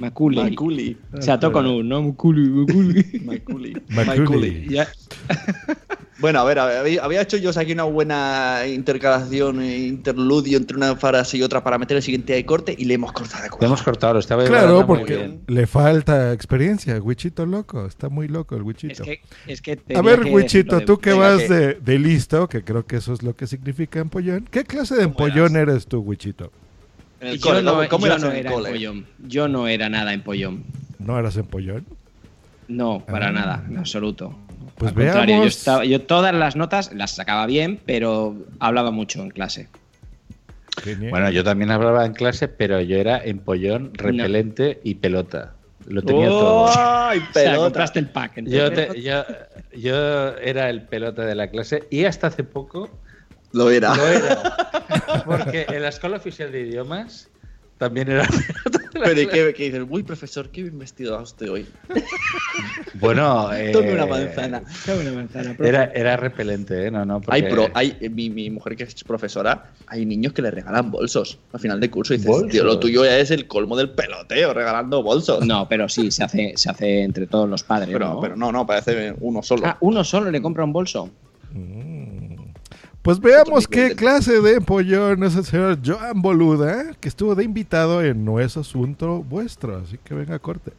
Macaulay. Macaulay. O sea, con un, ¿no? Macaulay. Macaulay. Ya. Bueno, a ver, había, hecho yo aquí una buena intercalación, eh, interludio entre una frase y otra para meter el siguiente de corte y le hemos cortado de Lo hemos cortado, lo estaba Claro, porque le falta experiencia. Wichito loco, está muy loco el Wichito. Es que, es que A ver, que Wichito, tú que vas que- de, de listo, que creo que eso es lo que significa empollón. ¿Qué clase de empollón eres tú, Wichito? En el yo cole, no, ¿cómo- cómo yo eras no en el era cole? empollón. Yo no era nada empollón. ¿No eras empollón? No, para Ah. nada, en absoluto. Pues Al contrario, yo, estaba- yo todas las notas las sacaba bien, pero hablaba mucho en clase. Bueno, yo también hablaba en clase, pero yo era empollón, repelente y pelota. Lo tenía todo. ¡Ay, O sea, pelota! compraste el pack. Yo, te- yo, yo era el pelota de la clase y hasta hace poco Lo era. lo era. Porque en la escuela oficial de idiomas también era Pero ¿y qué, qué dices? Uy, profesor, qué bien vestido usted hoy. Bueno, eh, Tome una manzana. Tome una manzana, profe. Era, era repelente, ¿eh? No, no, porque... Hay pro, hay, eh, mi, mi mujer que es profesora, hay niños que le regalan bolsos al final de curso y dices, ¿Bolsos? tío, lo tuyo ya es el colmo del peloteo, regalando bolsos. No, pero sí, se hace, se hace entre todos los padres. pero, ¿no? pero no, no, parece uno solo. Ah, uno solo le compra un bolso. Pues veamos qué clase de empollón es el señor Joan Boluda, que estuvo de invitado en No es Asunto Vuestro. Así que venga, corte.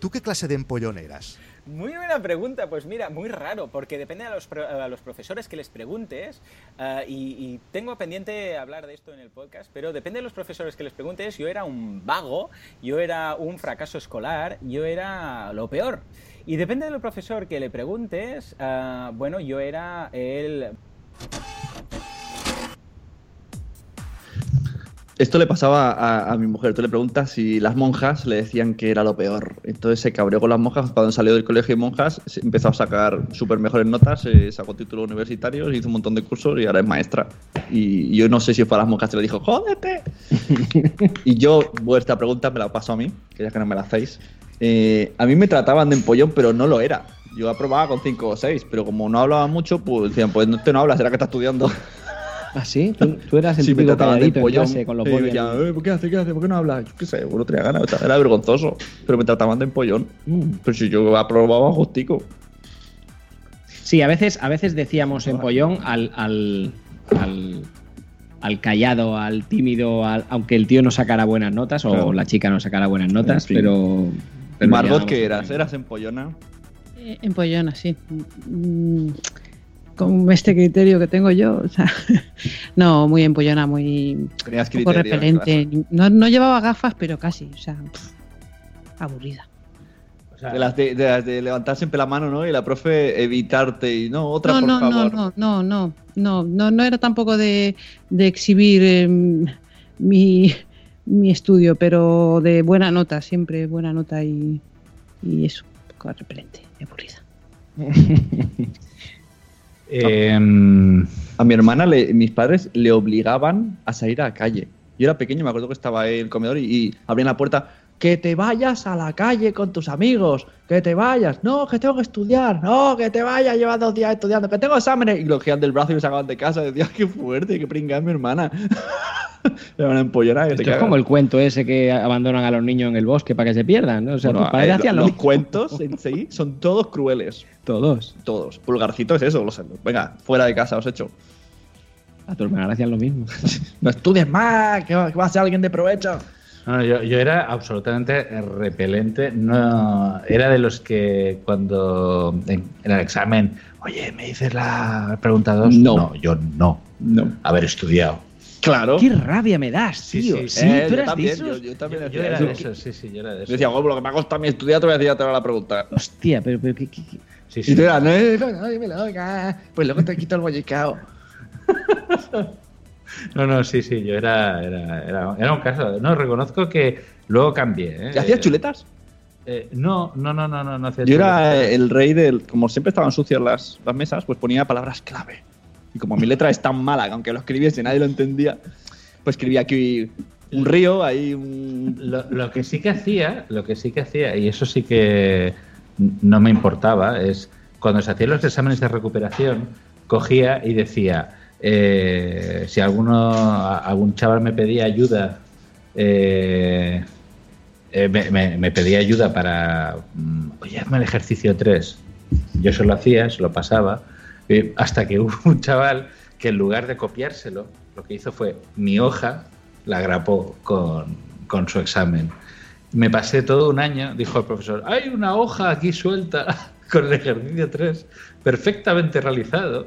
¿Tú qué clase de empollón eras? Muy buena pregunta, pues mira, muy raro, porque depende a los, a los profesores que les preguntes, ah, y, y tengo pendiente hablar de esto en el podcast, pero depende de los profesores que les preguntes, yo era un vago, yo era un fracaso escolar, yo era lo peor. Y depende del profesor que le preguntes, ah, bueno, yo era el... Esto le pasaba a, a mi mujer. Tú le preguntas si las monjas le decían que era lo peor. Entonces se cabreó con las monjas. Cuando salió del colegio de monjas, empezó a sacar súper mejores notas, eh, sacó títulos universitarios, hizo un montón de cursos y ahora es maestra. Y yo no sé si fue a las monjas que le dijo, ¡jódete! y yo, vuestra pregunta me la paso a mí, que ya que no me la hacéis. Eh, a mí me trataban de empollón, pero no lo era. Yo aprobaba con 5 o 6, pero como no hablaba mucho, pues decían, pues no, te no hablas, será que estás estudiando. ¿Ah, sí? ¿Tú, tú eras el Sí, me típico calladito en empollón. clase con los Sí, decían, ahí? "Eh, ¿por qué hace? ¿Qué hace? ¿Por qué no habla? Yo qué sé, uno tenía ganas, era vergonzoso. Pero me trataban de empollón. Mm. Pero si yo aprobaba justico. Sí, a veces, a veces decíamos empollón al, al, al, al callado, al tímido, al- aunque el tío no sacara buenas notas o Claro. la chica no sacara buenas notas, En fin. pero, pero Margot, llamamos ¿qué empollón. eras? ¿Eras empollona? Eh, Empollona, sí. Mm, Con este criterio que tengo yo, o sea, no, muy empollona, muy Tenías poco repelente. No, no llevaba gafas, pero casi, o sea, pff, aburrida. De las de, de las de levantar siempre la mano, ¿no? Y la profe evitarte y no, otra no, por no, favor. no, no, no, no, no, no, no era tampoco de, de exhibir em, mi, mi estudio, pero de buena nota, siempre buena nota y, y eso, un poco repelente, y aburrida. Em, A mi hermana, le- mis padres le obligaban a salir a la calle. Yo era pequeño, me acuerdo que estaba en el comedor y, y abrían la puerta. Que te vayas a la calle con tus amigos, que te vayas. No, que tengo que estudiar. No, que te vayas, llevas dos días estudiando, que tengo exámenes. Y lo cogían del brazo y me sacaban de casa. Decía, qué fuerte, qué pringada mi hermana. Era una empollona que te Esto es como el cuento ese que abandonan a los niños en el bosque para que se pierdan, ¿no? O sea, Bueno, eh, los mismo. cuentos en sí son todos crueles. Todos. Todos. Pulgarcito es eso. Los, venga, fuera de casa os echo. A tu hermana le hacían lo mismo. No estudies más, que va, que va a ser alguien de provecho. No, yo, yo era absolutamente repelente. No, era de los que cuando en, en el examen, oye, ¿me dices la pregunta 2? No. yo no. No. Haber estudiado. Claro. Qué rabia me das, tío. sí, Sí, sí. Eh, tú yo eras también, de esos. yo- yo también Yo era eso. de esos, sí, sí, yo era de esos. Decía, bueno, lo que me ha costado mi estudiar, te voy a decir, ya te va la pregunta. Hostia, pero, pero ¿qué, qué- qué? Sí, Y sí. tú eras, no, no, no, dímelo, oiga. Pues luego te quito el bollicao. No, no, sí, sí, yo era, era, era, era un caso. No, reconozco que luego cambié. ¿eh? ¿Y hacías chuletas? Eh, no, no, no, no, no, no hacía Yo era el rey del. Como siempre estaban sucias las, las mesas, pues ponía palabras clave. Y como mi letra es tan mala que aunque lo escribiese nadie lo entendía, pues escribía aquí un río, ahí un. Lo, lo que sí que hacía, lo que sí que hacía, y eso sí que no me importaba, es cuando se hacían los exámenes de recuperación, cogía y decía, eh, si alguno, algún chaval me pedía ayuda, eh, eh, me, pedía ayuda para, mm, oye, hazme el ejercicio 3. Yo se lo hacía, se lo pasaba, hasta que hubo un chaval que en lugar de copiárselo, lo que hizo fue mi hoja la grapó con, con su examen. Me pasé todo un año, dijo el profesor, hay una hoja aquí suelta con el ejercicio 3 perfectamente realizado,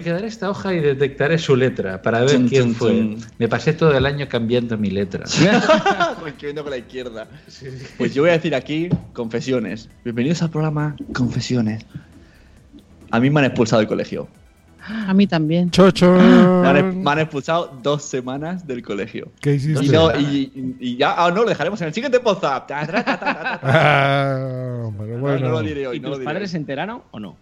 Quedar esta hoja y detectaré su letra para ver quién fue. Me pasé todo el año cambiando mi letra. Escribiendo con la izquierda. Pues yo voy a decir aquí confesiones. Bienvenidos al programa Confesiones. A mí me han expulsado del colegio. A mí también. Chocho. Me han, me han expulsado dos semanas del colegio. ¿Qué hiciste? Y, no, y, y ya, ah, no, lo dejaremos en el siguiente ta. Ah, No, bueno. no lo diré hoy. ¿Y no lo tus diré. padres se enteraron o no?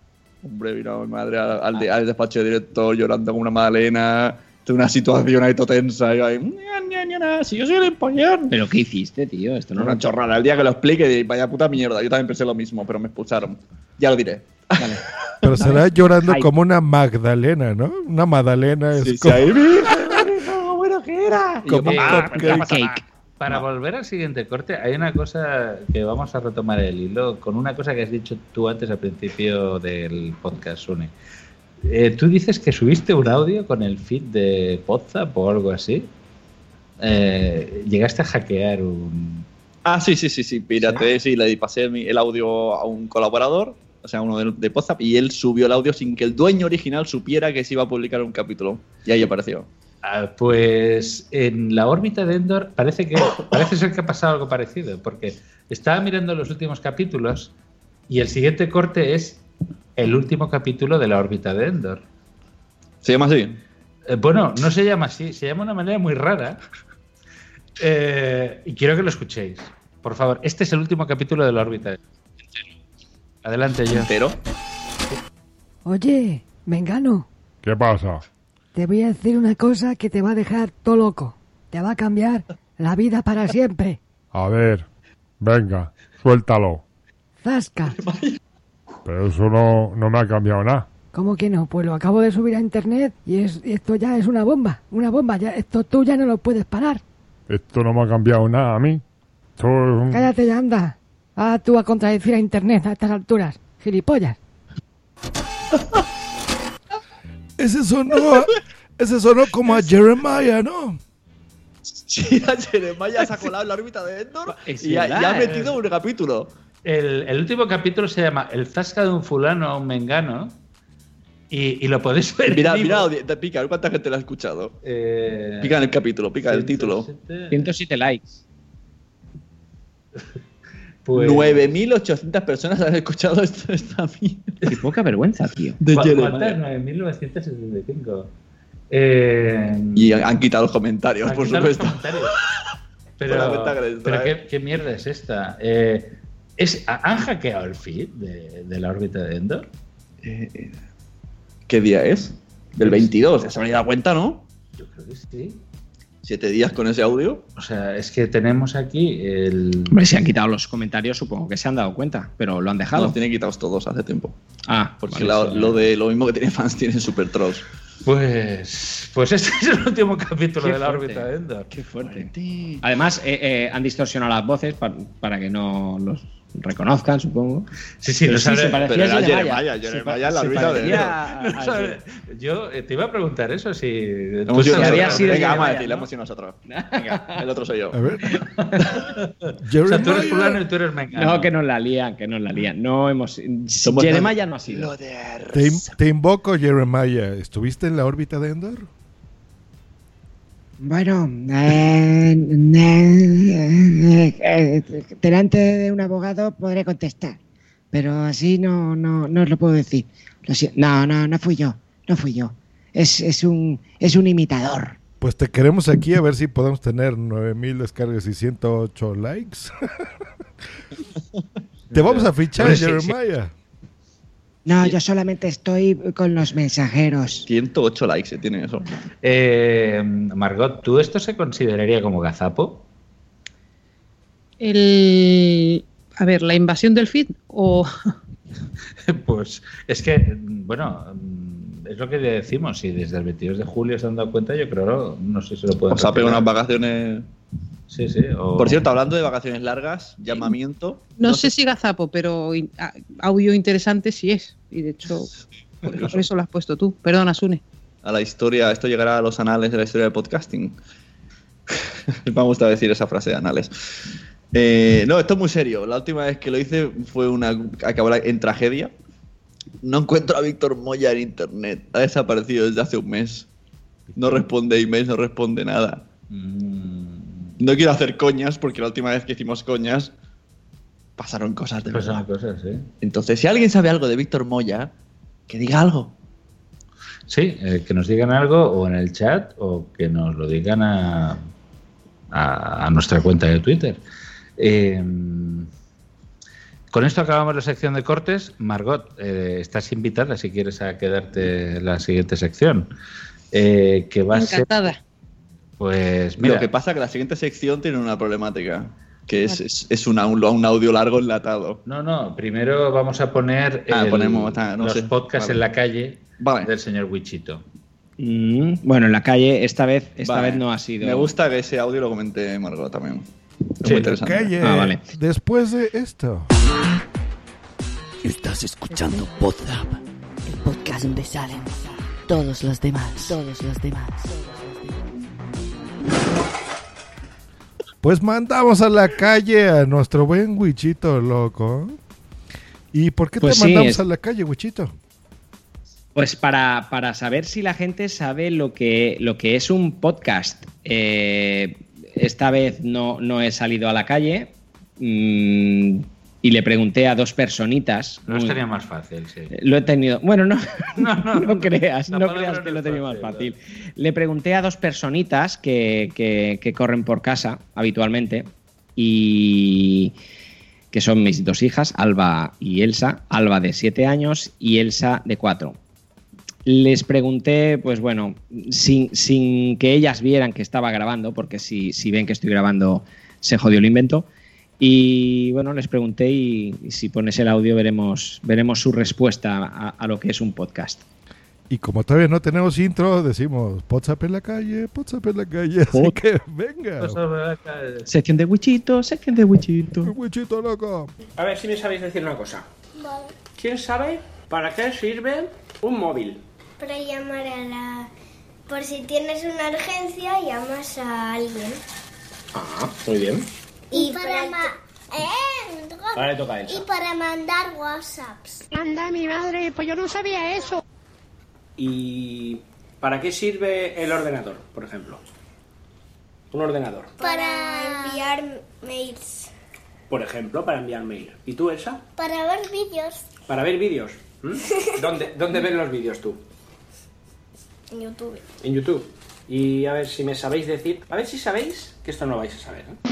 Hombre, vino mi madre al, al al despacho de director llorando como una magdalena. De una situación ahí toda tensa. Y yo ahí, "Ña, ña, ña, si yo soy el empollón. ¿Pero qué hiciste, tío? Esto no una chorrada. El día que lo explique, vaya puta mierda. Yo también pensé lo mismo, pero me expulsaron. Ya lo diré. Pero será llorando Ay. como una Magdalena, ¿no? Una Magdalena es Sí, sí, como... ahí, "Mira, bueno que era. Y yo, Como "Papá, cupcake. Papá". Para volver al siguiente corte, hay una cosa que vamos a retomar el hilo con una cosa que has dicho tú antes al principio del podcast, Sune. Eh, tú dices que subiste un audio con el feed de WhatsApp o algo así. Eh, llegaste a hackear un. Ah, sí, sí, sí, sí, pírate, sí, le pasé el audio a un colaborador, o sea, uno de, de WhatsApp, y él subió el audio sin que el dueño original supiera que se iba a publicar un capítulo. Y ahí apareció. Ah, pues en la órbita de Endor parece que parece ser que ha pasado algo parecido, porque estaba mirando los últimos capítulos y el siguiente corte es el último capítulo de la órbita de Endor. ¿Se llama así? Eh, bueno, no se llama así, se llama de una manera muy rara. Eh, y quiero que lo escuchéis. Por favor, este es el último capítulo de la órbita. de Endor. Adelante, yo. ¿Entero? Oye, Mengano, ¿Qué pasa? Te voy a decir una cosa que te va a dejar todo loco. Te va a cambiar la vida para siempre. A ver, venga, suéltalo. Zasca. Pero eso no, no me ha cambiado nada. ¿Cómo que no? Pues lo acabo de subir a internet y es, y esto ya es una bomba. Una bomba. Ya, esto tú ya no lo puedes parar. Esto no me ha cambiado nada a mí. Esto es un- Cállate ya, anda. Ah, tú a contradecir a internet a estas alturas. Gilipollas. Ese sonó, ese sonó como a Jeremiah, ¿no? Sí, a Jeremiah se ha colado en la órbita de Endor y, ha, y ha verdad. metido un capítulo. El, el último capítulo se llama El zasca de un fulano a un mengano. Y, y lo podéis ver. Mira, mira, pica, a ver cuánta gente lo ha escuchado. Eh, Pica en el capítulo, pica en el título. 107 likes. Pues- 9.800 personas han escuchado esto, esta mierda. Qué poca vergüenza, tío. De ¿Cu- Jeremiah. ¿Cuántas? 9.975. Eh, Y han, han quitado los comentarios, han por supuesto. comentarios. Pero. ¿qué, qué mierda es esta? Eh, es, ¿Han hackeado el feed de, de la órbita de Endor? Eh, ¿Qué día es? Del 22, ya se habría dado cuenta, ¿no? Yo creo que sí. Siete días con ese audio. O sea, es que tenemos aquí el. Hombre, si han quitado los comentarios, supongo que se han dado cuenta, pero lo han dejado. Los tienen quitados todos hace tiempo. Ah, Porque vale, la- sí. lo de lo mismo que tiene fans tienen super trolls. Pues. Pues este es el último capítulo Qué de la fuerte. órbita de Endor. Qué fuerte. Además, eh, eh, han distorsionado las voces pa- para que no los reconozcan, supongo. Sí, sí, Pero no sabe- se parecía pero a era Jeremiah. Yo eh, te iba a preguntar eso, si... tú sabes- había sido Venga, vamos a ¿no? hemos sido nosotros. Venga, el otro soy yo. A ver. O sea, tú eres fulano y tú eres mengano. No, que nos la lían, que nos la lían. No hemos. Somos Jeremiah no ha sido. Te, te invoco, Jeremiah. ¿Estuviste en la órbita de Endor? Bueno, eh, eh, eh, delante de un abogado podré contestar, pero así no, no, no os lo puedo decir. Lo no, no, no fui yo, no fui yo. Es, es, un, es un imitador. Pues te queremos aquí a ver si podemos tener 9000 descargas y 108 likes. te vamos a fichar. Jeremiah. No, yo solamente estoy con los mensajeros. 108 likes eh, tiene eso. Eh, Margot, ¿tú esto se consideraría como gazapo? El. A ver, la invasión del feed o. Pues es que, bueno, mm, es lo que le decimos. Si desde el 22 de julio se han dado cuenta, yo creo, no sé si lo pueden O sea, unas vacaciones. Sí, sí. o- Por cierto, hablando de vacaciones largas, llamamiento. No, sé si gazapo, pero audio interesante sí es. Y de hecho, por, por eso lo has puesto tú. Perdona, Sune. a la historia, esto llegará a los anales de la historia del podcasting. Me gusta decir esa frase de anales. Eh, no, esto es muy serio. La última vez que lo hice fue una. acabó en tragedia. No encuentro a Víctor Moya en internet. Ha desaparecido desde hace un mes. No responde emails, no responde nada. No quiero hacer coñas porque la última vez que hicimos coñas pasaron cosas de Pasaron verdad. cosas, sí. Entonces, si alguien sabe algo de Víctor Moya, que diga algo. Sí, eh, que nos digan algo o en el chat o que nos lo digan a, a, a nuestra cuenta de Twitter. Eh, con esto acabamos la sección de cortes. Margot, eh, estás invitada si quieres a quedarte en la siguiente sección. Eh, que va a ser, Encantada. Pues mira, Lo que pasa es que la siguiente sección tiene una problemática, que es, es, es una- un, un audio largo enlatado. no, no, primero vamos a poner Ah, el- ponemos, ah, no los sé. podcasts Vale. en la calle Vale. del señor Wichito. Mm, bueno, en la calle, esta vez, esta Vale. vez no ha sido. Me gusta que ese audio lo comente Margot también. Es Sí. muy interesante. Calle. Ah, vale. Después de esto. Estás escuchando WhatsApp, el podcast donde salen todos los demás, todos los demás. Pues mandamos a la calle a nuestro buen Wichito, loco. ¿Y por qué Pues te sí, mandamos es- a la calle, Wichito? Pues para, para saber si la gente sabe lo que, lo que es un podcast. Eh, esta vez no, no he salido a la calle mm, y le pregunté a dos personitas. No muy- estaría más fácil, sí. Lo he tenido. Bueno, no, no, creas, la no palabra creas que no lo he tenido más fácil, fácil. Le pregunté a dos personitas que, que- que corren por casa habitualmente y que son mis dos hijas, Alba y Elsa. Alba de 7 años y Elsa de 4. Les pregunté, pues bueno, sin, sin que ellas vieran que estaba grabando, porque si, si ven que estoy grabando se jodió el invento. Y bueno, les pregunté y, y si pones el audio veremos, veremos su respuesta a, a lo que es un podcast. Y como todavía no tenemos intro, decimos WhatsApp en la calle, WhatsApp en la calle. Así que venga. Sección de Wichito, sección de Wichito. Wichito, loco. A ver si me sabéis decir una cosa. ¿Quién sabe para qué sirve un móvil? Para llamar a la... Por si tienes una urgencia, llamas a alguien. Ah, muy bien. Y para... ma- ¡Eh! Ahora le toca a Elsa. Y para mandar WhatsApps. Anda, mi madre, pues yo no sabía eso. ¿Y para qué sirve el ordenador, por ejemplo? Un ordenador. Para enviar mails. Por ejemplo, para enviar mail. ¿Y tú, Elsa? Para ver vídeos Para ver vídeos. ¿Mm? ¿Dónde, ¿Dónde ven los vídeos tú? en YouTube. En YouTube. Y a ver si me sabéis decir. A ver si sabéis que esto no lo vais a saber. ¿eh?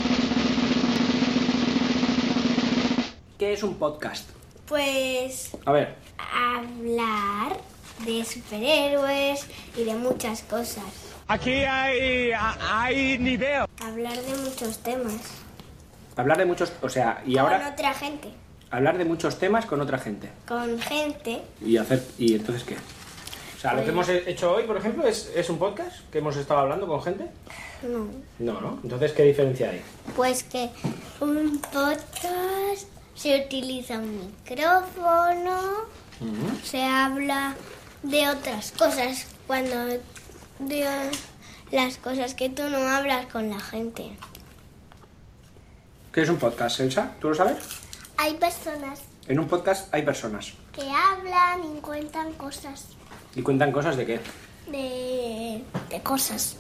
¿Qué es un podcast? Pues A ver, hablar de superhéroes y de muchas cosas. Aquí hay, hay nivel. Hablar de muchos temas. Hablar de muchos. O sea, y ahora. Con otra gente. Hablar de muchos temas con otra gente. Con gente. Y hacer. ¿Y entonces qué? O sea, lo que hemos hecho hoy, por ejemplo, es, es un podcast que hemos estado hablando con gente. No. No, ¿no? Entonces, ¿qué diferencia hay? Pues que un podcast se utiliza un micrófono, se habla de otras cosas cuando de las cosas que tú no hablas con la gente. ¿Qué es un podcast, Elsa? ¿Tú lo sabes? Hay personas En un podcast hay personas. que hablan y cuentan cosas ¿Y cuentan cosas de qué? de, de cosas.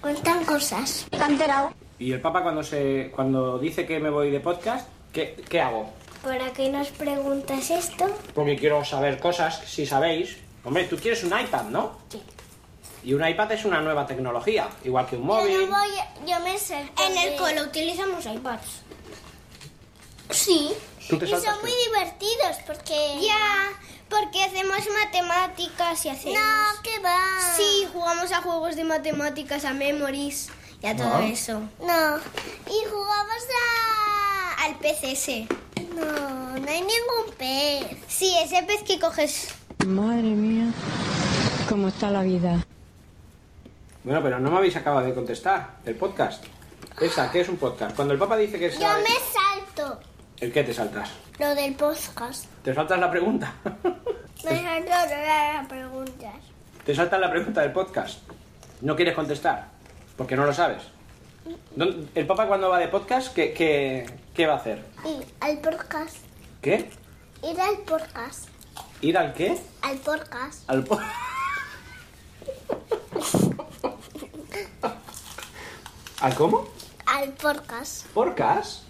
Cuentan cosas. Y el Papa cuando se cuando dice que me voy de podcast, ¿qué, qué hago? ¿Para qué nos preguntas esto? Porque quiero saber cosas, si sabéis. Hombre, tú quieres un iPad, ¿no? Sí. Y un iPad es una nueva tecnología, igual que un Yo móvil. no voy, yo me sé. En el cole utilizamos iPads. Sí. ¿Tú te y saltas son muy divertidos porque... Ya, porque hacemos matemáticas y hacemos... No, ¿qué va? Sí, jugamos a juegos de matemáticas, a memories y a todo Ah. eso. No, y jugamos a... al pez ese. No, no hay ningún pez. Sí, ese pez que coges... Madre mía, cómo está la vida. Bueno, pero no me habéis acabado de contestar el podcast. Esa, ¿qué es un podcast? Cuando el Papa dice que es... Yo me salto ¿El qué te saltas? lo del podcast. ¿Te saltas la pregunta? Me salto las preguntas. ¿Te saltas la pregunta del podcast? ¿No quieres contestar? Porque no lo sabes. ¿Dónde- ¿El Papa cuando va de podcast, qué, qué, qué va a hacer? Y al podcast. ¿Qué? Ir al podcast. ¿Ir al qué? Al podcast. Al po- ¿Al cómo? Al podcast. ¿Podcast?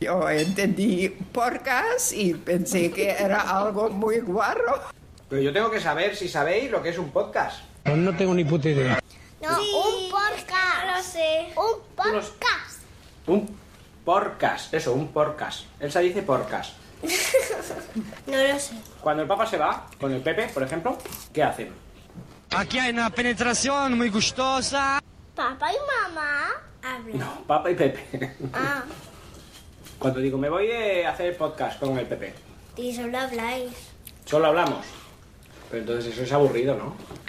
Yo entendí porcas y pensé que era algo muy guarro. Pero yo tengo que saber si sabéis lo que es un podcast. Pues no tengo ni puta idea. No, un podcast. Lo sé. Un podcast. Un podcast, eso, un podcast. Elsa dice podcast. No lo sé. Cuando el Papa se va, con el Pepe, por ejemplo, ¿qué hacen? Aquí hay una penetración muy gustosa. Papá y mamá hablan. No, Papa y Pepe. Ah, Cuando digo, me voy a hacer el podcast con el Pepe, y solo habláis. solo hablamos. Pero entonces eso es aburrido, ¿no?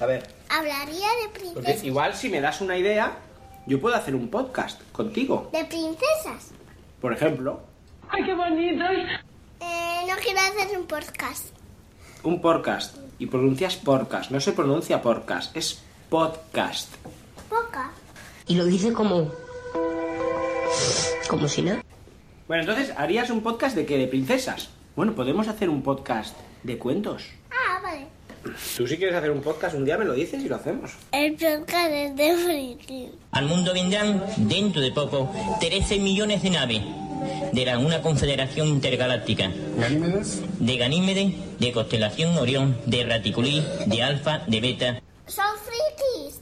A ver, Hablaría de porque princesas. igual si me das una idea, yo puedo hacer un podcast contigo. De princesas. Por ejemplo, Ay, qué bonito. Eh, no quiero hacer un podcast. un podcast. Y pronuncias podcast. No se pronuncia podcast, es podcast. Poca. Y lo dice como. como si nada. Bueno, entonces, ¿harías un podcast de qué? ¿De princesas? Bueno, podemos hacer un podcast de cuentos. Ah, vale. Tú si quieres hacer un podcast un día me lo dices y lo hacemos. El podcast es de friki. Al mundo vendrán, dentro de poco, 13 millones de naves de la, una confederación intergaláctica. ¿Ganímedes? De Ganímedes, de constelación Orión, de Raticulí, de Alfa, de Beta. Son frikis.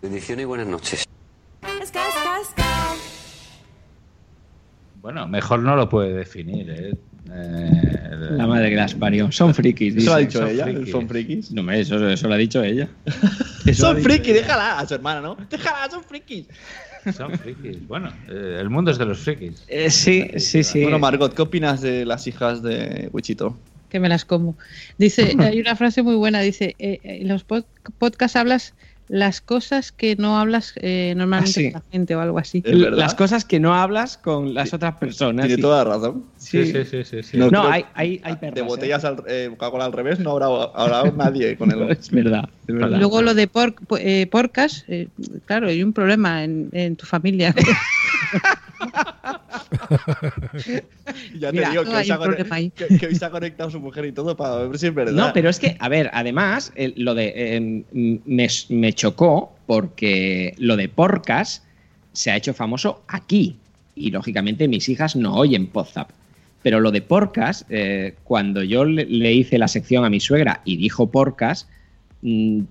Bendiciones y buenas noches. Bueno, mejor no lo puede definir, ¿eh? Eh, La madre que las parió. Son frikis. ¿Eso lo ha dicho ella? ¿Son frikis? No, eso, eso lo ha dicho ella. Son frikis, ella. déjala a su hermana, ¿no? Déjala, son frikis. Son frikis. Bueno, eh, el mundo es de los frikis. Eh, sí, sí, sí. Bueno, Margot, ¿qué opinas de las hijas de Wichito? que me las como. Dice, hay una frase muy buena, dice, en los pod- podcasts hablas las cosas que no hablas eh, normalmente Ah, sí. con la gente o algo así. Las cosas que no hablas con las otras personas. Tiene sí. toda la razón. Sí. No, No, creo- hay, hay, hay perras, De ¿eh? botellas al, eh, Coca-Cola al revés no habrá habrá nadie con el. Es verdad, es luego lo de por, po- eh, porcas, eh, claro, hay un problema en, en tu familia. Ya te Mira, digo que hay hoy, se que- que hoy se ha conectado su mujer y todo para ver si es verdad. No, pero es que, a ver, además, el- lo de eh, me, me chocó porque lo de Porcas se ha hecho famoso aquí. Y lógicamente mis hijas no oyen Podzap. Pero lo de Porcas, eh, cuando yo le, le hice la sección a mi suegra y dijo Porcas, mm,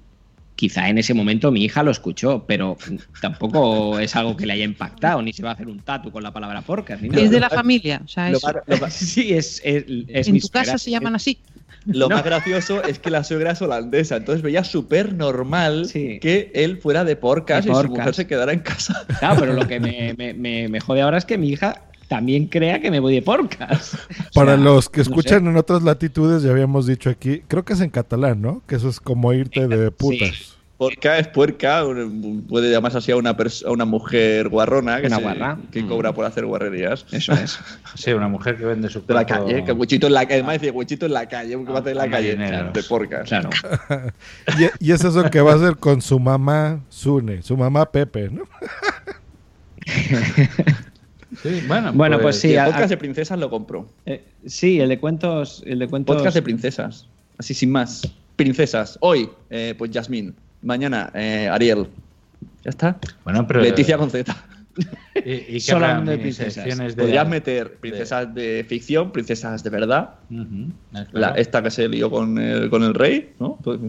quizá en ese momento mi hija lo escuchó, pero tampoco es algo que le haya impactado, ni se va a hacer un tatu con la palabra podcast. Ni nada. Es de la familia. O sea, Lo es- lo Sí, es, es, es en mi tu casa se llaman así. Lo No. más gracioso es que la suegra es holandesa, entonces veía súper normal que él fuera de podcast De y su mujer se quedara en casa. Claro, pero lo que me, me- me- me jode ahora es que mi hija también crea que me voy de podcast. Para sea, los que no escuchan sé. en otras latitudes, ya habíamos dicho aquí, creo que es en catalán, ¿no? Que eso es como irte de putas. Porca es puerca, puede llamarse así a una, a una mujer guarrona que, Una se- guarra. que cobra por hacer guarrerías. Eso es. Sí, una mujer que vende su De la calle, que huichito en la calle, además dice huichito en la calle, porque va a hacer en la calle marineros. de porcas. Claro. Y, y es eso que va a hacer con su mamá Sune, su mamá Pepe, ¿no? Sí, bueno, Bueno, pues sí, Y el a- podcast a- de princesas lo compró. Eh, sí, el de cuentos. El de cuentos. Podcast de princesas. Así sin más. Princesas. Hoy, eh, pues Yasmín. Mañana, eh, Ariel. Ya está. Bueno, pero- Leticia con Z. ¿Y, de minisecciones princesas. de- Podrías meter princesas de ficción, princesas de verdad. La, esta que se lió con el, con el rey, ¿no? Pues-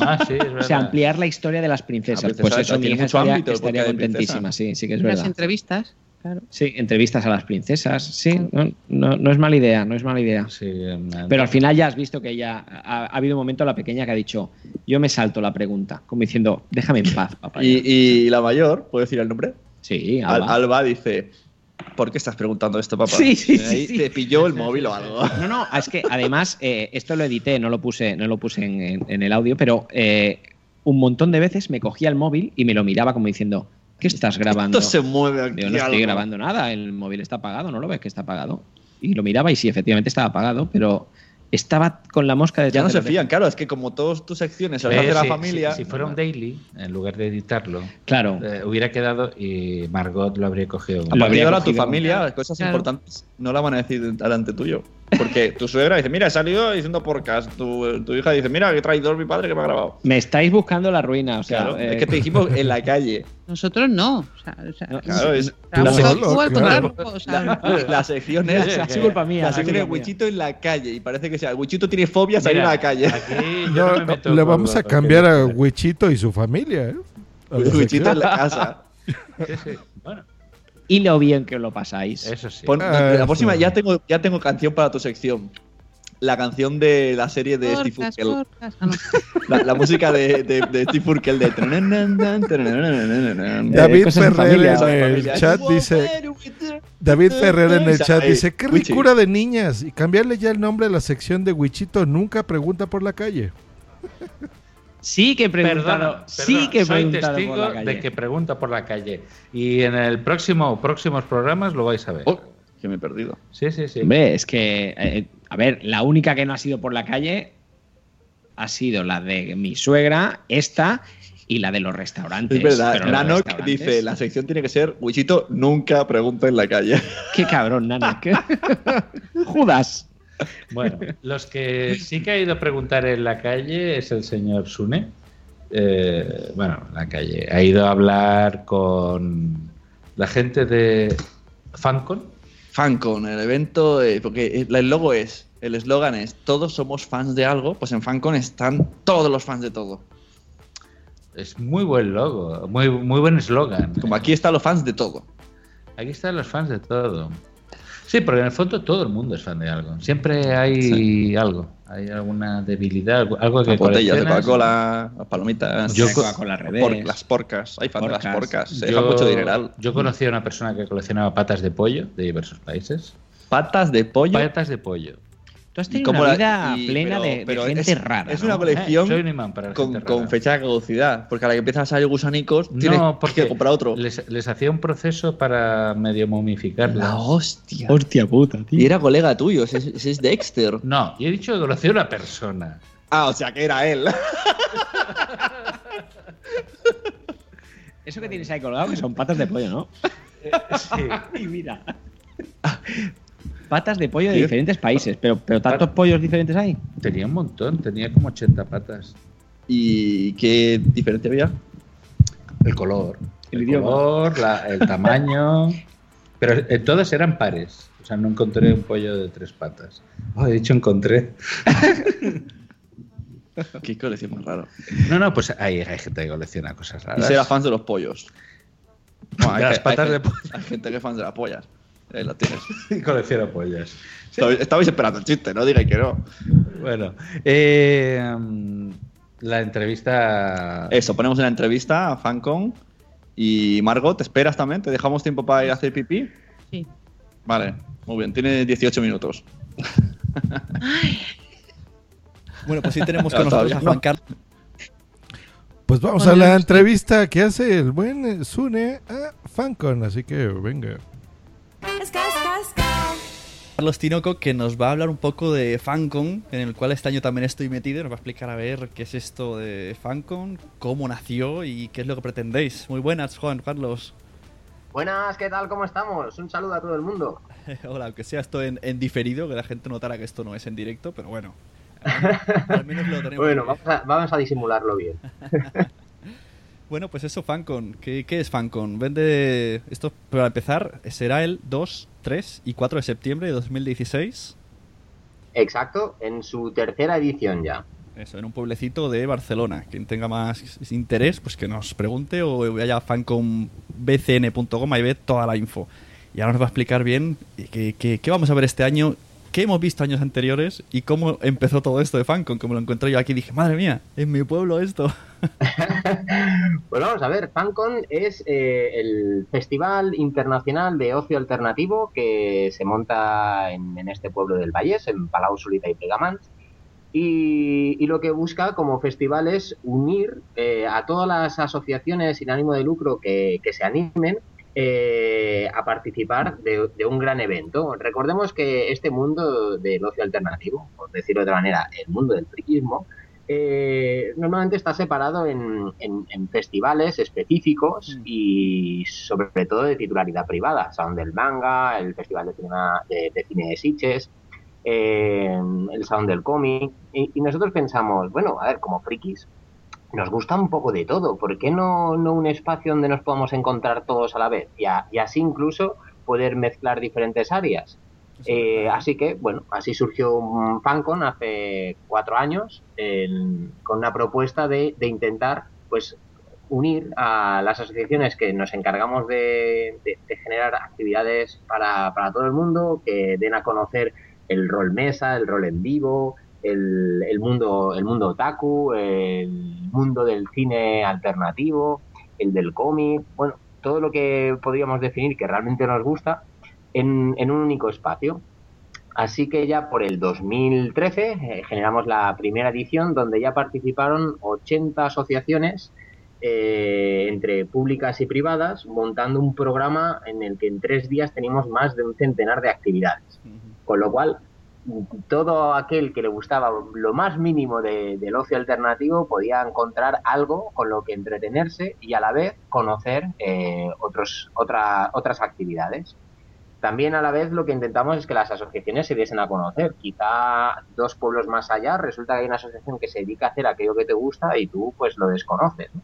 Ah, sí, es O sea, verdad. ampliar la historia de las princesas. La princesa pues eso, mi tiene hija mucho estaría, estaría contentísima, sí, sí que es Las verdad. entrevistas. Claro. Sí, entrevistas a las princesas, sí, no, no- no es mala idea, no es mala idea. Sí, em, Pero al final ya has visto que ya ha, ha habido un momento la pequeña que ha dicho, yo me salto la pregunta, como diciendo, déjame en paz, papá. y, y la mayor, ¿puedo decir el nombre? Sí, Al- Alba. Alba dice: ¿Por qué estás preguntando esto, papá? Sí, sí, sí, ahí sí. Te pilló el móvil o algo. No, no, es que además eh, esto lo edité, no lo puse, no lo puse en, en- en el audio, pero eh, un montón de veces me cogía el móvil y me lo miraba como diciendo, ¿qué estás grabando? Esto se mueve aquí. Digo, no estoy algo". grabando nada, el móvil está apagado, ¿no lo ves que está apagado? Y lo miraba y sí, efectivamente estaba apagado, pero estaba con la mosca de Ya no se fían, claro, es que como todas tus secciones se las Eh, hace la si- familia. Si, si fuera un daily, en lugar de editarlo, Claro. eh, hubiera quedado y Margot lo habría cogido. A partir de ahora tu familia, cosas Claro. importantes, no la van a decir delante tuyo. Porque tu suegra dice, mira, he salido diciendo podcast. Tu, tu hija dice, mira, qué traidor mi padre que me ha grabado. Me estáis buscando la ruina, o sea, Claro, eh, es que te dijimos en la calle. Nosotros no. O sea, o sea, Claro, es, la, tú sec- al claro. contrario, o sea, la- la sección es, culpa mía, la sección es. Wichito en la calle. Y parece que sea, Wichito tiene fobia a salir Mira, a la calle. Aquí yo No, no me meto le vamos a cambiar que a. Wichito y su familia, ¿eh? Wichito en la casa. Y lo bien que lo pasáis. eso sí. Pon- Ah, la próxima, sí. ya tengo, ya tengo canción para tu sección. La canción de la serie de Steve Urkel. porcas. No. La, la música de, de, de Steve Urkel de. David Eh, Ferrer en en el chat dice David Ferrer en el chat dice qué ricura de niñas y cambiarle ya el nombre a la sección de Wichito nunca pregunta por la calle. Sí que Perdona, sí que soy testigo por la calle. de que pregunta por la calle. Y en el próximo próximos programas lo vais a ver. Oh, que me he perdido. Sí, sí, sí. Hombre, es que, eh, a ver, la única que no ha sido por la calle ha sido la de mi suegra, esta y la de los restaurantes. Es verdad, Nanok restaurantes- dice: la sección tiene que ser Wichito nunca pregunta en la calle. Qué cabrón, Nanok. Judas. Bueno, los que sí que ha ido a preguntar en la calle es el señor Sune. Eh, bueno, en la calle. Ha ido a hablar con la gente de Fancon. Fancon, el evento, eh, porque el logo es, el eslogan es: todos somos fans de algo. Pues en Fancon están todos los fans de todo. Es muy buen logo, muy, muy buen eslogan. Como aquí están los fans de todo. Aquí están los fans de todo. Sí, porque en el fondo todo el mundo es fan de algo. Siempre hay algo. Hay alguna debilidad, algo- algo que Las botellas de. Coca-Cola, las palomitas, Yo Coca-Cola por- las porcas. Hay fan de las Porcas. porcas. Se Yo, deja mucho dineral. yo conocí a una persona que coleccionaba patas de pollo de diversos países. Patas de pollo. Patas de pollo. Tú has ¿Y tenido una la- vida y- plena pero- de, gente es, rara. Es ¿no? una colección Eh, soy un imán para la con, gente con rara. fecha de caducidad. Porque a la que empiezas a salir gusanicos, tienes No, porque que comprar otro. les, les hacía un proceso para medio momificarlas. La hostia. Hostia puta, tío. Y era colega tuyo, ese, ese es Dexter. No, y he dicho que conocí a una persona. Ah, o sea que era él. Eso que tienes ahí colgado, que son patas de pollo, ¿no? Sí. y mira. Patas de pollo de diferentes países, pero, pero tantos pollos diferentes hay. Tenía un montón, tenía como 80 patas. ¿Y qué diferencia había? El color. El El, idioma. color, la- el tamaño. Pero eh, todas eran pares. O sea, no encontré un pollo de tres patas. Oh, he dicho encontré. Qué colección más raro. No, no, pues hay, hay gente que colecciona cosas Y raras. será fans de los pollos. Bueno, De las que- patas hay, de pollo. Hay gente que es fan de las pollas. Ahí lo tienes. Y colecciona pollas. Estabais, estabais esperando el chiste, no digáis que no. Bueno, eh, la entrevista. Eso, ponemos una entrevista a Fancon. Y Margot, ¿te esperas también? ¿Te dejamos tiempo para ir a hacer pipí? Sí. Vale, muy bien, tiene 18 minutos. Bueno, pues sí tenemos con nosotros a Juan. Carlos. Pues vamos a la entrevista que hace el buen Sune a Fancon, así que venga. Carlos Tinoco, que nos va a hablar un poco de Fancon, en el cual este año también estoy metido. Nos va a explicar a ver qué es esto de Fancon, cómo nació y qué es lo que pretendéis. Muy buenas, Juan Carlos. Buenas, ¿qué tal? ¿Cómo estamos? Un saludo a todo el mundo. Hola, aunque sea esto en, en diferido, que la gente notara que esto no es en directo, pero bueno. Al menos lo tenemos. Bueno, vamos a, vamos a disimularlo bien. Bueno, pues eso, Fancon. ¿Qué, qué es Fancon? Vende. Esto, para empezar, será el 2, 3 y 4 de septiembre de 2016. Exacto, en su tercera edición ya. Eso, en un pueblecito de Barcelona. Quien tenga más interés, pues que nos pregunte o vaya a fanconbcn.com y ve toda la info. Y ahora nos va a explicar bien qué, qué- qué vamos a ver este año, qué hemos visto años anteriores y cómo empezó todo esto de Fancon. Como lo encontré yo aquí, dije, madre mía, en mi pueblo esto. Pues vamos a ver, FanCon es eh, el Festival Internacional de Ocio Alternativo que se monta en, este pueblo del Vallés, en Palau Solita y Plegamans. Y, y lo que busca como festival es unir eh, a todas las asociaciones sin ánimo de lucro que, que se animen eh, a participar de, de un gran evento. Recordemos que este mundo del ocio alternativo, por decirlo de otra manera, el mundo del friquismo, eh, normalmente está separado en, en- en festivales específicos y sobre todo de titularidad privada. Salón del Manga, el Festival de Cine de, de, Cine de Sitges, eh, el Salón del Cómic. Y, y nosotros pensamos, bueno, a ver, como frikis, nos gusta un poco de todo. ¿Por qué no, no un espacio donde nos podamos encontrar todos a la vez? Y, a- y así incluso poder mezclar diferentes áreas. Eh, así que, bueno, así surgió un FanCon hace cuatro años con una propuesta de, de intentar, pues, unir a las asociaciones que nos encargamos de, de- de generar actividades para, para todo el mundo, que den a conocer el rol mesa, el rol en vivo, el, el mundo, el mundo otaku, el mundo del cine alternativo, el del cómic, bueno, todo lo que podríamos definir que realmente nos gusta en, en un único espacio. Así que ya por el 2013 eh, generamos la primera edición donde ya participaron 80 asociaciones eh, entre públicas y privadas montando un programa en el que en tres días teníamos más de un centenar de actividades. Con lo cual, todo aquel que le gustaba lo más mínimo de- del ocio alternativo podía encontrar algo con lo que entretenerse y a la vez conocer eh, otros, otra- otras actividades. También a la vez lo que intentamos es que las asociaciones se diesen a conocer. Quizá dos pueblos más allá resulta que hay una asociación que se dedica a hacer aquello que te gusta y tú pues lo desconoces. ¿no?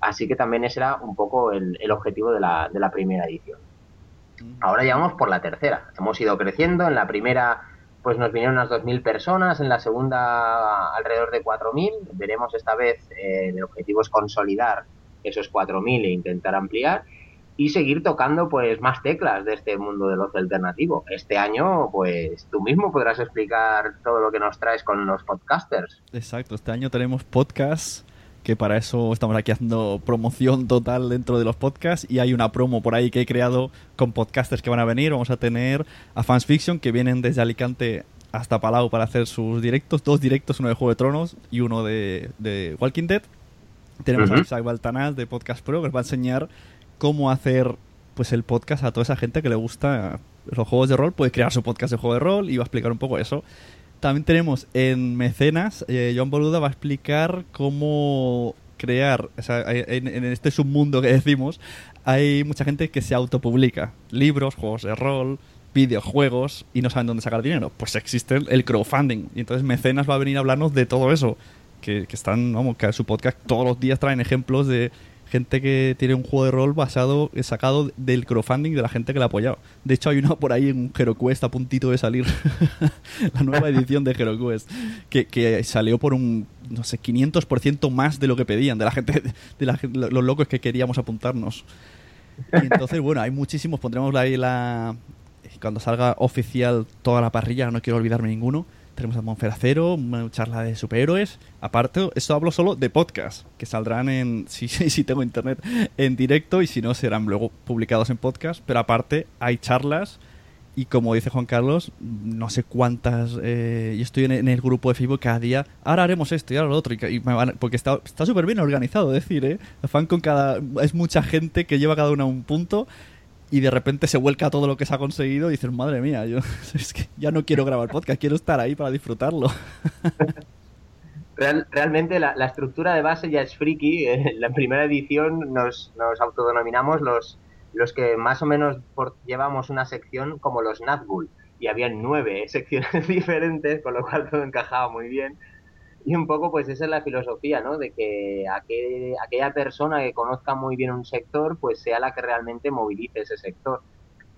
Así que también ese era un poco el, el objetivo de la, de la primera edición. Ahora ya vamos por la tercera. Hemos ido creciendo. En la primera pues nos vinieron unas 2.000 personas, en la segunda alrededor de 4.000. Veremos esta vez, eh, el objetivo es consolidar esos 4.000 e intentar ampliar y seguir tocando pues más teclas de este mundo del ocio alternativo. Este año pues tú mismo podrás explicar todo lo que nos traes con los podcasters. Exacto, este año tenemos podcast, que para eso estamos aquí haciendo promoción total dentro de los podcasts y hay una promo por ahí que he creado con podcasters que van a venir. Vamos a tener a Fans Fiction que vienen desde Alicante hasta Palau para hacer sus directos, dos directos, uno de Juego de Tronos y uno de, de Walking Dead. Tenemos a Isaac Baltanás de Podcast Pro que nos va a enseñar cómo hacer pues el podcast a toda esa gente que le gusta los juegos de rol, puede crear su podcast de juego de rol y va a explicar un poco eso. También tenemos en Mecenas, eh, Joan Boluda va a explicar cómo crear, o sea, en, este submundo que decimos, hay mucha gente que se autopublica libros, juegos de rol, videojuegos y no saben dónde sacar dinero. Pues existe el- crowdfunding y entonces Mecenas va a venir a hablarnos de todo eso, que, están, vamos, que su podcast todos los días traen ejemplos de gente que tiene un juego de rol basado, eh, sacado del crowdfunding de la gente que le ha apoyado. De hecho, hay uno por ahí en HeroQuest a puntito de salir, la nueva edición de HeroQuest, que, que salió por un, no sé, 500% más de lo que pedían, de la gente, de la, los locos que queríamos apuntarnos. Y entonces, bueno, hay muchísimos, pondremos ahí la... Cuando salga oficial toda la parrilla, no quiero olvidarme ninguno, tenemos a Monferacero, una charla de superhéroes. Aparte, esto hablo solo de podcast, que saldrán en, si, si tengo internet, en directo y si no, serán luego publicados en podcast. Pero aparte, hay charlas y como dice Juan Carlos, no sé cuántas. eh, yo estoy en, en el grupo de Facebook cada día. Ahora haremos esto y ahora lo otro. Y, y me van- porque está está súper bien organizado, es decir, ¿eh? Fan con cada. Es mucha gente que lleva cada una a un punto. Y de repente se vuelca todo lo que se ha conseguido y dices, madre mía, yo es que ya no quiero grabar podcast, quiero estar ahí para disfrutarlo. Real- realmente la, la estructura de base ya es friki. En la primera edición nos, nos autodenominamos los, los que más o menos por- llevamos una sección como los Nazgul. Y había nueve secciones diferentes, con lo cual todo encajaba muy bien. Y un poco, pues esa es la filosofía, ¿no? De que aquel- aquella persona que conozca muy bien un sector, pues sea la que realmente movilice ese sector.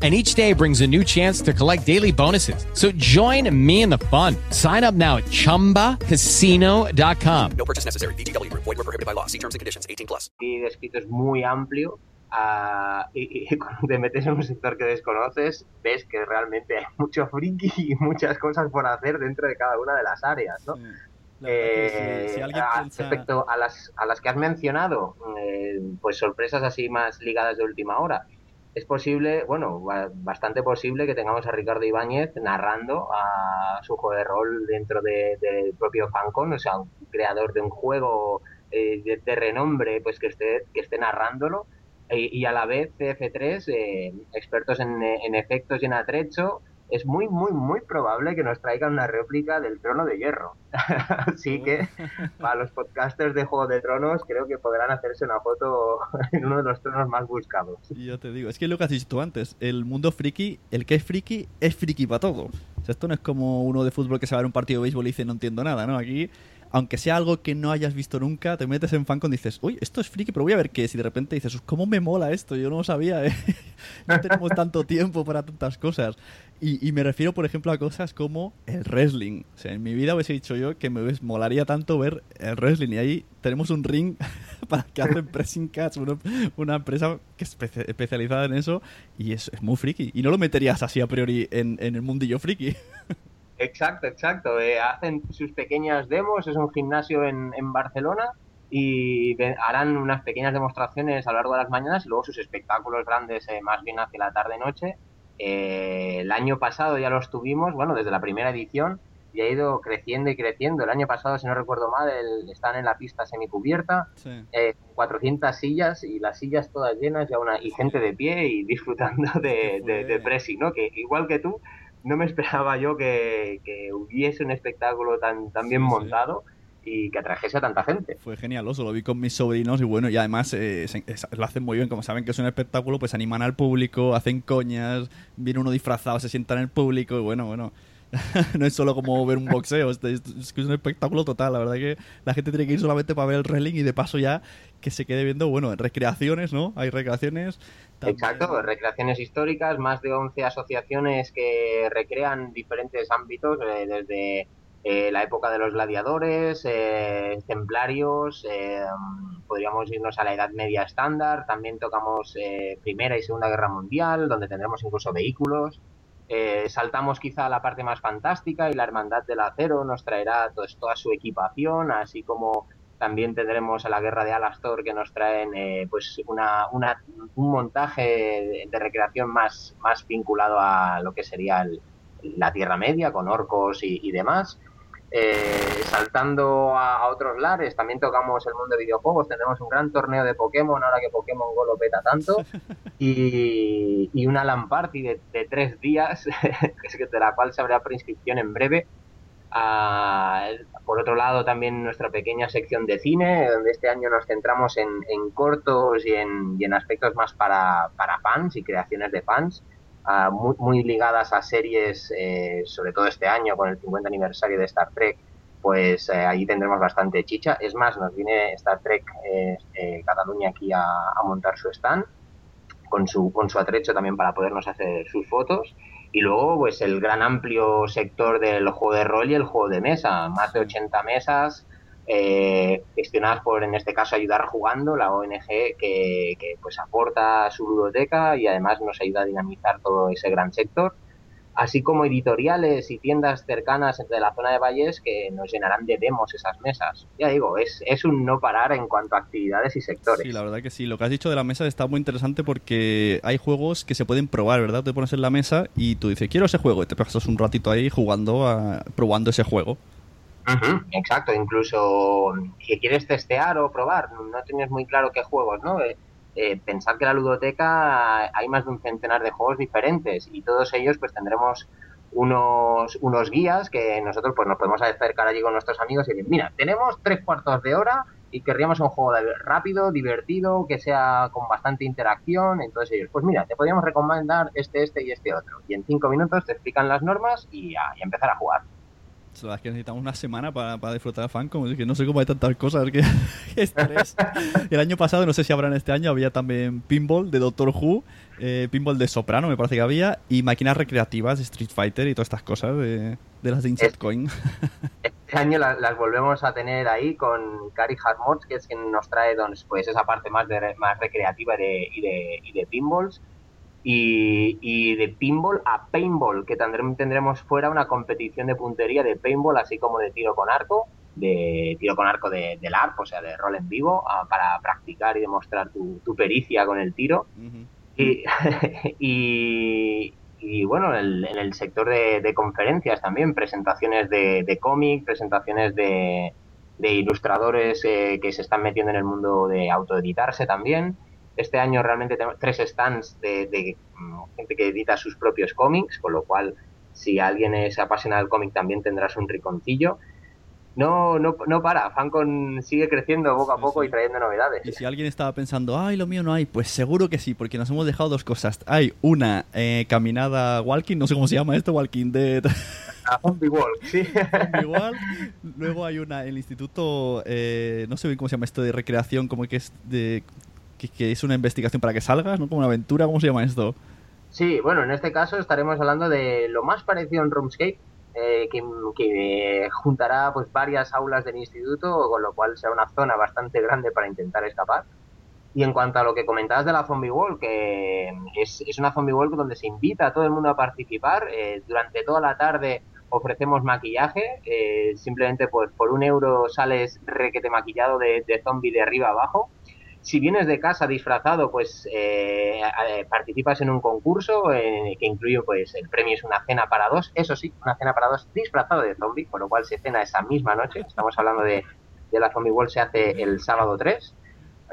And each day brings a new chance to collect daily bonuses. So join me in the fun. Sign up now at chumbacasino.com. No purchase necessary. Group. Void were prohibited by law. See terms and conditions. 18 plus. y descrito es muy amplio. ah, y, y cuando te metes en un sector que desconoces, ves que realmente hay mucho friki y muchas cosas por hacer dentro de cada una de las áreas, ¿no? que si- si alguien ah, piensa- Respecto a las, a las que has mencionado, eh, pues sorpresas así más ligadas de última hora. Es posible, bueno, ba- bastante posible que tengamos a Ricardo Ibáñez narrando a su juego de rol dentro de- del propio Fancon, o sea, un creador de un juego eh, de, renombre, pues que esté, que esté narrándolo. Y, y a la vez CF3, eh, expertos en, eh, en efectos y en atrecho, es muy, muy, muy probable que nos traigan una réplica del Trono de Hierro. Así que para los podcasters de Juego de Tronos creo que podrán hacerse una foto en uno de los tronos más buscados. Y yo te digo, es que lo que has dicho tú antes, el mundo friki, el que es friki, es friki para todo. O sea, esto no es como uno de fútbol que se va a ver un partido de béisbol y dice no entiendo nada, ¿no? Aquí, aunque sea algo que no hayas visto nunca, te metes en Fancon y dices, uy, esto es friki, pero voy a ver qué es. Y de repente dices, ¿cómo me mola esto? Yo no lo sabía, ¿eh? no tenemos tanto tiempo para tantas cosas. Y, y me refiero, por ejemplo, a cosas como el wrestling. O sea, en mi vida hubiese dicho yo que me hubies- molaría tanto ver el wrestling. Y ahí tenemos un ring para que hacen pressing cats, una, una empresa que es espe- especializada en eso. Y es, muy friki. Y no lo meterías así a priori en, el mundillo friki. Exacto, exacto. Eh, hacen sus pequeñas demos, es un gimnasio en, en Barcelona y harán unas pequeñas demostraciones a lo largo de las mañanas y luego sus espectáculos grandes eh, más bien hacia la tarde-noche. Eh, el año pasado ya los tuvimos, bueno, desde la primera edición y ha ido creciendo y creciendo. El año pasado, si no recuerdo mal, el- están en la pista semicubierta, eh, 400 sillas y las sillas todas llenas y, una, y gente de pie y disfrutando de, de, de pressing, ¿no? Que igual que tú, no me esperaba yo que, que hubiese un espectáculo tan, tan bien montado y que atrajese a tanta gente. Fue genialoso, lo vi con mis sobrinos y bueno, y además eh, se- es- lo hacen muy bien, como saben que es un espectáculo, pues animan al público, hacen coñas, viene uno disfrazado, se sienta en el público y bueno, bueno. no es solo como ver un boxeo, es, es- es que es un espectáculo total. La verdad que la gente tiene que ir solamente para ver el wrestling y de paso ya que se quede viendo, bueno, recreaciones, ¿no? Hay recreaciones. también- Exacto, recreaciones históricas, más de 11 asociaciones que recrean diferentes ámbitos, eh, desde eh, la época de los gladiadores, eh, templarios, eh, podríamos irnos a la Edad Media estándar, también tocamos Primera y Segunda Guerra Mundial, donde tendremos incluso vehículos. Eh, saltamos quizá a la parte más fantástica y la Hermandad del Acero nos traerá pues, toda su equipación, así como también tendremos a la Guerra de Alastor que nos traen pues una, una- un montaje de, de recreación más, más vinculado a lo que sería el- la Tierra Media con orcos y, y demás. Eh, saltando a, a otros lares, también tocamos el mundo de videojuegos. Tendremos un gran torneo de Pokémon ahora que Pokémon Go lo peta tanto. Y, y una LAN party de, de tres días, de la cual se habrá preinscripción en breve. Ah, por otro lado, también nuestra pequeña sección de cine, donde este año nos centramos en, en cortos y en, y en aspectos más para, para fans y creaciones de fans, muy, muy ligadas a series, eh, sobre todo este año con el 50 aniversario de Star Trek, pues eh, ahí tendremos bastante chicha. Es más, nos viene Star Trek eh, eh, Cataluña aquí a, a montar su stand con su, con su atrecho también para podernos hacer sus fotos. Y luego, pues el gran amplio sector del juego de rol y el juego de mesa. Más de 80 mesas eh, gestionadas por, en este caso, Ayudar Jugando, la ONG que, pues aporta su ludoteca y además nos ayuda a dinamizar todo ese gran sector. Así como editoriales y tiendas cercanas entre la zona de Valles que nos llenarán de demos esas mesas. Ya digo, es, es un no parar en cuanto a actividades y sectores. Sí, la verdad que sí. Lo que has dicho de la mesa está muy interesante porque hay juegos que se pueden probar, ¿verdad? Te pones en la mesa y tú dices, quiero ese juego, y te pasas un ratito ahí jugando, a- probando ese juego. Exacto, incluso si quieres testear o probar, no tienes muy claro qué juegos, ¿no? Eh, eh, pensar que en la ludoteca hay más de un centenar de juegos diferentes y todos ellos pues tendremos unos, unos guías que nosotros pues nos podemos acercar allí con nuestros amigos y decir, mira, tenemos tres cuartos de hora y querríamos un juego rápido, divertido, que sea con bastante interacción, entonces ellos, pues mira, te podríamos recomendar este, este y este otro. Y en cinco minutos te explican las normas y y empezar a jugar. La verdad es que necesitamos una semana para, para disfrutar de Fancom. Es que no sé cómo hay tantas cosas. Que, que estrés. El año pasado, no sé si habrá en este año, había también Pinball de Doctor Who, eh, Pinball de Soprano, me parece que había, y máquinas recreativas de Street Fighter y todas estas cosas de, de las de Insect Coin. Este año la- las, volvemos a tener ahí con Cari Hasmorts, que es quien nos trae pues, esa parte más, de, más recreativa de, y, de, y de pinballs. Y, y de pinball a paintball, que tendremos, tendremos fuera una competición de puntería de paintball, así como de tiro con arco, de tiro con arco de, del ARP, o sea, de rol en vivo, para practicar y demostrar tu, tu pericia con el tiro. Y, y, y, bueno, el- en el sector de, de conferencias también, presentaciones de, de cómic, presentaciones de, de ilustradores eh, que se están metiendo en el mundo de autoeditarse también. Este año realmente tenemos tres stands de, de, mm, gente que edita sus propios cómics, con lo cual si alguien es apasionado del cómic también tendrás un riconcillo. No, no, no para, Fancon sigue creciendo poco a poco y trayendo novedades. Y si alguien estaba pensando, ay, lo mío no hay, pues seguro que sí, porque nos hemos dejado dos cosas. Hay una eh, caminada walking, no sé cómo se llama esto, walking dead. A Zombie Walk, sí. Zombie Walk. Luego hay una, el instituto, eh, no sé bien cómo se llama esto de recreación, como que es de... Que, que es una investigación para que salgas, ¿no? Como una aventura, ¿cómo se llama esto? Sí, bueno, en este caso estaremos hablando de lo más parecido a un Roomscape, eh, que, que juntará pues varias aulas del instituto, con lo cual será una zona bastante grande para intentar escapar. Y en cuanto a lo que comentabas de la Zombie Walk, que es, es una Zombie Walk donde se invita a todo el mundo a participar. eh, durante toda la tarde ofrecemos maquillaje, eh, simplemente pues por un euro sales requete maquillado de, de zombie de arriba abajo. Si vienes de casa disfrazado, pues eh, eh, participas en un concurso eh, que incluye, pues el premio es una cena para dos, eso sí, una cena para dos disfrazado de zombie, con lo cual se cena esa misma noche. Estamos hablando de, la Zombie World, se hace el sábado 3.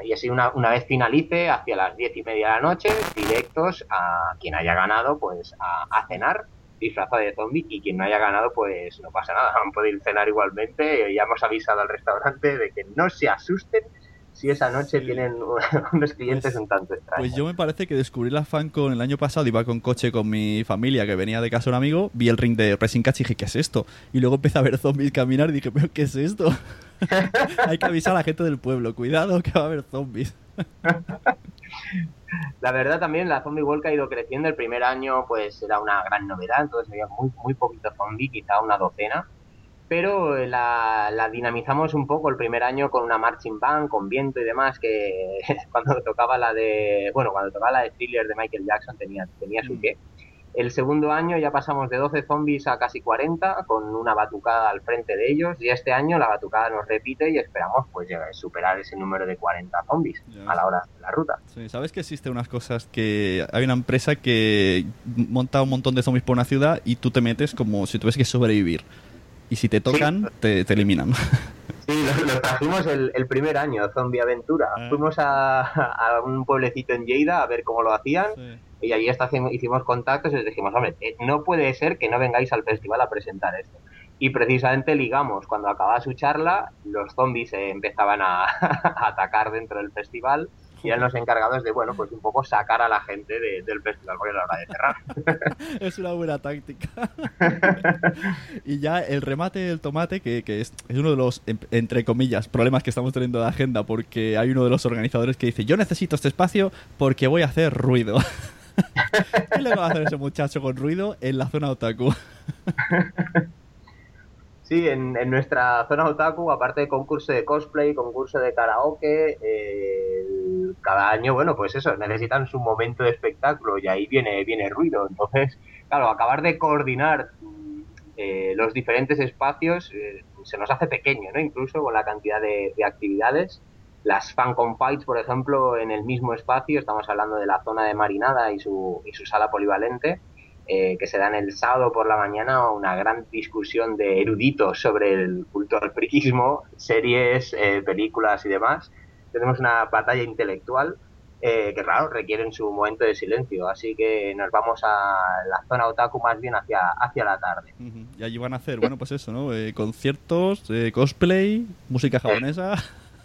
Y así una, una vez finalice, hacia las diez y media de la noche, directos a quien haya ganado, pues a, a cenar disfrazado de zombie y quien no haya ganado, pues no pasa nada, van a poder cenar igualmente. Ya hemos avisado al restaurante de que no se asusten si esa noche tienen unos clientes un tanto extraños. Pues yo me parece que descubrí la FanCon el año pasado, iba con coche con mi familia que venía de casa de un amigo, vi el ring de Racing Catch y dije, ¿qué es esto? Y luego empecé a ver zombies caminar y dije, ¿pero qué es esto? Hay que avisar a la gente del pueblo, cuidado que va a haber zombies. La verdad también la Zombie Walk ha ido creciendo. El primer año pues era una gran novedad, entonces había muy, muy poquito zombie, quizá una docena. Pero la, la dinamizamos un poco el primer año con una marching band, con viento y demás, que cuando tocaba la de, bueno, cuando tocaba la de Thriller de Michael Jackson tenía, tenía su qué. El segundo año ya pasamos de 12 zombies a casi 40 con una batucada al frente de ellos y este año la batucada nos repite y esperamos pues superar ese número de 40 zombies Ya. a la hora de la ruta. Sí, ¿Sabes que existe unas cosas que hay una empresa que monta un montón de zombies por una ciudad y tú te metes como si tuvieses que sobrevivir? Y si te tocan, te, te eliminan. Sí, lo, lo trajimos el, el primer año, Zombie Aventura. Fuimos a, a un pueblecito en Lleida a ver cómo lo hacían y allí hasta hicimos contactos y les dijimos, hombre, eh, no puede ser que no vengáis al festival a presentar esto. Y precisamente ligamos, cuando acababa su charla, los zombies empezaban a, a atacar dentro del festival y eran los encargados de, bueno, pues un poco sacar a la gente de- del festival porque era hora de cerrar. es una buena táctica. y ya el remate del tomate, que, que es, es uno de los, em- entre comillas, problemas que estamos teniendo de agenda, porque hay uno de los organizadores que dice, yo necesito este espacio porque voy a hacer ruido. ¿Qué le va a hacer ese muchacho con ruido en la zona otaku? Sí, en, en nuestra zona otaku, aparte de concurso de cosplay, concurso de karaoke, eh, el- cada año, bueno, pues eso, necesitan su momento de espectáculo y ahí viene, viene ruido. Entonces, claro, acabar de coordinar eh, los diferentes espacios eh, se nos hace pequeño, ¿no? Incluso con la cantidad de, de actividades. Las Fancon Fights, por ejemplo, en el mismo espacio, estamos hablando de la zona de Marinada y su, y su sala polivalente, eh, que se dan el sábado por la mañana una gran discusión de eruditos sobre el culto al friquismo, series, eh, películas y demás. Tenemos una batalla intelectual eh, que, claro, requieren su momento de silencio, así que nos vamos a la zona otaku más bien hacia, hacia la tarde. Y allí van a hacer, bueno, pues eso, ¿no? Eh, conciertos, eh, cosplay, música japonesa.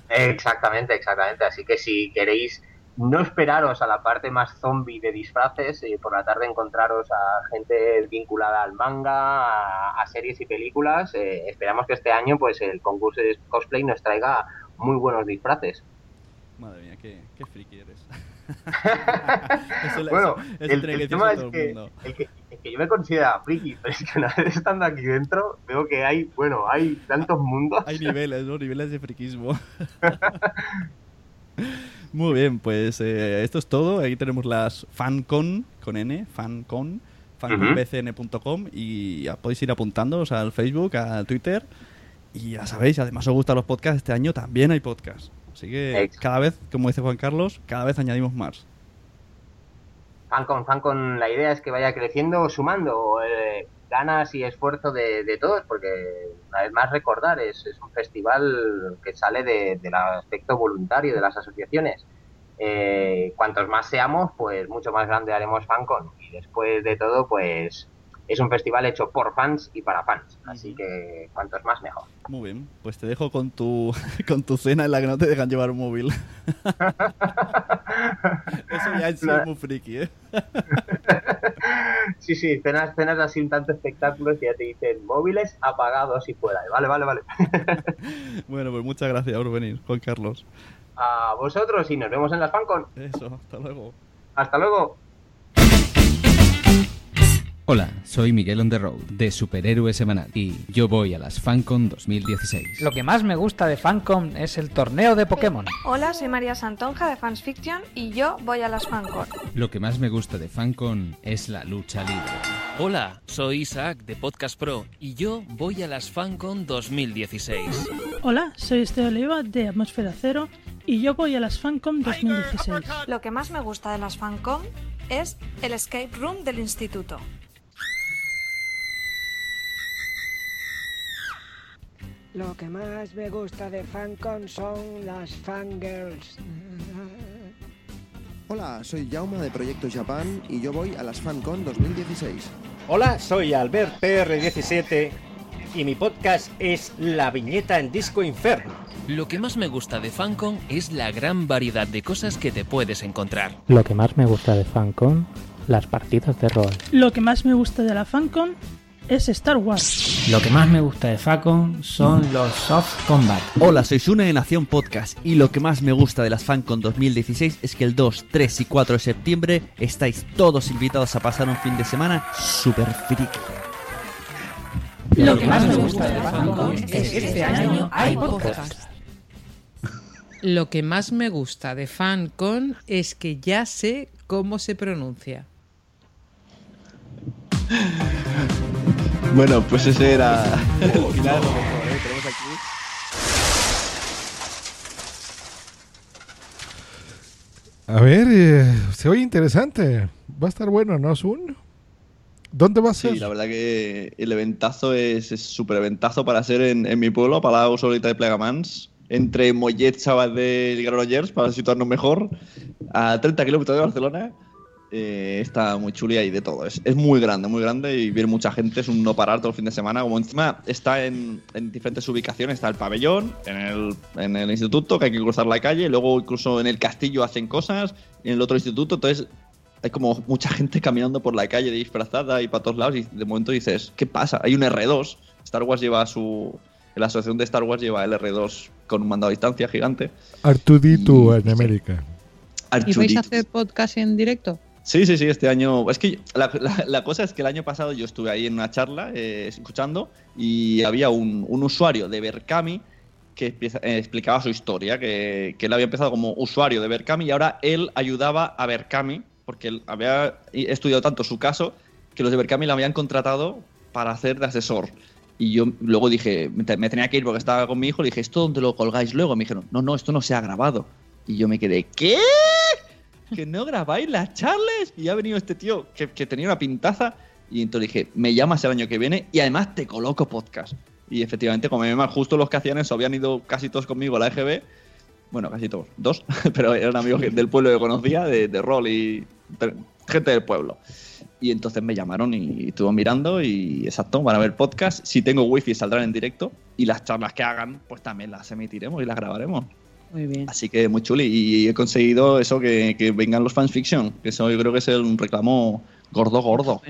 Exactamente, exactamente. Así que si queréis no esperaros a la parte más zombie de disfraces, y por la tarde encontraros a gente vinculada al manga, a, a series y películas, eh, esperamos que este año pues el concurso de cosplay nos traiga muy buenos disfraces. Madre mía, qué, qué friki eres. Eso- bueno, eso- eso el, tema es todo el que, mundo. el que, yo me considero friki, pero es que una vez estando aquí dentro veo que hay, bueno, hay tantos mundos. Hay niveles, ¿no? Niveles de friquismo. Muy bien, pues eh, esto es todo. Ahí tenemos las FanCon, con N, FanCon, fanconbcn.com y ya podéis ir apuntándoos al Facebook, al Twitter. Y ya sabéis, además os gustan los podcasts, este año también hay podcasts. Así que cada vez, como dice Juan Carlos, cada vez añadimos más. Fancon, Fancon, la idea es que vaya creciendo sumando eh, ganas y esfuerzo de, de todos, porque una vez más recordar, es, es un festival que sale de- del aspecto voluntario de las asociaciones. Eh, cuantos más seamos, pues mucho más grande haremos Fancon. Y después de todo, pues es un festival hecho por fans y para fans. Así que cuantos más, mejor. Muy bien, pues te dejo con tu, con tu cena en la que no te dejan llevar un móvil. Eso ya es muy friki, ¿eh? Sí, sí, cenas, cenas así un tanto espectáculos y ya te dicen móviles apagados y fuera. Vale, vale, vale. Bueno, pues muchas gracias por venir, Juan Carlos. A vosotros y nos vemos en las Fancon. Eso, hasta luego. Hasta luego. Hola, soy Miguel on the Road de Superhéroe Semanal y yo voy a las FanCon 2016. Lo que más me gusta de Fancom es el torneo de Pokémon. Hola, soy María Santonja de Fans Fiction y yo voy a las FanCon. Lo que más me gusta de FanCon es la lucha libre. Hola, soy Isaac de Podcast Pro y yo voy a las FanCon 2016. Hola, soy Este Oliva de Atmósfera Cero y yo voy a las FanCom 2016. Lo que más me gusta de las FanCon es el escape room del instituto. Lo que más me gusta de FanCon son las fangirls. Hola, soy Jauma de Proyecto Japan y yo voy a las FanCon 2016. Hola, soy Albert PR17 y mi podcast es La Viñeta en Disco Inferno. Lo que más me gusta de FanCon es la gran variedad de cosas que te puedes encontrar. Lo que más me gusta de FanCon, las partidas de rol. Lo que más me gusta de la FanCon es Star Wars. Lo que más me gusta de Facon son los soft combat. Hola, soy Sune de Nación Podcast y lo que más me gusta de las FanCon 2016 es que el 2, 3 y 4 de septiembre estáis todos invitados a pasar un fin de semana super friki. Lo que más me gusta de la FanCon es que este año hay podcast. Lo que más me gusta de FanCon es que ya sé cómo se pronuncia. Bueno, pues ese era el final. lo mejor, ¿eh? Tenemos aquí. A ver, eh, se oye interesante. Va a estar bueno, ¿no, Sun? ¿Dónde va a ser? Sí, la verdad que el eventazo es súper eventazo para ser en, en mi pueblo, Palau Solita de Plegamans, entre Mollet, Sabadell y Granollers, para situarnos mejor, a 30 kilómetros de Barcelona. Eh, está muy chuli y de todo. Es, es muy grande, muy grande y viene mucha gente. Es un no parar todo el fin de semana. Como encima está en, en diferentes ubicaciones. Está el pabellón, en el, en el instituto, que hay que cruzar la calle. Luego incluso en el castillo hacen cosas. En el otro instituto, entonces hay como mucha gente caminando por la calle disfrazada y para todos lados. Y de momento dices, ¿qué pasa? Hay un R2. Star Wars lleva su. La asociación de Star Wars lleva el R2 con un mando a distancia gigante. Artudito en América. ¿Y vais a hacer podcast en directo? Sí, sí, sí, este año. Es que la, la- la cosa es que el año pasado yo estuve ahí en una charla eh, escuchando y había un, usuario de Berkami que eh, explicaba su historia, que, que él había empezado como usuario de Berkami y ahora él ayudaba a Berkami, porque él había estudiado tanto su caso que los de Berkami lo habían contratado para hacer de asesor. Y yo luego dije, me tenía que ir porque estaba con mi hijo, le dije, ¿esto dónde lo colgáis luego? Me dijeron, no, no, esto no se ha grabado. Y yo me quedé, ¿qué? Que no grabáis las charlas. Y ha venido este tío que, tenía una pintaza. Y entonces dije, me llamas el año que viene y además te coloco podcast. Y efectivamente, como me justo los que hacían eso, habían ido casi todos conmigo a la EGB. Bueno, casi todos, dos, pero eran amigos del pueblo que conocía, de, de rol y gente del pueblo. Y entonces me llamaron y estuve mirando y exacto, van a ver podcast. Si tengo wifi saldrán en directo y las charlas que hagan, pues también las emitiremos y las grabaremos. Muy bien. Así que muy chuli. Y he conseguido eso que, que vengan los fans fiction. Que eso yo creo que es el- un reclamo gordo, gordo.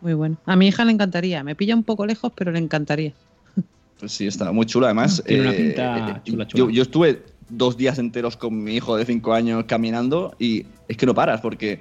Muy bueno. A mi hija le encantaría. Me pilla un poco lejos, pero le encantaría. Pues sí, está muy chulo. Además, Tiene una eh, pinta eh, chula, chula. Yo, yo estuve dos días enteros con mi hijo de 5 años caminando y es que no paras porque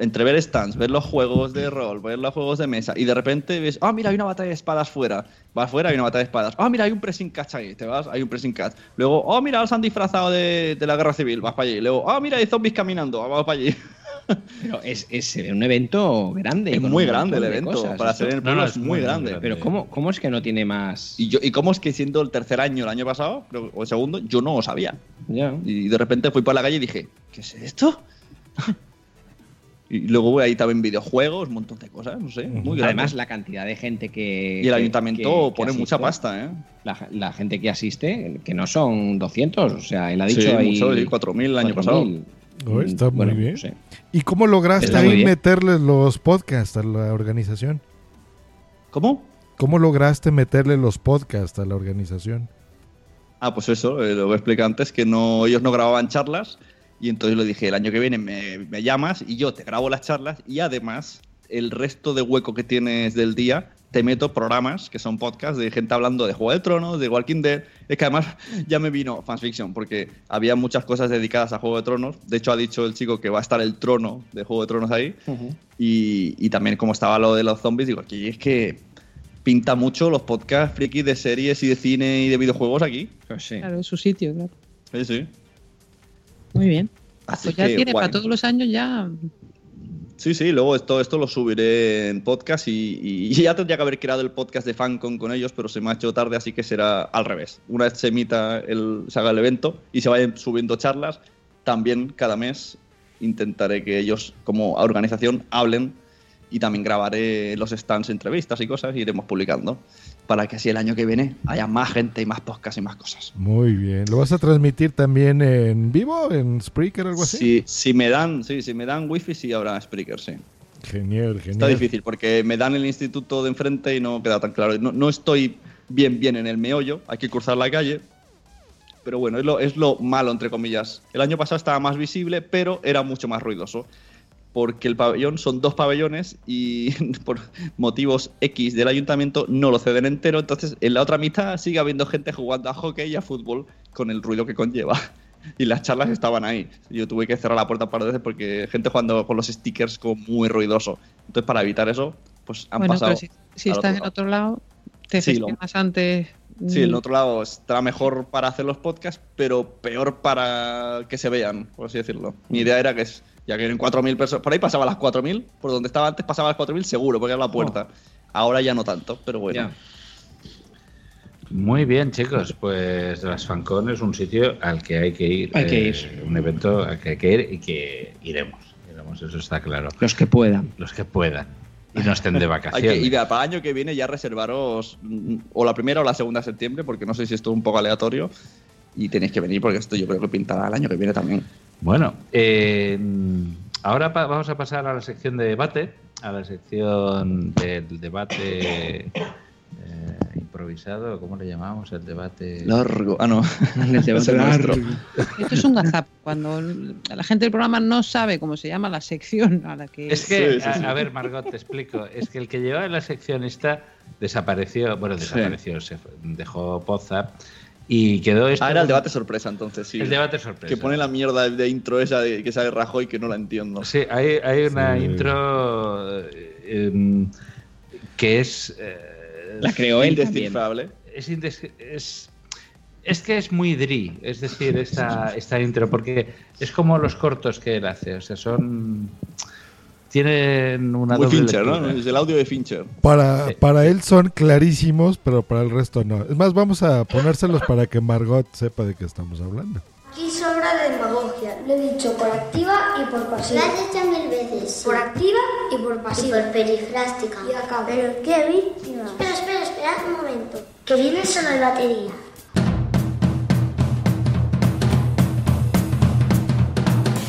entre ver stands, ver los juegos de rol, ver los juegos de mesa y de repente ves, ah, mira, hay una batalla de espadas fuera. Vas fuera, hay una batalla de espadas. Ah, mira, hay un pressing catch ahí. Te vas, hay un pressing catch. Luego, oh, mira, los han disfrazado de, de la guerra civil. Vas para allí. Luego, ah, mira, hay zombies caminando. Vamos para allí. Pero es, es un evento grande. Es muy grande el evento. cosas, Para ser en el pueblo es muy grande. Pero ¿cómo, ¿cómo es que no tiene más...? Y, yo, ¿Y cómo es que siendo el tercer año el año pasado, creo- o el segundo, yo no lo sabía? Y de repente fui por la calle y dije, ¿qué es esto? Y luego ahí también videojuegos, un montón de cosas, no sé, muy grande. Además, la cantidad de gente que... Y el que- ayuntamiento que- que pone mucha pasta, ¿eh? La, la gente que asiste, que no son 200, o sea, él ha Sí, dicho ahí... mucho, sí, 4.000 el año pasado. 4.000. Oh, está muy Bueno, bien. no sé. ¿Y cómo lograste muy ahí bien. meterle los podcasts a la organización? ¿Cómo? ¿Cómo lograste meterle los podcasts a la organización? Ah, pues eso, eh, lo que expliqué antes, que no, ellos no grababan charlas y entonces le dije, el año que viene me, me llamas y yo te grabo las charlas y además el resto de hueco que tienes del día te meto programas que son podcasts de gente hablando de Juego de Tronos, de Walking Dead. Es que además ya me vino fanfiction porque había muchas cosas dedicadas a Juego de Tronos. De hecho, ha dicho el chico que va a estar el trono de Juego de Tronos ahí. Y, y también como estaba lo de los zombies, digo, aquí es que pinta mucho los podcasts frikis de series y de cine y de videojuegos aquí. Pues sí. Claro, es su sitio, claro. Sí, sí. Muy bien. Así Pues ya que, tiene guay. para todos los años ya. Sí, sí, luego esto, esto lo subiré en podcast y, y ya tendría que haber creado el podcast de FanCon con ellos, pero se me ha hecho tarde, así que será al revés. Una vez se emita, el, se haga el evento y se vayan subiendo charlas, también cada mes intentaré que ellos como organización hablen y también grabaré los stands, entrevistas y cosas y iremos publicando para que así el año que viene haya más gente y más podcasts y más cosas. Muy bien. ¿Lo vas a transmitir también en vivo, en Spreaker o algo así? Si, si me dan, sí, si me dan wifi sí habrá Spreaker, sí. Genial, genial. Está difícil porque me dan el instituto de enfrente y no queda tan claro. No, no estoy bien, bien en el meollo, hay que cruzar la calle. Pero bueno, es lo, es lo malo, entre comillas. El año pasado estaba más visible, pero era mucho más ruidoso. Porque el pabellón son dos pabellones y por motivos X del ayuntamiento no lo ceden entero. Entonces, en la otra mitad sigue habiendo gente jugando a hockey y a fútbol con el ruido que conlleva. Y las charlas estaban ahí. Yo tuve que cerrar la puerta un par de veces porque gente jugando con los stickers como muy ruidoso. Entonces, para evitar eso, pues han bueno, pasado. pero si, si estás otro en otro lado, te Sí, lo- gestionas antes. Sí, el mm, otro lado estará mejor para hacer los podcasts, pero peor para que se vean, por así decirlo. Mi idea era que es- Ya que en 4.000 personas. Por ahí pasaba las 4.000. Por donde estaba antes pasaba las 4.000 seguro, porque era la puerta. Ahora ya no tanto, pero bueno. Muy bien, chicos. Pues las FanCon es un sitio al que hay que ir. Hay que eh, ir. Un evento al que hay que ir y que iremos. Iremos, eso está claro. Los que puedan. Los que puedan. Y no estén de Hay vacaciones. que, y para el año que viene ya reservaros mm, o la primera o la segunda de septiembre, porque no sé si esto es un poco aleatorio. Y tenéis que venir porque esto yo creo que pintará el año que viene también. Bueno, eh, ahora pa- vamos a pasar a la sección de debate, a la sección del debate eh, improvisado, ¿cómo le llamamos? El debate... Largo. Ah, no. El debate largo. Esto es un gazap. Cuando la gente del programa no sabe cómo se llama la sección a la que. Es que, Sí, sí, sí. A, a ver, Margot, te explico. Es que el que llevaba la sección esta desapareció, bueno, desapareció, se dejó Poza y quedó esto... Ah, era el debate sorpresa entonces, sí. El debate sorpresa. Que pone la mierda de intro esa de que sale Rajoy que no la entiendo. Sí, hay, hay una Sí. intro eh, em, que es... eh, La creó él Indescifrable. Es, indes- es, es que es muy dri, es decir, esta, esta intro, porque es como los cortos que él hace, o sea, son... Tienen una Muy doble Fincher, ¿no? Es el audio de Fincher. Para, para él son clarísimos, pero para el resto no. Es más, vamos a ponérselos para que Margot sepa de qué estamos hablando. Aquí sobra demagogia. Lo he dicho por activa y por pasiva. Lo has dicho mil veces. Por activa y por pasiva. Y por perifrástica. Y acabo. Pero qué víctima. Espera, espera, espera un momento. Que viene solo de batería.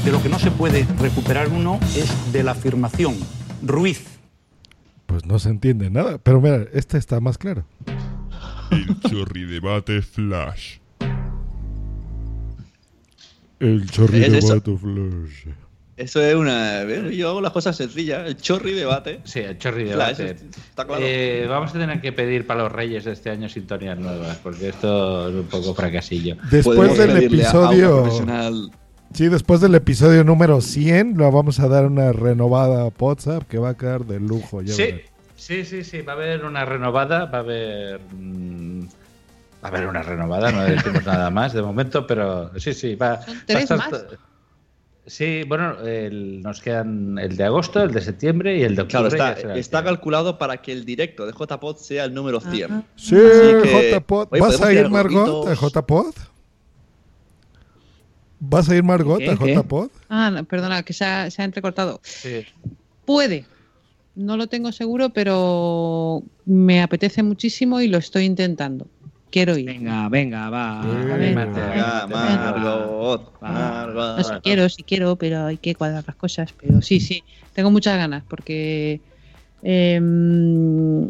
De lo que no se puede recuperar uno es de la afirmación. Ruiz. Pues no se entiende nada. Pero mira, este está más claro. El chorri debate flash. El chorri ¿Es eso? debate flash. Eso es una. Yo hago las cosas sencillas. El chorri debate. Sí, el chorri Flash, debate. Está claro. Eh, vamos a tener que pedir para los reyes de este año sintonías nuevas, porque esto es un poco fracasillo. Después del episodio. Sí, después del episodio número 100, le vamos a dar una renovada a WhatsApp que va a quedar de lujo. ya Sí, verás. sí, sí, sí, va a haber una renovada, va a haber... mm, Va a haber una renovada, no decimos nada más de momento, pero sí, sí, va, va a estar más. Sí, bueno, el- nos quedan el de agosto, el de septiembre y el de Claro, octubre. está, será el está calculado para que el directo de JPod sea el número 100. Sí, JPod. ¿Vas a ir, Margot, a JPod? ¿Vas a ir, Margot, ¿Qué? a ¿Qué? JPod? Ah, no, perdona, que se ha, se ha entrecortado. Sí. Puede. No lo tengo seguro, pero me apetece muchísimo y lo estoy intentando. Quiero ir. Venga, venga, va. Venga, Margot, Margot. No, si quiero, si quiero, pero hay que cuadrar las cosas. Pero sí, sí, tengo muchas ganas porque em,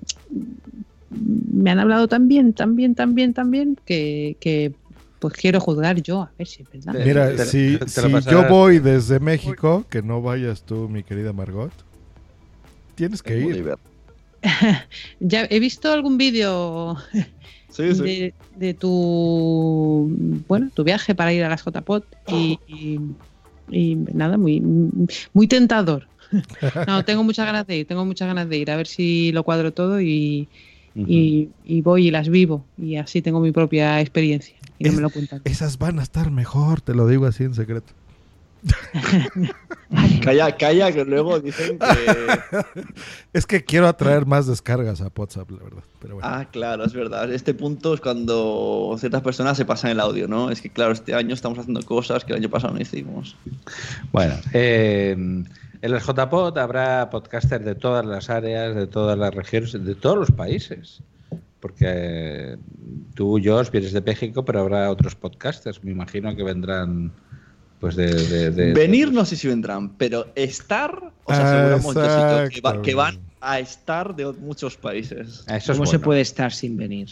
me han hablado tan bien, tan bien, tan bien, tan bien que, que, pues quiero juzgar yo, a ver si es verdad. Mira, te- si, te si yo voy desde México, que no vayas tú, mi querida Margot, tienes que ir. Ya he visto algún vídeo Sí, sí. de, de tu bueno tu viaje para ir a las JPOT y, y- y nada muy muy tentador no tengo muchas ganas de ir tengo muchas ganas de ir a ver si lo cuadro todo y, y, y voy y las vivo y así tengo mi propia experiencia y no me lo cuentan Esas van a estar mejor, te lo digo así en secreto. Calla, calla, que luego dicen que. Es que quiero atraer más descargas a WhatsApp, la verdad. Pero bueno. Ah, claro, es verdad. Este punto es cuando ciertas personas se pasan el audio, ¿no? Es que, claro, este año estamos haciendo cosas que el año pasado no hicimos. Bueno, eh, en el JPod habrá podcasters de todas las áreas, de todas las regiones, de todos los países. Porque tú, Josh, vienes de México, pero habrá otros podcasters. Me imagino que vendrán pues de... de- de- Venir no sé si vendrán, pero estar, os aseguramos Josito, que, va- que van a estar de muchos países. Eso es ¿Cómo se puede estar sin venir?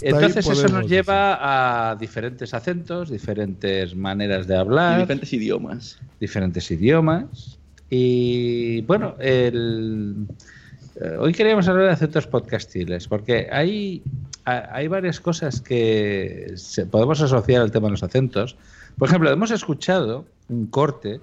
Entonces eso nos lleva a diferentes acentos, diferentes maneras de hablar. Y diferentes idiomas. Diferentes idiomas. Y bueno, el, hoy queríamos hablar de acentos podcastiles, porque hay, ha- hay varias cosas que podemos asociar al tema de los acentos. Por ejemplo, hemos escuchado un corte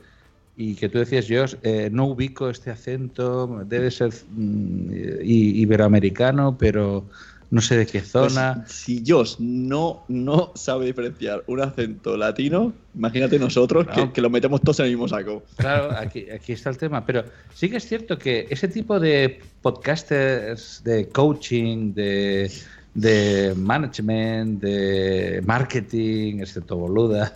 y que tú decías, yo eh, no ubico este acento, debe ser mm, iberoamericano, pero no sé de qué Pues, zona. si Josh no, no sabe diferenciar un acento latino, imagínate nosotros que, No. que lo metemos todos en el mismo saco. Claro, aquí, aquí está el tema. Pero sí que es cierto que ese tipo de podcasters de coaching, de, de management, de marketing, excepto boluda,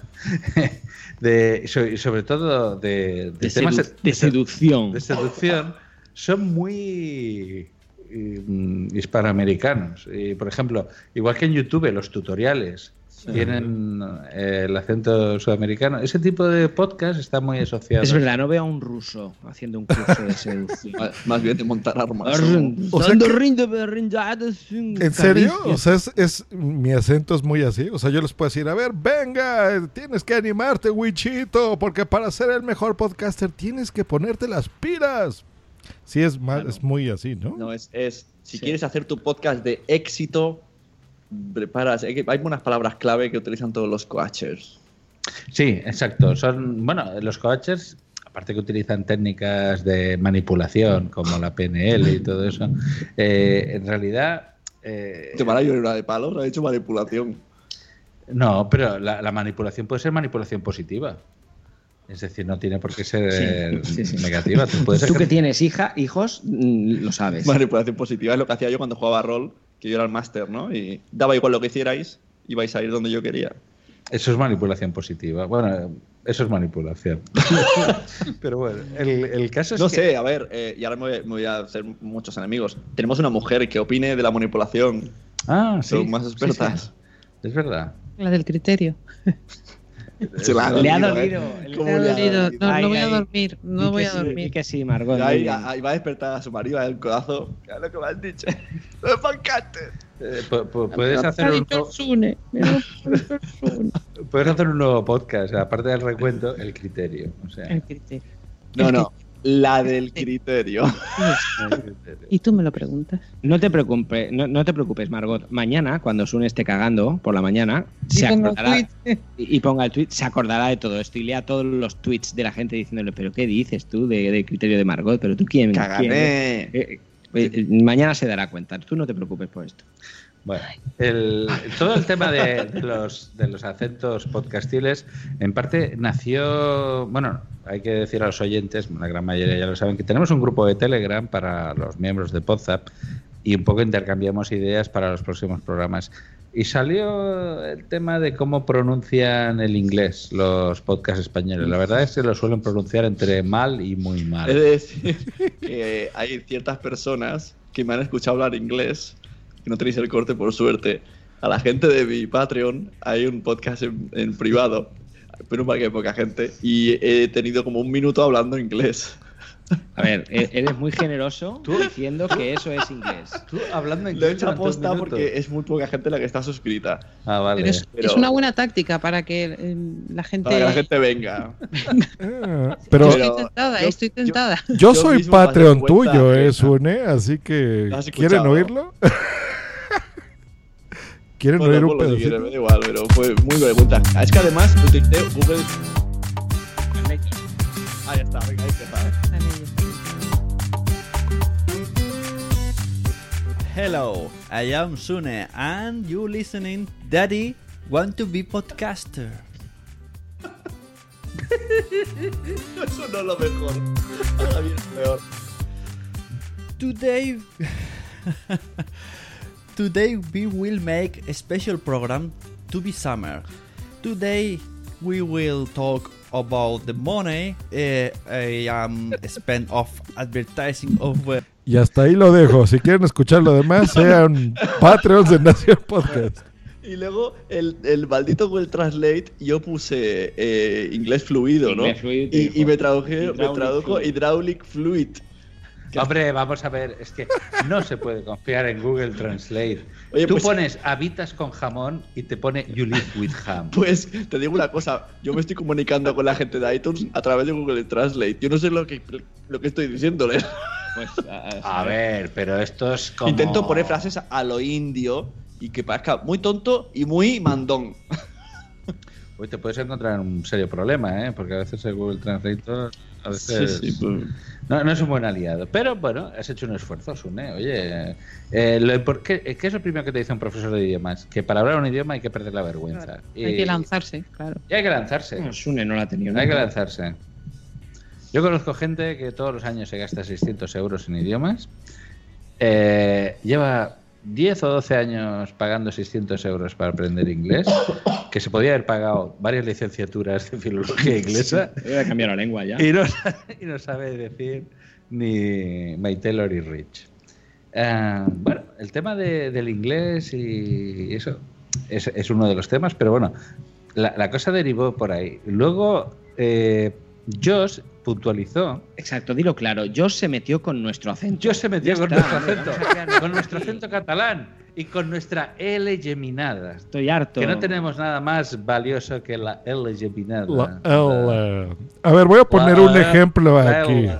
de, y sobre todo de, de De temas sedu- de seducción. de seducción, son muy hispanoamericanos. Y, por ejemplo, igual que en YouTube, los tutoriales tienen eh, el acento sudamericano. Ese tipo de podcast está muy asociado. Es verdad, no veo a un ruso haciendo un curso de seducción. Más bien de montar armas. O sea que- ¿En serio? O sea, es, es- mi acento es muy así. O sea, yo les puedo decir, a ver, venga, tienes que animarte, Wichito, porque para ser el mejor podcaster tienes que ponerte las pilas. Sí, es, más, es muy así, ¿no? No, es, es si quieres hacer tu podcast de éxito, preparas. Hay, que- hay unas palabras clave que utilizan todos los coaches. Sí, exacto. Son, bueno, los coaches, aparte que utilizan técnicas de manipulación como la PNL y todo eso, eh, en realidad... eh, Te van a llorar de palos, ha hecho manipulación. no, pero la, la manipulación puede ser manipulación positiva. Es decir, no tiene por qué ser Sí, sí, sí. negativa. Tú puedes Tú que tienes hija, hijos, mm, lo sabes. Manipulación positiva es lo que hacía yo cuando jugaba rol, que yo era el máster, ¿no? Y daba igual lo que hicierais, ibais a ir donde yo quería. Eso es manipulación positiva. Bueno, eso es manipulación. pero bueno, el, el caso es No que... sé, a ver, eh, y ahora me voy, me voy a hacer muchos enemigos. Tenemos una mujer que opine de la manipulación. Ah, sí. Son más sí, expertas. sí. Es verdad. La del criterio. Se la ha Le ha dolido, dolido. ¿eh? le ¿Cómo Me ha le ha dolido. dolido? No, Ay, no voy a ay. dormir. Di No voy a sí, dormir. que sí, Margot. Ahí, ahí va a despertar a su marido, a el codazo. ¿Qué es lo que me has dicho? ¡Es podcaster! Eh, pu- pu- puedes hacer un. Puedes hacer un nuevo podcast, aparte del recuento, el criterio. O sea, El criterio. No, no. La del criterio. Y tú me lo preguntas. No te preocupes, no, no te preocupes, Margot. Mañana, cuando Sun esté cagando por la mañana, Y se acordará y, ponga el tweet, se acordará de todo esto y lea todos los tweets de la gente diciéndole, pero ¿qué dices tú de, de criterio de Margot? ¿Pero tú quién? Eh, eh, eh, mañana se dará cuenta. Tú no te preocupes por esto. Bueno, el- todo el tema de, de los, de los acentos podcastiles, en parte nació, bueno, hay que decir a los oyentes, la gran mayoría ya lo saben, que tenemos un grupo de Telegram para los miembros de Podzap y un poco intercambiamos ideas para los próximos programas. Y salió el tema de cómo pronuncian el inglés los podcasts españoles. La verdad es que lo suelen pronunciar entre mal y muy mal. Es decir, que hay ciertas personas que me han escuchado hablar inglés, que no tenéis el corte por suerte. A la gente de mi Patreon hay un podcast en, en privado, pero para que hay poca gente, y he tenido como un minuto hablando inglés. A ver, e- eres muy generoso diciendo que eso es inglés. Tú hablando Lo he inglés hecho aposta porque es muy poca gente la que está suscrita. Ah, vale. Pero es, Pero- es una buena táctica para que eh, la gente. Para que la gente venga. Ah, pero estoy tentada, yo- estoy tentada. yo yo soy me he Patreon tuyo, eh, Sune, así que ¿Lo has ¿quieren oírlo? ¿Quieren Bueno, oír un pedacito? me da igual, pero fue muy pregunta. Es que además utilicé Google. Ahí está, venga, ahí está. Hello, I am Sune, and you listening, Daddy, want to be podcaster. Eso no es lo mejor. Ahora lo peor. Today, today we will make a special program to be summer. Today we will talk about the money uh, I am spent of advertising of. uh, Y hasta ahí lo dejo. Si quieren escuchar lo demás, sean Patreons de Nación Podcast. Y luego el, el maldito Google Translate, yo puse eh, inglés fluido, ¿no? Inglés fluido, y, me, traduje, me tradujo fluid. hydraulic fluid. Hombre, vamos a ver, es que no se puede confiar en Google Translate. Oye, Tú pues- pones habitas con jamón y te pone you live with ham. Pues te digo una cosa, yo me estoy comunicando con la gente de iTunes a través de Google Translate. Yo no sé lo que, lo que estoy diciéndole. Pues, a, A ver, pero esto es como... Intento poner frases a lo indio y que parezca muy tonto y muy mandón. Hoy te puedes encontrar en un serio problema, ¿eh? Porque a veces el Google Translate A veces- Sí, sí, pues- no, no es un buen aliado. Pero bueno, has hecho un esfuerzo, Sune. Oye, eh, lo impor- ¿qué, qué es lo primero que te dice un profesor de idiomas? Que para hablar un idioma hay que perder la vergüenza. Hay Y- que lanzarse, claro. y hay que lanzarse. No, Sune no la ha tenido Hay que lanzarse. Yo conozco gente que todos los años se gasta 600 euros en idiomas. Eh, lleva 10 o 12 años pagando 600 euros para aprender inglés, que se podía haber pagado varias licenciaturas de filología inglesa. Voy cambiar la lengua ya. Y no, y no sabe decir ni My Taylor y Rich. Ah, bueno, el tema de- del inglés y eso es, es uno de los temas, pero bueno, la, la cosa derivó por ahí. Luego, eh, Josh puntualizó. Exacto, dilo claro. Josh se metió con nuestro acento. Josh se metió con está, nuestro acento, con nuestro acento catalán y con nuestra L geminada. Estoy harto. Que no tenemos nada más valioso que la L geminada. La L. A ver, voy a poner un ejemplo la aquí. L.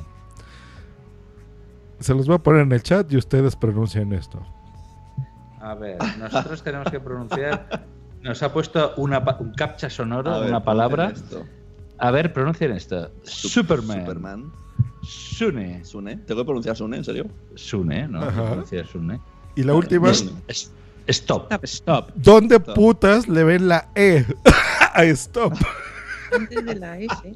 Se los voy a poner en el chat y ustedes pronuncian esto. A ver, nosotros tenemos que pronunciar. Nos ha puesto una, un captcha sonoro, ver, una palabra. esto. A ver, pronuncien esto. Superman. Superman. Sune. Sune. ¿Tengo que pronunciar Sune, en serio? Sune, ¿no? Ajá. Pronunciar Sune. Y la última, Es- es- Stop. Stop. ¿dónde putas le ven la E a stop? Antes de la S.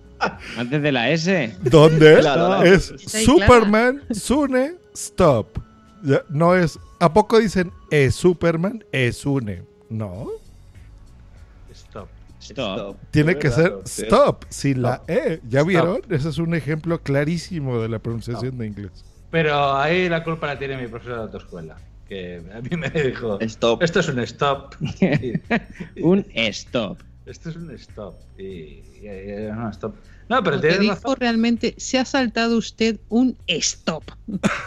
Antes de la S. ¿Dónde? Claro. Es Superman, Sune, stop. No es. ¿A poco dicen es Superman, es Sune? No. Stop. Stop. Tiene que verdad, ser stop, sin la Stop. E. ¿Ya Stop. vieron? Ese es un ejemplo clarísimo de la pronunciación de inglés. Pero ahí la culpa la tiene mi profesor de autoescuela. Que a mí me dijo: Stop. Esto es un stop. Un stop. Esto es un stop. Y, y- y- no, stop. No, pero tienes dijo razón. realmente, se ha saltado usted un stop.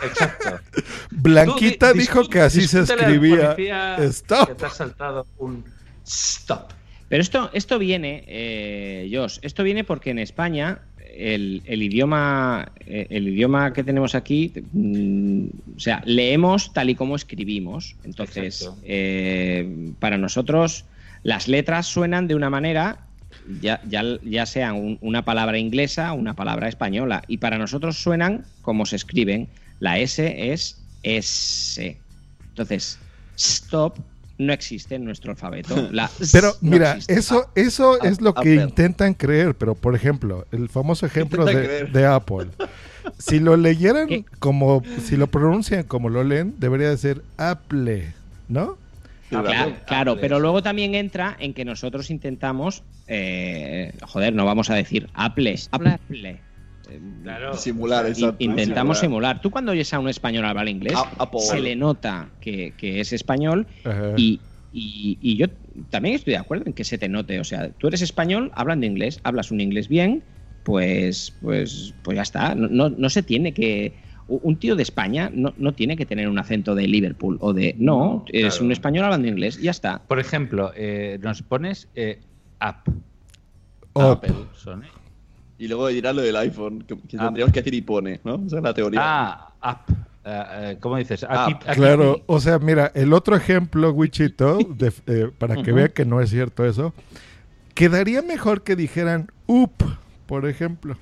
Exacto. Blanquita Tú dijo que así se escribía policía Que stop. te has saltado un stop. Pero esto, esto viene, eh, Josh, esto viene porque en España el, el idioma, eh, el idioma que tenemos aquí, mm, o sea, leemos tal y como escribimos. Entonces, eh, para nosotros las letras suenan de una manera, ya, ya, ya sean un- una palabra inglesa o una palabra española, y para nosotros suenan como se escriben. La S es S. Entonces, stop no existe en nuestro alfabeto. La Pero no mira, existe. eso, eso A- es lo que Apple. intentan creer, pero por ejemplo, el famoso ejemplo de, Apple. Si lo leyeran ¿Qué? como, si lo pronuncian como lo leen, debería de ser Apple, ¿no? Claro, claro, pero luego también entra en que nosotros intentamos, eh, joder, no vamos a decir Apple, Apple. Claro. Simular, in- exacto. intentamos simular. simular. Tú cuando oyes a un español hablar inglés, A- Apple. se le nota que, que es español y, y- y yo también estoy de acuerdo en que se te note. O sea, tú eres español hablando inglés, hablas un inglés bien, pues, pues, pues ya está. No, no, no se tiene que. Un tío de España no, no tiene que tener un acento de Liverpool o de. No, No, es claro. un español hablando inglés, ya está. Por ejemplo, eh, nos pones eh, app. Apple, Sony. Y luego dirá lo del iPhone, que, que Ah. tendríamos que decir y pone, ¿no? Esa es la teoría. Ah, app. Eh, eh, ¿Cómo dices? Aquí, App. aquí- Claro, o sea, mira, el otro ejemplo, Wichito, de- eh, para que Ujú. vea que no es cierto eso, quedaría mejor que dijeran up, por ejemplo,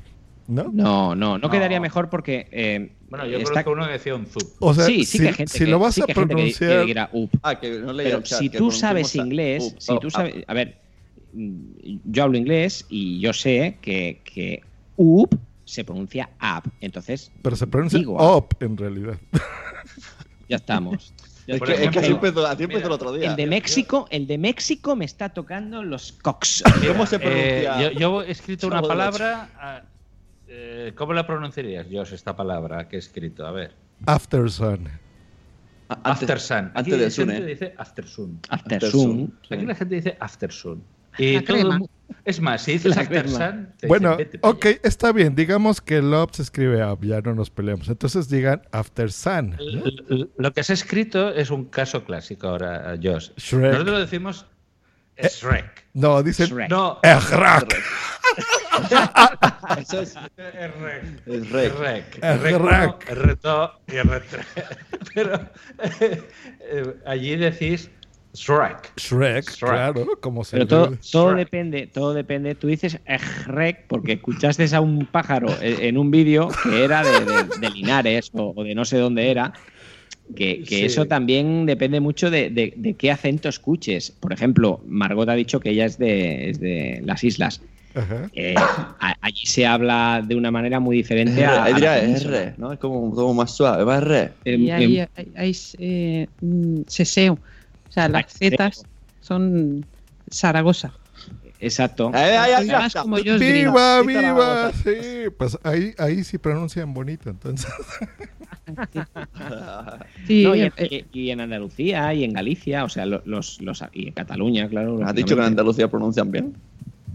¿no? No, no, no, No. quedaría mejor porque. eh, Bueno, yo está- uno que decía un zup. O sea, sí, sí si, que hay gente si que, lo vas sí a que que- pronunciar, que diga up. Ah, que no leía Pero chat, si que tú sabes inglés, up, si oh, tú up. sabes, a ver, yo hablo inglés y yo sé que, que up se pronuncia up, entonces pero se pronuncia digo up en realidad. ya estamos. Ya Es Por que, es que así ejemplo, empezó, así empezó el otro día. El de México, el de México me está tocando los cox. ¿Cómo se Eh, pronuncia? yo, yo he escrito una palabra. ah, eh, ¿Cómo la pronunciarías, Josh, esta palabra que he escrito? A ver. After sun. Antes- After sun. Aquí Antes la sun, gente ¿eh? dice after sun. After After sun. sun. Aquí la gente dice after sun. Todo es más, si dices te Bueno, dicen, "Vete pa' ok, allá". está bien, digamos que up se escribe up, ya no nos peleamos. Entonces digan after sun. Lo que has escrito es un caso clásico ahora, Josh. Shrek. Nosotros lo decimos Shrek. No, dicen Shrek. No, Ejrak. Eso es. Rek. Es rec. Rec. Es Rec rec. uno, R2 y R3. Pero eh, eh, allí decís Shrek. Shrek, claro, como se Pero todo, todo depende, todo depende. Tú dices Shrek porque escuchaste a un pájaro en un vídeo que era de, de- de Linares o, o de no sé dónde era. Que, que Sí. eso también depende mucho de, de- de qué acento escuches. Por ejemplo, Margot ha dicho que ella es de, es de las islas. Ajá. Eh, a- allí se habla de una manera muy diferente a, la. R, ¿no? Es como, como más suave, más R. Y ahí em, hay, hay, eh, mm, seseo. O sea, las zetas son Zaragoza. Exacto. Más como yo os diría. ¡Viva, viva! Sí, pues ahí, ahí sí pronuncian bonito, entonces. Sí, No, y, eh, en, y- en Andalucía y en Galicia, o sea, lo- los, los, y en Cataluña, claro. ¿Has dicho que en. Andalucía pronuncian bien?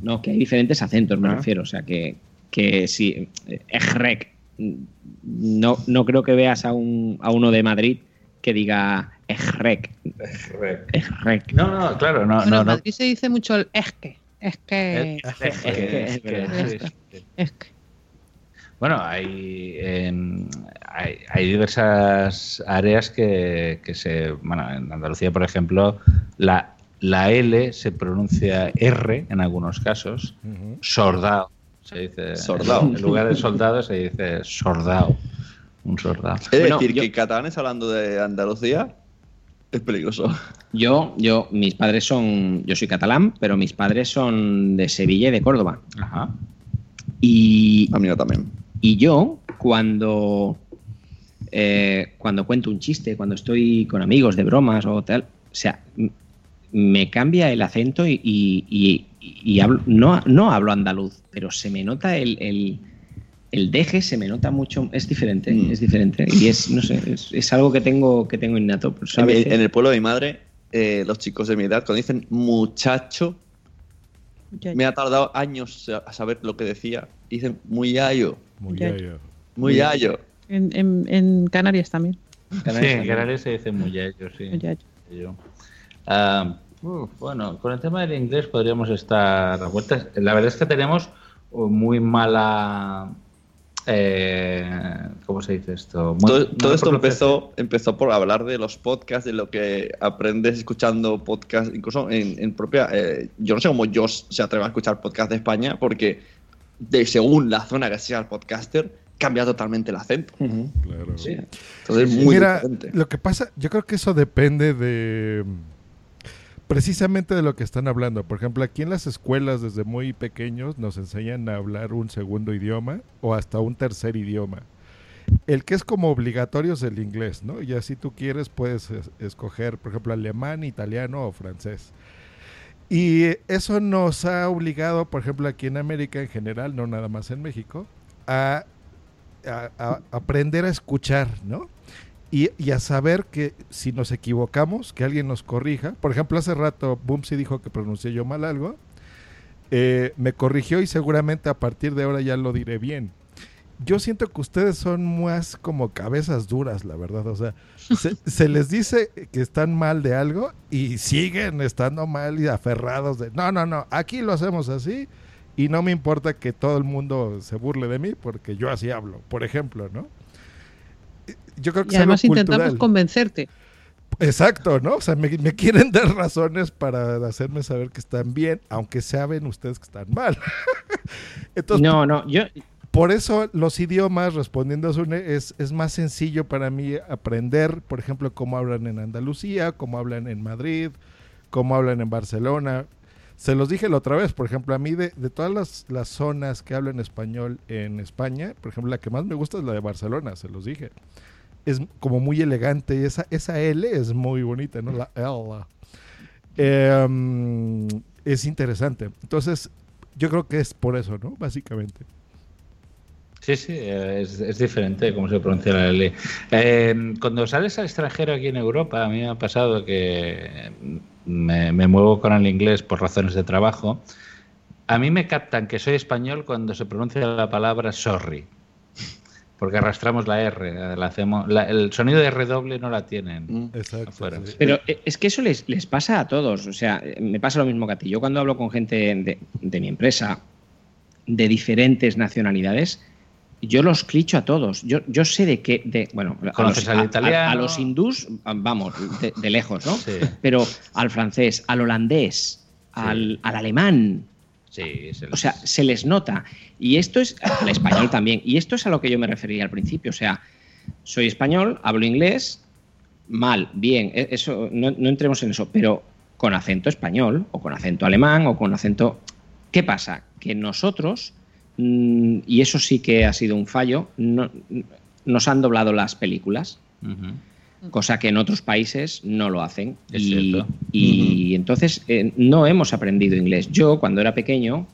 No, que hay diferentes acentos, me Ah. refiero. O sea, que, que si eh, Ejrec, no, no creo que veas a, un, a uno de Madrid que diga Ejrec. Ejrec. No, no, claro, no, bueno, no, en no. Madrid se dice mucho el es que. Es que. Es. Bueno, hay, hay, hay diversas áreas que, que se. Bueno, en Andalucía, por ejemplo, la, la L se pronuncia R en algunos casos. Sordao. Se dice. Sordao. En lugar de soldado se dice sordao. Un sordao. Es Bueno, decir, yo- que catalanes hablando de Andalucía es peligroso. Yo, yo, mis padres son, yo soy catalán, pero mis padres son de Sevilla y de Córdoba. Ajá. Y, A mí no también. y yo, cuando, eh, cuando cuento un chiste, cuando estoy con amigos de bromas o tal, o sea, me cambia el acento y, y- y- y hablo, no, no hablo andaluz, pero se me nota el, el, el deje, se me nota mucho, es diferente, Mm. es diferente. Y es, no sé, es, es algo que tengo, que tengo innato. En, mi- veces- en el pueblo de mi madre, eh, los chicos de mi edad, cuando dicen muchacho, me ha tardado años a saber lo que decía. Dicen muy yayo, Muy yayo. muy yayo. En, en, en Canarias también. Sí, en Canarias se dice muyayo, sí. Muyayo. Muyayo. Ah, bueno, con el tema del inglés podríamos estar a vueltas. La verdad es que tenemos muy mala. Eh, ¿Cómo se dice esto? Muy- todo esto empezó, empezó por hablar de los podcasts, de lo que aprendes escuchando podcasts, incluso en, en propia... eh, yo no sé cómo yo se atreve a escuchar podcast de España, porque de según la zona que sea el podcaster, cambia totalmente el acento. Claro. Sí. Entonces es muy Mira, diferente. lo que pasa, yo creo que eso depende de precisamente de lo que están hablando. Por ejemplo, aquí en las escuelas desde muy pequeños nos enseñan a hablar un segundo idioma o hasta un tercer idioma. El que es como obligatorio es el inglés, ¿no? Y así tú quieres puedes es- escoger, por ejemplo, alemán, italiano o francés. Y eso nos ha obligado, por ejemplo, aquí en América en general, no nada más en México, a aprender a escuchar, ¿no? Y, y a saber que si nos equivocamos, que alguien nos corrija. Por ejemplo, hace rato Bumsy dijo que pronuncié yo mal algo. Eh, me corrigió y seguramente a partir de ahora ya lo diré bien. Yo siento que ustedes son más como cabezas duras, la verdad. O sea, se, se les dice que están mal de algo y siguen estando mal y aferrados de, no, no, no, aquí lo hacemos así y no me importa que todo el mundo se burle de mí porque yo así hablo, por ejemplo, ¿no? Yo creo que Y es algo además intentamos cultural. convencerte. Exacto, ¿no? O sea, me, me quieren dar razones para hacerme saber que están bien, aunque saben ustedes que están mal. Entonces, no, no, yo, por eso los idiomas, respondiendo a Sune, es, es más sencillo para mí aprender, por ejemplo, cómo hablan en Andalucía, cómo hablan en Madrid, cómo hablan en Barcelona. Se los dije la otra vez, por ejemplo, a mí de, de todas las, las zonas que hablan español en España, por ejemplo, la que más me gusta es la de Barcelona, se los dije. Es como muy elegante y esa, esa L es muy bonita, ¿no? La L. Mm, es interesante. Entonces, yo creo que es por eso, ¿no? Básicamente. Sí, sí, eh, es, es diferente cómo se pronuncia la L. Eh, cuando sales al extranjero aquí en Europa, a mí me ha pasado que me, me muevo con el inglés por razones de trabajo. A mí me captan que soy español cuando se pronuncia la palabra sorry. Porque arrastramos la R, la hacemos, la- el sonido de R doble no la tienen. Exacto. afuera. Pero eh, es que eso les, les pasa a todos. O sea, me pasa lo mismo que a ti. Yo cuando hablo con gente de, de mi empresa de diferentes nacionalidades, yo los clicho a todos. Yo, yo sé de qué. De, bueno, a los, ¿Conoces al a- a- italiano? a los hindús, vamos, de, de lejos, ¿no? Sí. Pero al francés, al holandés, al, al alemán. Sí, se O sea, se les nota. Y esto es. Al español también. Y esto es a lo que yo me refería al principio. O sea, soy español, hablo inglés, mal, bien. e- Eso, no, no entremos en eso, pero con acento español, o con acento alemán, o con acento. ¿Qué pasa? Que nosotros, y eso sí que ha sido un fallo, no- nos han doblado las películas, cosa que en otros países no lo hacen. Es y cierto. y entonces eh, no hemos aprendido inglés. Yo, cuando era pequeño,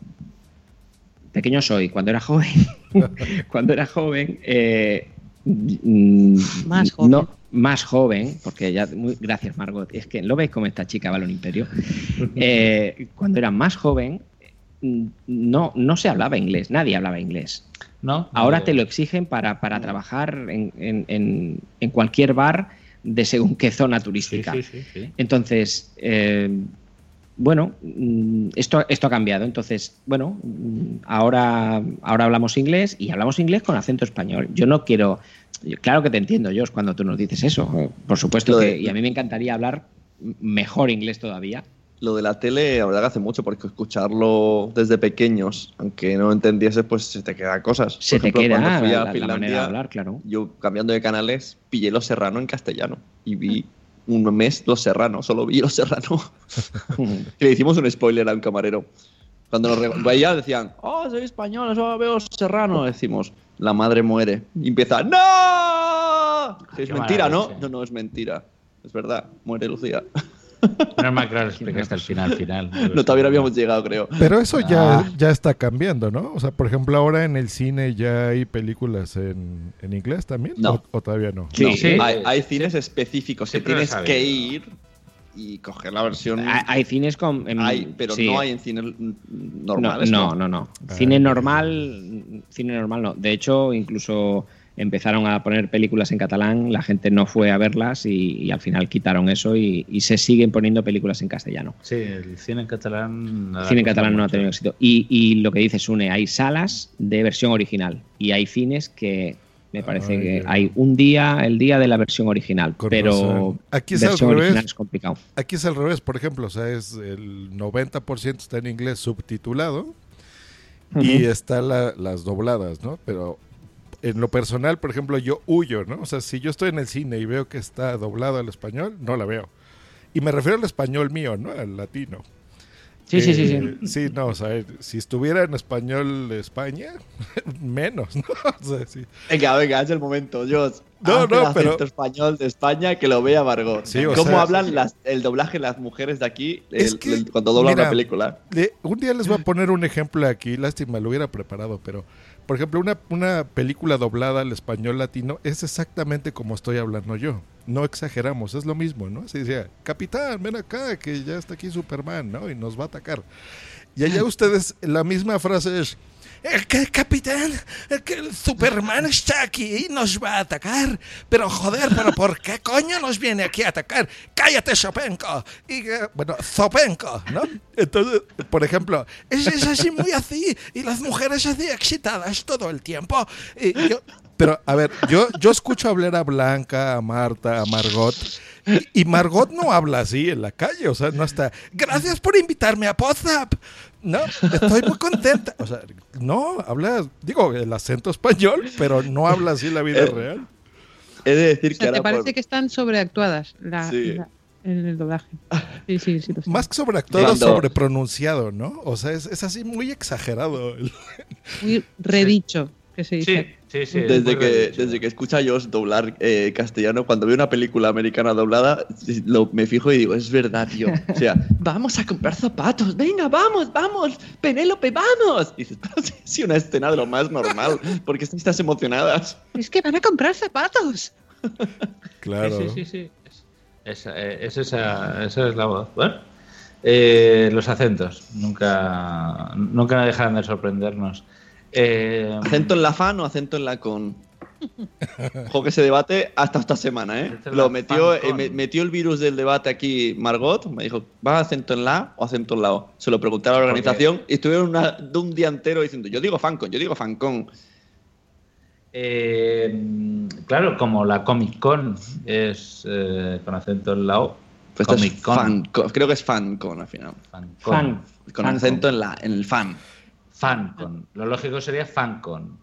pequeño soy, cuando era joven, cuando era joven, eh, mm, Más joven. no, más joven, porque ya, muy- gracias Margot, es que lo veis como esta chica Balón Imperio, Eh, cuando era más joven, mm, no, no se hablaba inglés, nadie hablaba inglés. ¿No? Ahora te lo exigen para, para trabajar en, en- en- en cualquier bar de según qué zona turística. Sí, sí, sí, sí. Entonces, eh, bueno, mm, esto, esto ha cambiado. Entonces, bueno, mm, ahora, ahora hablamos inglés y hablamos inglés con acento español. Yo no quiero. Claro que te entiendo, Jos, cuando tú nos dices eso. Por supuesto que. Y a mí me encantaría hablar mejor inglés todavía. Lo de la tele, la verdad que hace mucho, porque escucharlo desde pequeños, aunque no entendieses, pues se te quedan cosas. Por Se te queda cuando fui a la- la Finlandia, manera de hablar, claro. Yo, cambiando de canales, pillé Los Serrano en castellano y vi un mes Los Serrano, solo vi Los Serrano. le hicimos un spoiler a un camarero. Cuando nos veía decían, oh, soy español, solo veo Serrano. Decimos, la madre muere. Y empieza, ¡No! Es qué mentira, ¿no? No, no, es mentira. Es verdad, muere Lucía. No más claro, explicaste al final, final. No, todavía no habíamos llegado, creo. Pero eso ya, Ah. ya está cambiando, ¿no? O sea, por ejemplo, ahora en el cine ya hay películas en, en inglés también. No. ¿O, o todavía no? No, Hay, hay cines específicos que tienes que ir y coger la versión. Hay, hay cines con. em, Hay, pero sí. no hay en cines No, normales. no, no, no. Cine normal, cine normal no. De hecho, incluso empezaron a poner películas en catalán, la gente no fue a verlas y, y al final quitaron eso y, y se siguen poniendo películas en castellano. Sí, el cine en catalán. El cine en catalán no ha tenido éxito. Y, y lo que dice Sune, hay salas de versión original y hay cines que me parece Ay, que ay. hay un día, el día de la versión original, Con pero razón. Aquí es al versión revés. original es complicado. Aquí es al revés, por ejemplo, o sea, es el 90% está en inglés subtitulado y está la- las dobladas, ¿no? Pero en lo personal, por ejemplo, yo huyo, ¿no? O sea, si yo estoy en el cine y veo que está doblado al español, no la veo. Y me refiero al español mío, ¿no? Al latino. Sí, sí, sí, Eh, Sí, no, o sea, si estuviera en español de España, menos, ¿no? O sea, sí. Venga, venga, es el momento. Yo, No, no, pero- español de España que lo vea Margot. Sí, o ¿Cómo sea- hablan las, el doblaje de las mujeres de aquí Es el- que, el- cuando doblan mira, una película? le- un día les voy a poner un ejemplo aquí, lástima, lo hubiera preparado, pero por ejemplo, una, una película doblada al español latino es exactamente como estoy hablando yo. No exageramos, es lo mismo, ¿no? Se decía, capitán, ven acá, que ya está aquí Superman, ¿no? Y nos va a atacar. Y allá ustedes, la misma frase es, "Eh, que, capitán, que el Superman está aquí y nos va a atacar. Pero joder, pero ¿por qué coño nos viene aquí a atacar? Cállate, Sopenko. Y eh, bueno, Zopenko, ¿no? Entonces, por ejemplo, es, es así muy así y las mujeres así excitadas todo el tiempo. Y yo- pero a ver, yo, yo escucho hablar a Blanca, a Marta, a Margot. Y Margot no habla así en la calle, o sea, no está. Gracias por invitarme a WhatsApp. No, estoy muy contenta. O sea, no, habla, digo, el acento español, pero no habla así la vida Eh, real. He de decir O sea, ¿te parece que están sobreactuadas la, Sí. la- en el doblaje? Sí, sí, sí. Más que sobreactuado, Cuando- sobrepronunciado, ¿no? O sea, es, es así muy exagerado. Muy redicho, que se dice. Sí, sí. Desde que, desde que escucha a Josh doblar eh, castellano, cuando veo una película americana doblada, lo- me fijo y digo, es verdad, tío. O sea, vamos a comprar zapatos, venga, vamos, vamos, Penélope, vamos. Y dices, pero una escena de lo más normal, ¿por qué estás emocionadas? Es que van a comprar zapatos. Claro. Sí, sí, sí. sí. Es, esa, eh, es esa, esa es la voz. Bueno, eh, los acentos nunca, nunca dejan de sorprendernos. Eh, ¿Acento en la fan o acento en la con? Ojo que ese debate hasta esta semana, ¿eh? En Lo metió, fan eh, con. me- metió el virus del debate aquí Margot, me dijo, ¿va acento en la o acento en la O? Se lo pregunté a la organización y estuvieron una- de un día entero diciendo, yo digo fancon, yo digo fancon. Eh, claro, como la Comic Con es eh, con acento en la O. Pues Comic Con. fan, creo que es FanCon al final. Fancon. Fan. Con Fancon. acento en, la, en el fan. Fancon. Lo lógico sería FanCon.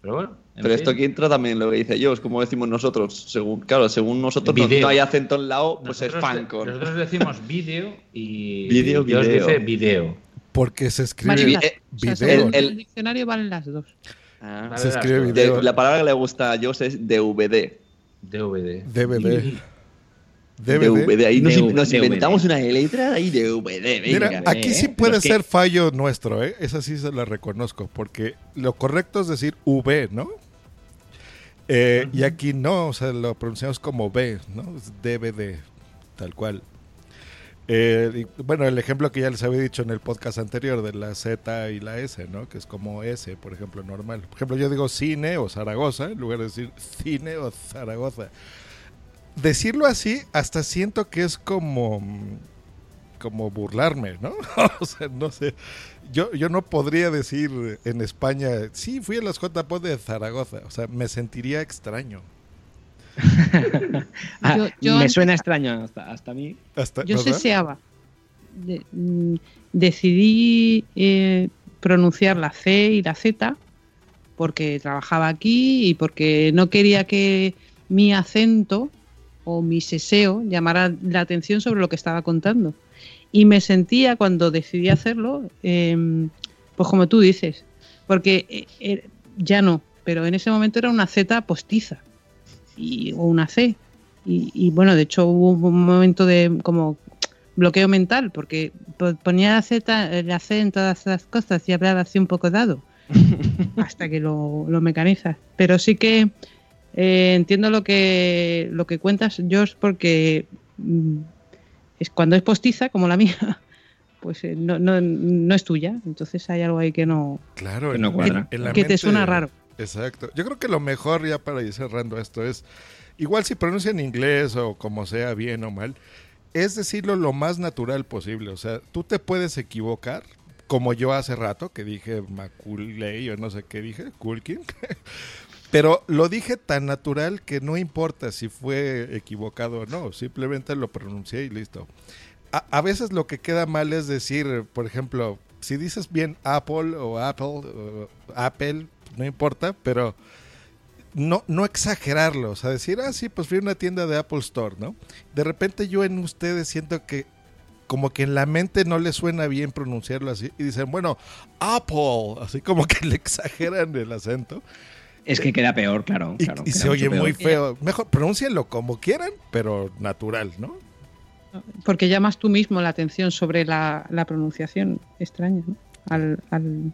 Pero bueno. en Pero esto aquí entra también lo que dice yo, es como decimos nosotros. Según, claro, según nosotros no, Video. no hay acento en la O, pues es FanCon. nosotros decimos vídeo y Vídeo, Dios video. dice video. Porque se escribe o sea, video. según El- el, diccionario valen las dos. Ah. Vale, Se escribe video. De- la palabra que le gusta a Jos es DVD. DVD. DVD. DVD. DVD. Ahí nos, DVD. nos inventamos una letra ahí DVD. Venga. Mira, aquí sí eh, puede que- ser fallo nuestro, ¿eh? Esa sí se la reconozco, porque lo correcto es decir V, ¿no? Eh, Y aquí no, o sea, lo pronunciamos como B, ¿no? Es DVD, tal cual. Eh, y, bueno, el ejemplo que ya les había dicho en el podcast anterior de la Z y la S, ¿no? Que es como S, por ejemplo, normal. Por ejemplo, yo digo cine o Zaragoza, en lugar de decir cine o Zaragoza. Decirlo así, hasta siento que es como como burlarme, ¿no? o sea, no sé. Yo, yo no podría decir en España, sí, fui a las JPO de Zaragoza. O sea, me sentiría extraño. Ah, Yo- yo me suena extraño hasta, hasta a mí. Hasta, Yo. De- mm, decidí eh, pronunciar la C y la Z porque trabajaba aquí y porque no quería que mi acento o mi seseo llamara la atención sobre lo que estaba contando. Y me sentía cuando decidí hacerlo, em, pues como tú dices, porque eh, eh, ya no, pero en ese momento era una Z postiza y, o una C. Y, y, bueno, de hecho hubo un momento de como bloqueo mental, porque po- ponía la Z, la C en todas las cosas y hablaba así un poco dado, hasta que lo, lo mecanizas. Pero sí que eh, entiendo lo que, lo que cuentas, George, porque mm, es cuando es postiza, como la mía, pues eh, no, no, no es tuya. Entonces hay algo ahí que no, Claro, Que en- no en- cuadra. en la que te mente- suena raro. Exacto. Yo creo que lo mejor, ya para ir cerrando esto, es igual si pronuncia en inglés o como sea, bien o mal, es decirlo lo más natural posible. O sea, tú te puedes equivocar, como yo hace rato, que dije Maculey o no sé qué dije, Kulkin. Pero lo dije tan natural que no importa si fue equivocado o no, simplemente lo pronuncié y listo. A, a veces lo que queda mal es decir, por ejemplo, si dices bien Apple o Apple, o Apple, no importa, pero no, no exagerarlo, o sea, decir, ah, sí, pues fui a una tienda de Apple Store, ¿no? De repente yo en ustedes siento que como que en la mente no les suena bien pronunciarlo así y dicen, bueno, Apple, así como que le exageran el acento Es que queda peor, claro. y, claro, y se oye muy peor. feo. Mejor pronúncienlo como quieran, pero natural, ¿no? Porque llamas tú mismo la atención sobre la, la pronunciación extraña, ¿no? Al, al,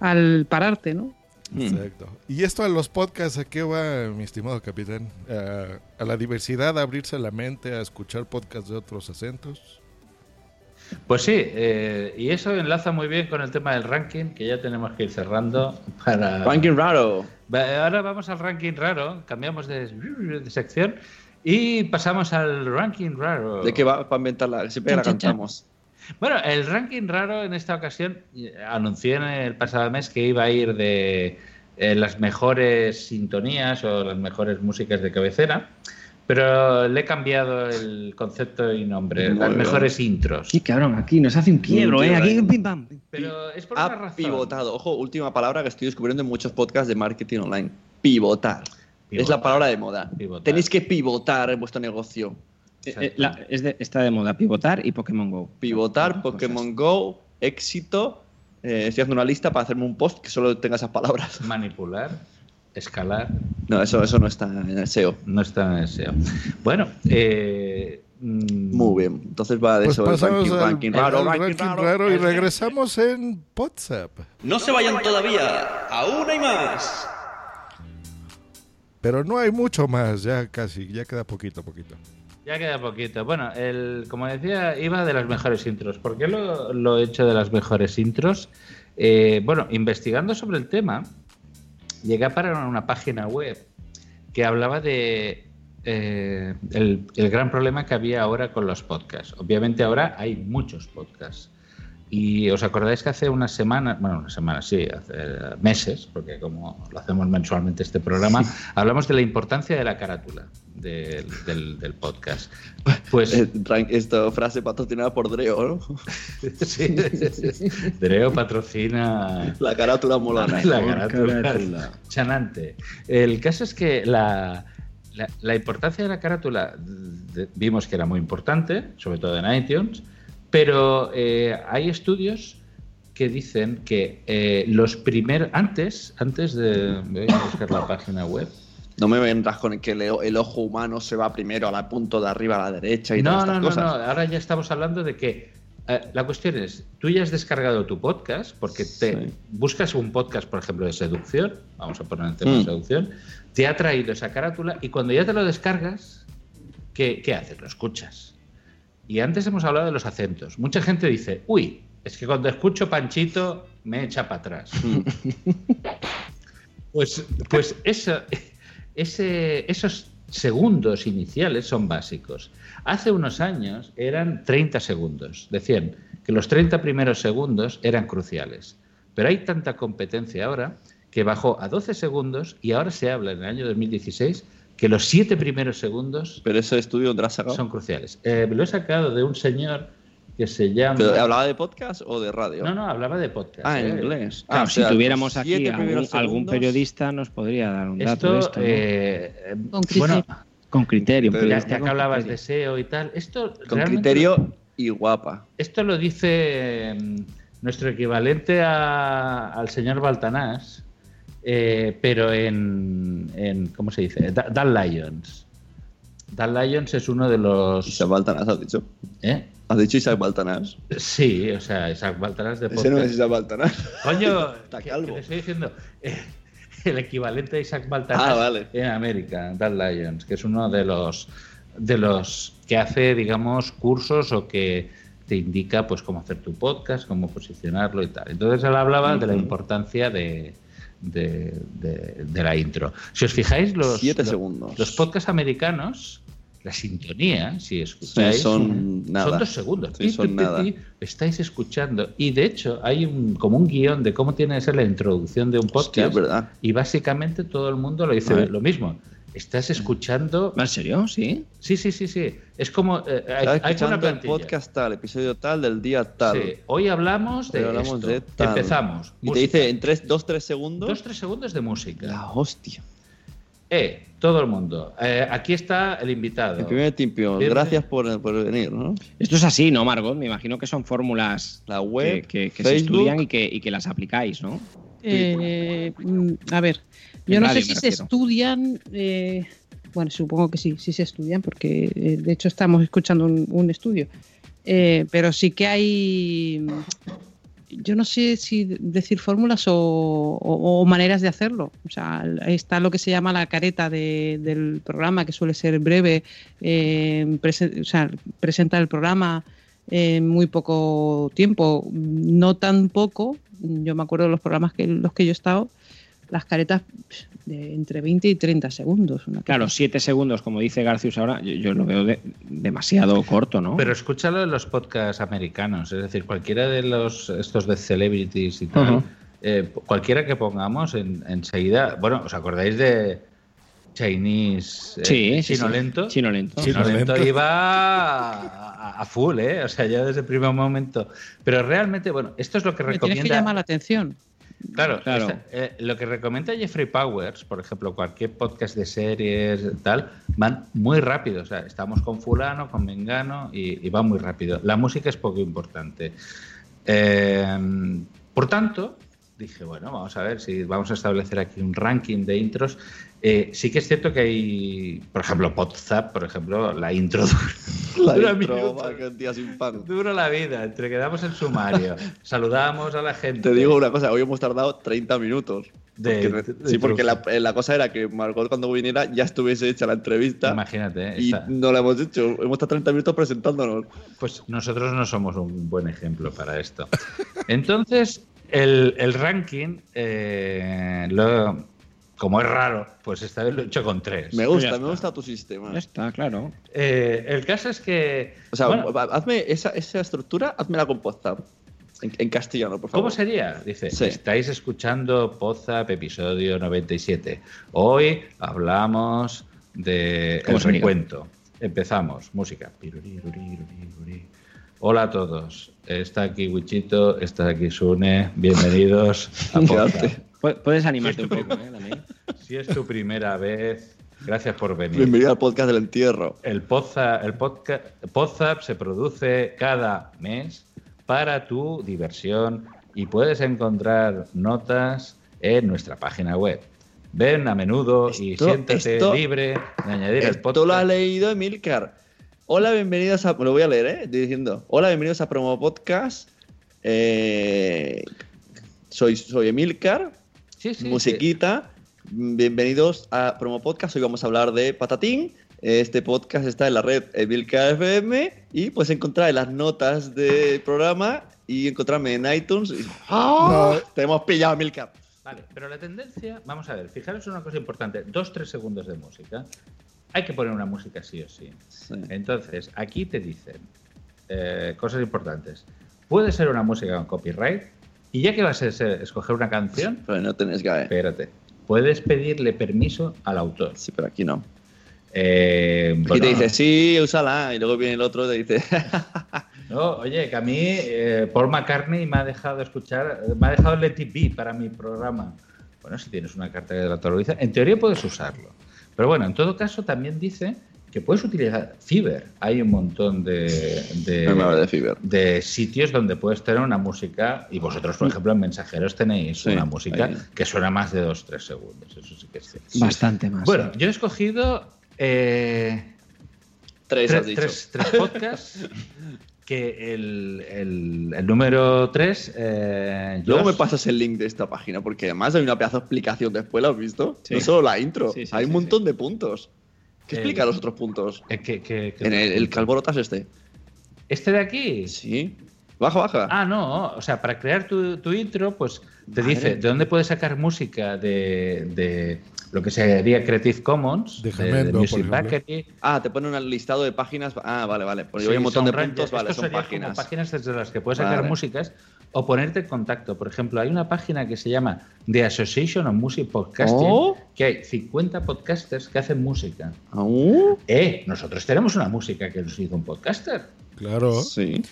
al pararte, ¿no? Exacto. Y esto a los podcasts, ¿a qué va, mi estimado capitán? ¿A, a la diversidad, a abrirse la mente, a escuchar podcasts de otros acentos? Pues sí, eh, y eso enlaza muy bien con el tema del ranking, que ya tenemos que ir cerrando para... Ranking raro. Ahora vamos al ranking raro, cambiamos de, de sección y pasamos al ranking raro. ¿De qué va para inventarla? Siempre la cantamos. Bueno, el ranking raro en esta ocasión eh, anuncié en el pasado mes que iba a ir de eh, las mejores sintonías o las mejores músicas de cabecera, pero le he cambiado el concepto y nombre, Muy las bien. mejores intros. Sí, cabrón, aquí nos hace un quiebro, Un ¿eh? Aquí pim pam. Pero es por una Ha razón. pivotado. Ojo, última palabra que estoy descubriendo en muchos podcasts de marketing online. Pivotar. Es la palabra de moda. Pivotar. Tenéis que pivotar en vuestro negocio. Eh, eh, la- es de- está de moda pivotar y Pokémon Go. Pivotar. Pokémon Go, éxito. Eh, estoy haciendo una lista para hacerme un post que solo tenga esas palabras. Manipular, escalar, No, eso, eso no está en el SEO. no está en el SEO. Bueno, eh, mm, Muy bien. Entonces va de Pues eso. el pasamos ranking, al ranking raro, al ranking ranking raro. raro y regresamos en WhatsApp. No se vayan todavía. Aún hay más. Pero no hay mucho más, ya casi, ya queda poquito, poquito. Ya queda poquito. Bueno, el, como decía, iba de las mejores intros. ¿Por qué lo, lo he hecho de las mejores intros? Eh, bueno, investigando sobre el tema, llegué a parar una página web que hablaba de eh, el gran problema que había ahora con los podcasts. Obviamente ahora hay muchos podcasts. Y os acordáis que hace unas semanas, bueno, unas semanas, sí, hace meses, porque como lo hacemos mensualmente este programa, hablamos de la importancia de la carátula del, del- del podcast. Pues Eh, Esta frase patrocinada por Dreo, ¿no? sí, Dreo patrocina La carátula molana. la Por carátula, carátula. chanante. El caso es que la, la, la importancia de la carátula de- vimos que era muy importante, sobre todo en iTunes, pero eh, hay estudios que dicen que eh, los primeros antes antes de voy a buscar la página web No me vendrás con que el, el ojo humano se va primero al punto de arriba a la derecha y no, todas no, estas no, cosas. no, ahora ya estamos hablando de que eh, la cuestión es, tú ya has descargado tu podcast porque te buscas un podcast, por ejemplo, de seducción, vamos a poner el tema de Mm. seducción, te ha traído esa carátula y cuando ya te lo descargas, ¿qué, qué haces? Lo escuchas. Y antes hemos hablado de los acentos. Mucha gente dice, uy, es que cuando escucho Panchito me echa para atrás. Pues, pues eso, ese, esos segundos iniciales son básicos. Hace unos años eran 30 segundos. Decían que los 30 primeros segundos eran cruciales. Pero hay tanta competencia ahora que bajó a 12 segundos y ahora se habla en el año 2016 que los 7 primeros segundos Pero ese estudio ¿dónde lo has sacado? son cruciales. Eh, lo he sacado de un señor que se llama... ¿Pero ¿Hablaba de podcast o de radio? No, no, hablaba de podcast. Ah, en eh. inglés. Claro, Ah, o si sea, tuviéramos aquí siete algún, periodista nos podría dar un dato Esto, de esto. ¿no? eh, Con bueno, criterio. con criterio. un ya, que hablabas criterio. de SEO y tal, esto Con criterio y guapa. Esto lo dice mm, nuestro equivalente a- al señor Baltanás, eh, pero en, en- ¿cómo se dice? Da- Dan Lyons. Dan Lyons es uno de los... Isaac Baltanás, has dicho. ¿Eh? ¿Has dicho Isaac Baltanás? Sí, o sea, Isaac Baltanás de Ese no podcast. es Isaac Baltanás. Coño, Está calvo. que estoy diciendo. eh, el equivalente a Isaac Baltanás Ah, vale. en América, Dan Lyons, que es uno de los de los que hace, digamos, cursos o que te indica pues cómo hacer tu podcast, cómo posicionarlo y tal. Entonces él hablaba de la importancia de, de, de- de la intro. Si os fijáis, los, Siete los- segundos. los podcasts americanos, la sintonía, si escucháis, Sí, son nada. son dos segundos. Sí, son nada. estáis escuchando. Y de hecho, hay un, como un guion de cómo tiene que ser la introducción de un Hostia, podcast. verdad. Y básicamente todo el mundo lo dice lo mismo. Estás escuchando. ¿En serio? Sí. Sí, sí, sí, sí. Es como. eh, hay, Estaba hay una el plantilla. podcast tal, episodio tal, del día tal. Sí, Hoy hablamos de. Hoy hablamos esto. de tal. Empezamos. Y te dice en 2, 3 segundos. Dos, tres segundos de música. La hostia. Eh, todo el mundo. Eh, aquí está el invitado. El primer. Firme. Gracias por, por venir, ¿no? Esto es así, ¿no, Margot? Me imagino que son fórmulas La web, que, que- que se estudian y que, y que las aplicáis, ¿no? Eh, mm, a ver, yo no sé si se estudian. eh, bueno, supongo que sí, sí se estudian, porque eh, de hecho estamos escuchando un, un estudio. Eh, pero sí que hay. Yo no sé si decir fórmulas o, o- o maneras de hacerlo. O sea, está lo que se llama la careta de- del programa, que suele ser breve. eh, prese- o sea, presenta el programa en muy poco tiempo, no tan poco. Yo me acuerdo de los programas que los que yo he estado, las caretas de entre 20 y 30 segundos. una Claro, siete segundos, como dice Garcius ahora, yo, yo lo veo de- demasiado corto, ¿no? Pero escúchalo en los podcasts americanos, es decir, cualquiera de los estos de celebrities y tal, eh, cualquiera que pongamos en- enseguida, bueno, ¿os acordáis de Chinese eh, Sí, sí, Chino sí. Lento? Chino Lento. Chino Chino Lento iba a, a full, ¿eh? O sea, ya desde el primer momento. Pero realmente, bueno, esto es lo que Me tienes que recomienda. llamar la atención. Claro, Claro. esta- eh, lo que recomienda Jeffrey Powers, por ejemplo, cualquier podcast de series, tal, van muy rápido. O sea, estamos con fulano, con mengano y, y va muy rápido. La música es poco importante. Eh, por tanto, dije, bueno, vamos a ver si vamos a establecer aquí un ranking de intros. Eh, sí que es cierto que hay, por ejemplo, WhatsApp, por ejemplo, la intro La dura intro, minutos. sin pan. Dura la vida, entre que damos el sumario, saludamos a la gente. Te digo una cosa, hoy hemos tardado 30 minutos. De- Porque- de sí, porque la, eh, la cosa era que Margot cuando viniera ya estuviese hecha la entrevista Imagínate, y no la hemos hecho. Hemos estado 30 minutos presentándonos. Pues nosotros no somos un buen ejemplo para esto. Entonces, el, el ranking, eh, lo- como es raro, pues esta vez lo he hecho con tres. Me gusta, me gusta tu sistema. Ya está, claro. Eh, el caso es que. O sea, bueno, hazme esa, esa estructura, házmela con WhatsApp. En, en castellano, por favor. ¿Cómo sería? Dice, Sí. estáis escuchando Pozap episodio 97. Hoy hablamos de ¿Cómo el recuento. Empezamos, música. Hola a todos. Está aquí Wichito, está aquí Sune. Bienvenidos a Pozap. Pu- Puedes animarte Sí, un poco, ¿eh? Si es tu primera vez, gracias por venir. Bienvenido al podcast del entierro. El Podzap, el podcast, Podzap se produce cada mes para tu diversión y puedes encontrar notas en nuestra página web. Ven a menudo y Esto- siéntate esto- libre de añadir el Esto podcast. lo ha leído Emilcar. Hola, bienvenidos a. Lo voy a leer, ¿eh? Estoy diciendo. Hola, bienvenidos a Promo Podcast. Eh, soy, soy Emilcar. Sí, sí, musiquita. Bienvenidos a Promo Podcast. Hoy vamos a hablar de Patatín. Este podcast está en la red Emilcar FM y puedes encontrar en las notas del programa y encontrarme en iTunes. Y- ¡Ah! Te hemos pillado, Emilcar. Vale, pero la tendencia, vamos a ver, fijaros en una cosa importante, dos, tres segundos de música. Hay que poner una música sí o sí. Entonces, aquí te dicen eh, cosas importantes. Puede ser una música con copyright y ya que vas a ser- escoger una canción, pero no tenés que Espérate. Puedes pedirle permiso al autor. Sí, pero aquí no. Eh, bueno, te dice, sí, úsala. Y luego viene el otro y te dice, no, oye, que a mí eh, Paul McCartney me ha dejado escuchar, me ha dejado Let It Be para mi programa. Bueno, si tienes una carta que la autoriza, en teoría puedes usarlo. Pero bueno, en todo caso también dice que puedes utilizar Fiverr. Hay un montón de, de, No sitios donde puedes tener una música, y vosotros, por ejemplo, en Mensajeros tenéis Sí, una música ahí. que suena más de 2-3 segundos. Eso sí que es cierto. Bastante más. Bueno, yo he escogido eh, Tres, tres, has dicho. tres- tres podcasts. que el, el- el número 3. Luego me pasas el link de esta página, porque además hay una pedazo de explicación después, ¿lo has visto? Sí. No solo la intro, Sí, sí, hay sí, un montón de puntos. ¿Qué explica los otros puntos? ¿Qué, qué- qué en el, el? Calborotas este. ¿Este de aquí? Sí. Baja, baja. Ah, no. O sea, para crear tu, tu intro, pues te Madre. dice de dónde puedes sacar música de, de lo que sería Creative Commons, de, Music. Factory. Ah, te pone un listado de páginas. Ah, vale, vale. Porque Sí, hay un montón de son puntos, vale, Esto son páginas. páginas desde las que puedes sacar Vale. músicas o ponerte en contacto. Por ejemplo, hay una página que se llama The Association of Music Podcasting, Oh. que hay 50 podcasters que hacen música. Oh. Eh, nosotros tenemos una música que nos hizo un podcaster. Claro. Sí.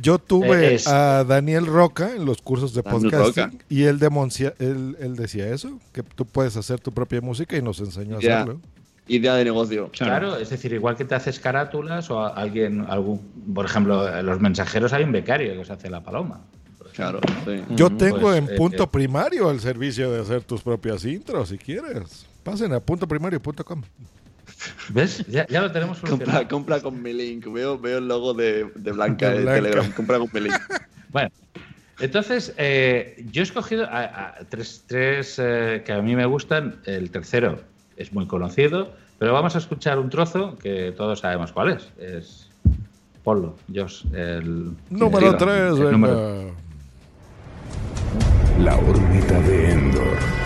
Yo tuve Eh, es- a Daniel Roca en los cursos de Daniel podcasting Roca. y él, demoncia- él, él decía eso, que tú puedes hacer tu propia música y nos enseñó a hacerlo. idea de negocio. Claro. es decir, igual que te haces carátulas o a- alguien, algún, por ejemplo, en los mensajeros hay un becario que se hace la paloma. Claro, sí. Yo Ujú, tengo pues, en eh, punto eh, primario el servicio de hacer tus propias intros, si quieres. Pasen a puntoprimario.com. ¿Ves? Ya, ya lo tenemos. Compra, compra con mi link. Veo, veo el logo de, de Blanca De. Telegram. Compra con mi link. Bueno, entonces yo he escogido a, a tres, tres eh, que a mí me gustan. El tercero es muy conocido, pero vamos a escuchar un trozo que todos sabemos cuál es. Es Polo, Josh, el Número el- 3, el venga. número- La órbita de Endor.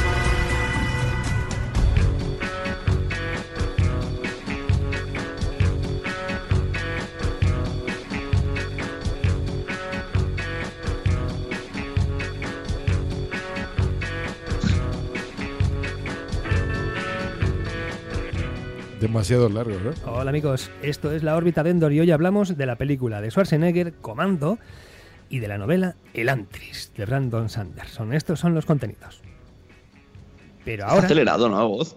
Demasiado largo, ¿no? Hola amigos, esto es La órbita de Endor y hoy hablamos de la película de Schwarzenegger, Comando, y de la novela El Antris, de Brandon Sanderson. Estos son los contenidos. Pero Está ahora... acelerado, ¿no? Voz.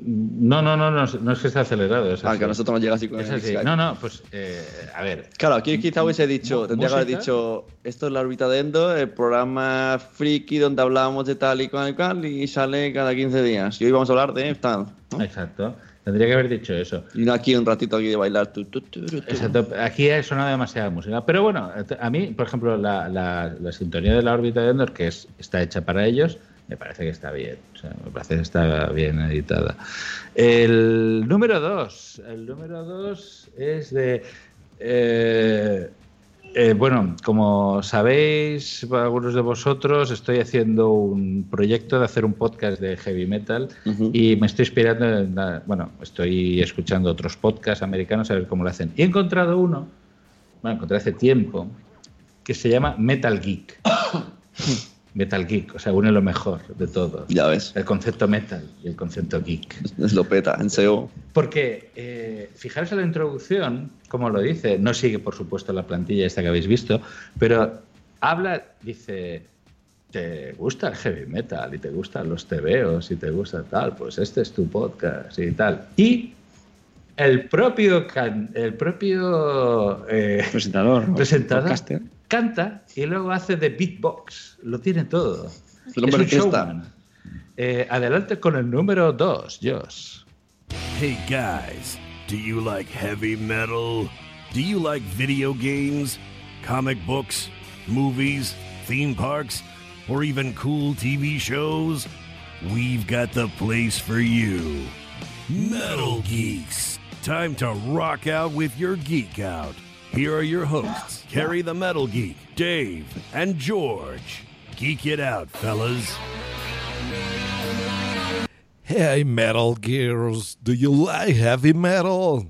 No, no, no, no, es- no es que esté acelerado. Es Ah, así. que a nosotros nos llega así con Es el así. No, no, pues eh, a ver. Claro, aquí quizá hubiese dicho, tendría que haber dicho, esto es la órbita de Endo, el programa friki donde hablamos de tal y cual y cual y sale cada 15 días. Y hoy vamos a hablar de tal. ¿no? Exacto. Tendría que haber dicho eso. Y no aquí un ratito aquí de bailar. tu, tu, tu. Exacto. Aquí ha sonado demasiada música. Pero bueno, a mí, por ejemplo, la, la- la sintonía de la órbita de Endor, que es, está hecha para ellos, me parece que está bien. O sea, me parece que está bien editada. El número dos. El número dos es de. eh, eh, bueno, como sabéis, algunos de vosotros, estoy haciendo un proyecto de hacer un podcast de heavy metal y me estoy inspirando en, la- bueno, estoy escuchando otros podcasts americanos a ver cómo lo hacen. Y he encontrado uno, bueno, encontré hace tiempo, que se llama Metal Geek. Metal Geek, o sea, une lo mejor de todo. Ya ves. El concepto metal y el concepto geek. Es lo peta, en SEO. Porque, eh, fijaros en la introducción, como lo dice, no sigue, por supuesto, la plantilla esta que habéis visto, pero habla, dice, ¿te gusta el heavy metal y te gustan los tebeos y te gusta tal? Pues este es tu podcast y tal. Y el propio, can- el propio eh, Presentador. presentador canta y luego hace de beatbox. Lo tiene todo. El hombre es un orquesta. showman. Eh, adelante con el número 2, Josh. Hey guys, do you like heavy metal? Do you like video games, comic books, movies, theme parks, or even cool TV shows? We've got the place for you. Metal Geeks. Time to rock out with your geek out. Here are your hosts, Carrie the Metal Geek, Dave, and George. Geek it out, fellas. Hey, Metal Gears, do you like heavy metal?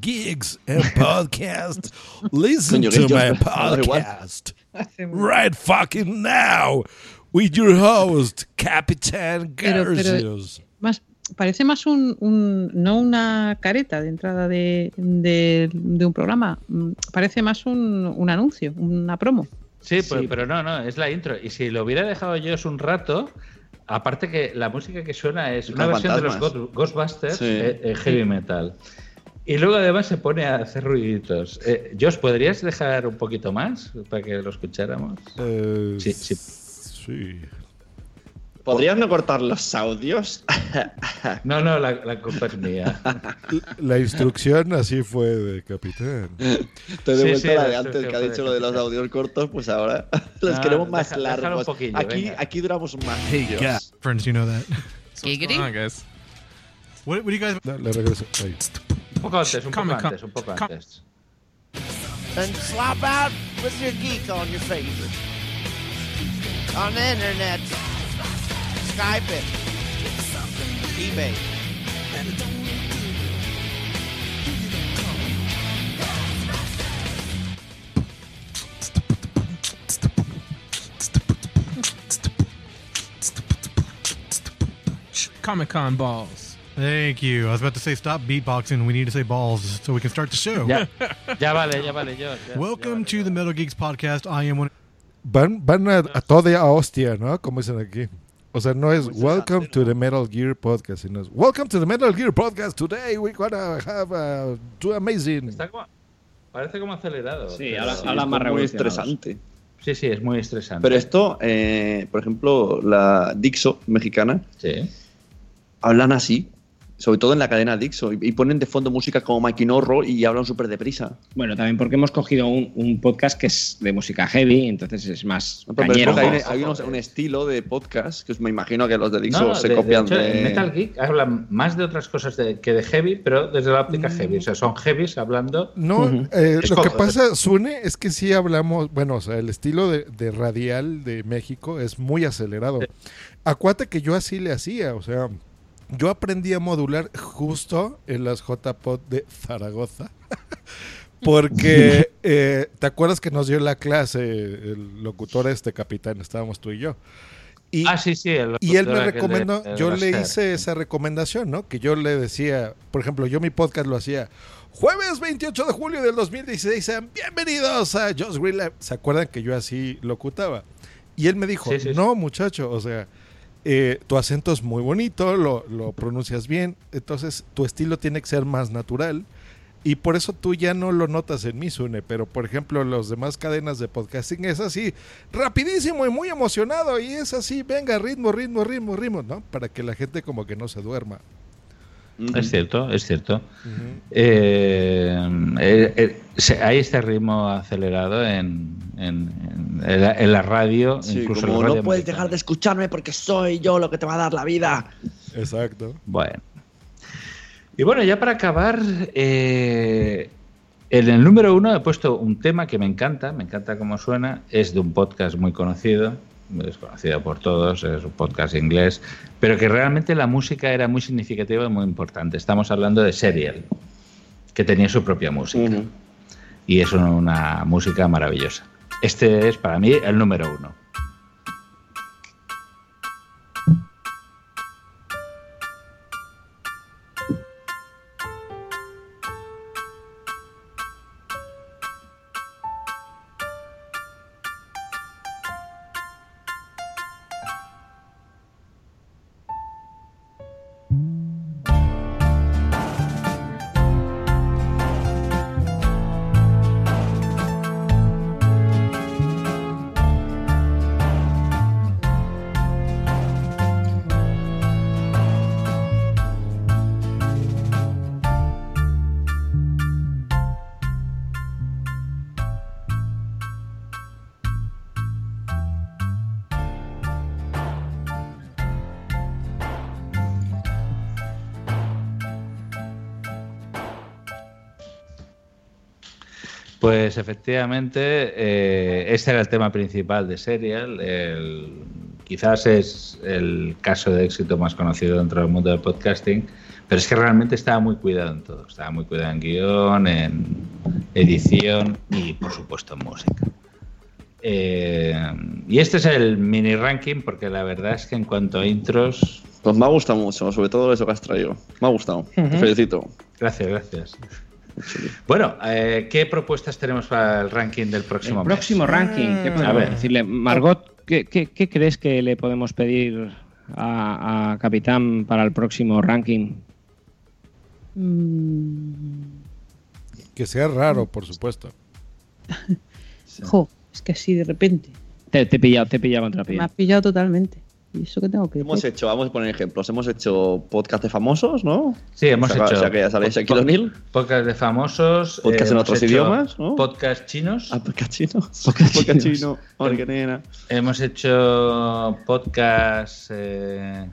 Gigs and podcasts? Listen to my podcast right fucking now with your host, Capitán Pero- pero- Garcios. Más, parece más un, un- no una careta de entrada de, de- de un programa, mm, parece más un, un anuncio, una promo. Sí, pues- pero no, no, es la intro. Y si lo hubiera dejado yo un rato, aparte que la música que suena es una Con versión de los Ghostbusters Sí. eh, eh, heavy metal. Y luego además se pone a hacer ruiditos. Eh, Josh, ¿podrías dejar un poquito más para que lo escucháramos? Eh, Sí, sí. sí. ¿Podrías no cortar los audios? No, no, la, la culpa es mía. La instrucción así fue de Capitán. Te he Sí, devuelto sí, la la de antes que ha dicho lo de de los audios cortos, pues ahora los No, queremos más deja- déjalo un largos. poquillo, aquí, venga. aquí duramos más. Hey. Friends, you know that. Giggity. guys? What, what do you guys? No, le regreso. Ahí. Un poco antes, un poco Come, come, antes, un poco come. antes. and slop out with your geek on your faces. On the internet, Skype it, eBay. Comic Con balls. Thank you. I was about to say stop beatboxing. We need to say balls so we can start the show. Ya, ya vale, ya vale, Josh. ya- Welcome to the Metal Geeks podcast. I am one. Van, van a, a toda a hostia, ¿no? Como dicen aquí. O sea, no es Welcome to the Metal Gear Podcast, sino es Welcome to the Metal Gear Podcast. Today we're gonna have uh, two amazing. Está como- parece como acelerado. Sí, habla- Sí, habla más es muy estresante. Sí, sí, es muy estresante. Pero esto, eh, por ejemplo, la Dixo mexicana, Sí. hablan así, sobre todo en la cadena Dixo, y, y ponen de fondo música como Maquinorro y hablan súper deprisa. Bueno, también porque hemos cogido un, un podcast que es de música heavy, entonces es más No, pero cañero. es porque hay, hay unos- un estilo de podcast que me imagino que los de Dixo No, se de- de copian hecho, de. en Metal Geek hablan más de otras cosas de- que de heavy, pero desde la óptica heavy. O sea, son heavies hablando. No, eh, Es lo que pasa, Sune, es que sí hablamos, bueno, o sea, el estilo de, de radial de México es muy acelerado. Acuate que yo así le hacía, o sea, yo aprendí a modular justo en las JPod de Zaragoza. Porque, eh, ¿te acuerdas que nos dio la clase el locutor este capitán? Estábamos tú y yo. Y, ah, sí, sí. el y él me recomendó, yo le hice esa recomendación, ¿no? Que yo le decía, por ejemplo, yo mi podcast lo hacía jueves 28 de julio del 2016, sean bienvenidos a Just Green. ¿Se acuerdan que yo así locutaba? Y él me dijo, Sí, sí, sí. no muchacho, o sea, eh, tu acento es muy bonito, lo, lo pronuncias bien, entonces tu estilo tiene que ser más natural. Y por eso tú ya no lo notas en mi Sune, pero por ejemplo, los demás cadenas de podcasting es así, rapidísimo y muy emocionado, y es así, venga, ritmo, ritmo, ritmo, ritmo, ¿no? Para que la gente como que no se duerma. Es cierto, es cierto. Eh, eh, eh, hay este ritmo acelerado en, en- la, en la radio, Sí, incluso en como la radio no puedes dejar de escucharme porque soy yo lo que te va a dar la vida. Exacto. Bueno. Y bueno, ya para acabar, eh, en el número uno he puesto un tema que me encanta, me encanta cómo suena, es de un podcast muy conocido, es conocido por todos, es un podcast inglés, pero que realmente la música era muy significativa y muy importante. Estamos hablando de Serial, que tenía su propia música. Y es una, una música maravillosa. Este es para mí el número uno. Pues efectivamente, eh, este era el tema principal de Serial. El- quizás es el caso de éxito más conocido dentro del mundo del podcasting, pero es que realmente estaba muy cuidado en todo. Estaba muy cuidado en guion, en edición y, por supuesto, en música. Eh, y este es el mini ranking porque la verdad es que en cuanto a intros... Pues me ha gustado mucho, sobre todo eso que has traído. Me ha gustado. Te felicito. Gracias, gracias. Bueno, eh, ¿qué propuestas tenemos para el ranking del próximo El mes? próximo ranking, ¿qué A ver, decirle? Margot, ¿qué, qué, qué crees que le podemos pedir a, a Capitán para el próximo ranking? Mm, Que sea raro, por supuesto. jo, es que así de repente. Te, te he pillado, te he pillado contra Me has pillado totalmente. ¿Y eso que tengo que Hemos hecho, vamos a poner ejemplos, hemos hecho podcast de famosos, ¿no? Sí, hemos O sea, hecho. O sea, que ya sale po- Shaquille O'Neal. Podcast de famosos. Podcast en hemos otros idiomas, ¿no? Podcast chinos. Ah, podcast chino. Podcast, chinos. chino. Ahora que nena. Hemos hecho podcast. eh,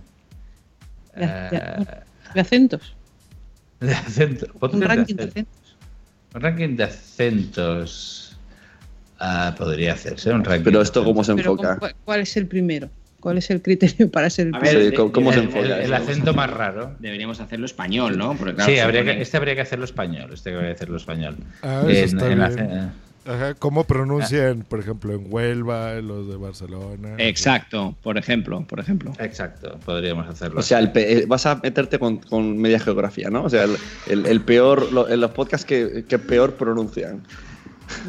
De, de- eh, de acentos. de acento. podcast Un de ranking de acento. acentos. Un ranking de acentos. Ah, podría hacerse un ranking. Pero esto cómo se enfoca. ¿cu- ¿cuál es el primero? ¿Cuál es el criterio para ser el A primero? ver, Sí, ¿cómo- cómo se el, enfoca? el- el acento más raro. Deberíamos hacerlo español, ¿no? Porque, claro, sí, habría que, este habría que hacerlo español. Este habría que hacerlo español. Ah, eso En- está en la- bien. Ajá, ¿Cómo pronuncian, por ejemplo, en Huelva, los de Barcelona? Exacto, por ejemplo, por ejemplo. Exacto, podríamos hacerlo. O sea, el pe- vas a meterte con, con media geografía, ¿no? O sea, el, el- el peor, lo- en los podcasts que, que peor pronuncian.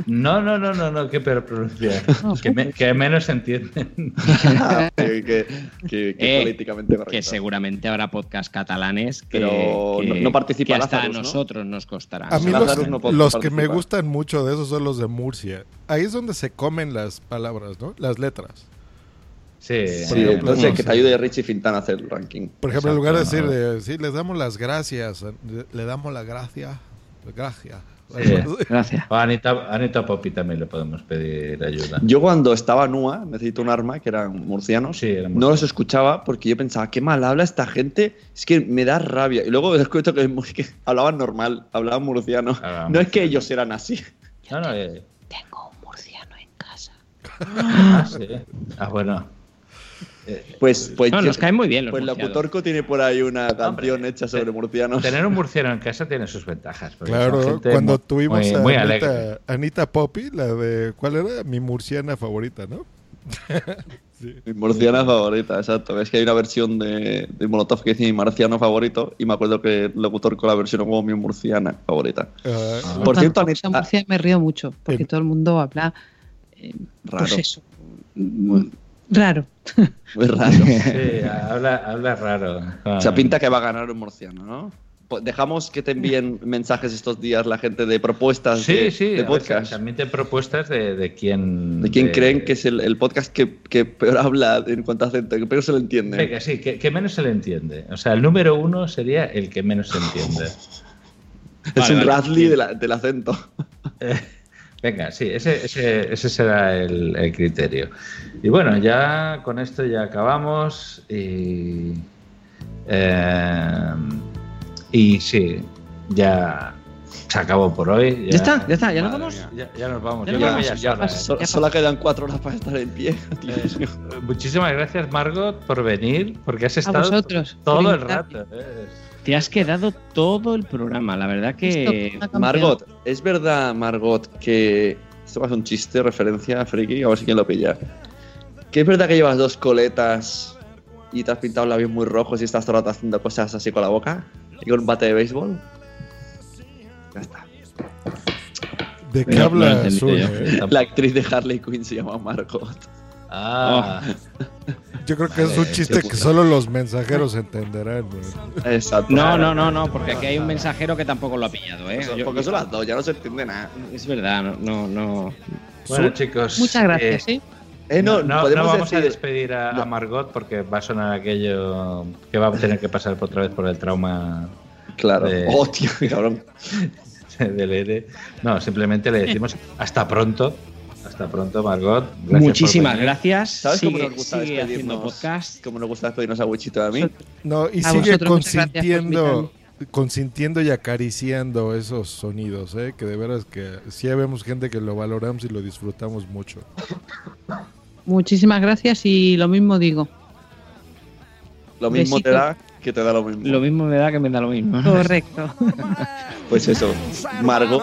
No, no, no, no, no, qué peor pronunciar. que, me- que menos se entienden. que, que- que- que Eh, políticamente correcto. Que seguramente habrá podcast catalanes que, Pero que- no- no participa que hasta Lazarus, a ¿no? nosotros nos costará. A mí los, no los que me gustan mucho de esos son los de Murcia. Ahí es donde se comen las palabras, ¿no? Las letras. Sí, Sí, eh, entonces no que te ayude Richie Fintana a hacer el ranking. Por ejemplo, en lugar de Exacto, decir, ¿no? de, sí, les damos las gracias, le, le damos la gracia, gracias. Sí. Gracias. A Anita, Anita Poppy también le podemos pedir ayuda. Yo cuando estaba NUA, necesito un arma, que eran murcianos, Sí, eran no los escuchaba porque yo pensaba, qué mal habla esta gente, es que me da rabia. Y luego descubierto que, que hablaban normal, hablaban murciano. No es que ellos eran así. No, no, eh, Tengo un murciano en casa. ah, sí. Ah, bueno. Pues, pues, No, yo- nos caen muy bien los Pues murcianos. Tiene por ahí una canción hecha sobre murcianos. Tener un murciano en casa tiene sus ventajas. Claro, cuando muy- tuvimos muy, a muy Anita. Anita Poppy, la de, ¿cuál era? Mi murciana favorita, ¿no? Mi murciana favorita, exacto. Es que hay una versión de, de Molotov que dice mi marciano favorito y me acuerdo que el locutor con la versión como mi murciana favorita. Ah, Por cierto, Anita, Murcia me río mucho, porque En- todo el mundo habla, eh, Raro. pues eso, raro. muy raro. Sí, habla, habla raro. O sea, pinta que va a ganar un murciano, ¿no? Po- Dejamos que te envíen mensajes estos días la gente de propuestas Sí, de, sí, de podcast. también te propuestas de, de quién. ¿De quién creen que es el, el podcast que, que peor habla en cuanto a acento, que peor se lo entiende? Venga, sí, que, que menos se le entiende. O sea, el número uno sería el que menos se entiende. es Vale, un vale. Radley de la- del acento. Eh, Venga, sí, ese, ese, ese será el, el criterio. Y bueno, ya con esto ya acabamos y... eh, y sí, ya se acabó por hoy. Ya está, ya está, ya nos vamos. Ya, ya nos vamos. Ya Yo nos creo que ya hora. ¿eh? Solo, quedan cuatro horas para estar en pie. Eh, Muchísimas gracias, Margot, por venir, porque has estado todo el rato. Te has quedado todo el programa, la verdad que... Margot, ¿es verdad, Margot, que Esto va a ser un chiste, referencia, friki, a ver si quién lo pilla. ¿Que es verdad que llevas dos coletas y te has pintado los labios muy rojos y estás todo el rato haciendo cosas así con la boca? ¿Y con un bate de béisbol? Ya está. ¿De qué No, no habla lo he entendido Zulia, yo. eh? La actriz de Harley Quinn se llama Margot. Ah. Yo creo que es un chiste que solo los mensajeros entenderán. güey. Exacto. No, no, no, no, porque aquí hay un mensajero que tampoco lo ha pillado, ¿eh? Yo- porque son las dos, ya no se entiende nada. Es verdad, no, no. no. Bueno, Su- chicos. Muchas gracias, eh, ¿sí? Eh, no, no, no podemos vamos a despedir a, a Margot porque va a sonar aquello que va a tener que pasar por otra vez por el trauma. Claro. de- Oh, tío, cabrón. del ERE. No, simplemente le decimos hasta pronto. Hasta pronto, Margot. Gracias Muchísimas gracias. ¿Sabes sigue, cómo nos gusta despedirnos? podcast. Cómo nos gusta despedirnos a Wichito a mí. No, y A sigue consintiendo, consintiendo y acariciando esos sonidos, ¿eh? que de veras que sí vemos gente que lo valoramos y lo disfrutamos mucho. Muchísimas gracias y lo mismo digo. Lo mismo te da que te da lo mismo. Lo mismo me da que me da lo mismo. Correcto. Pues eso, Margot,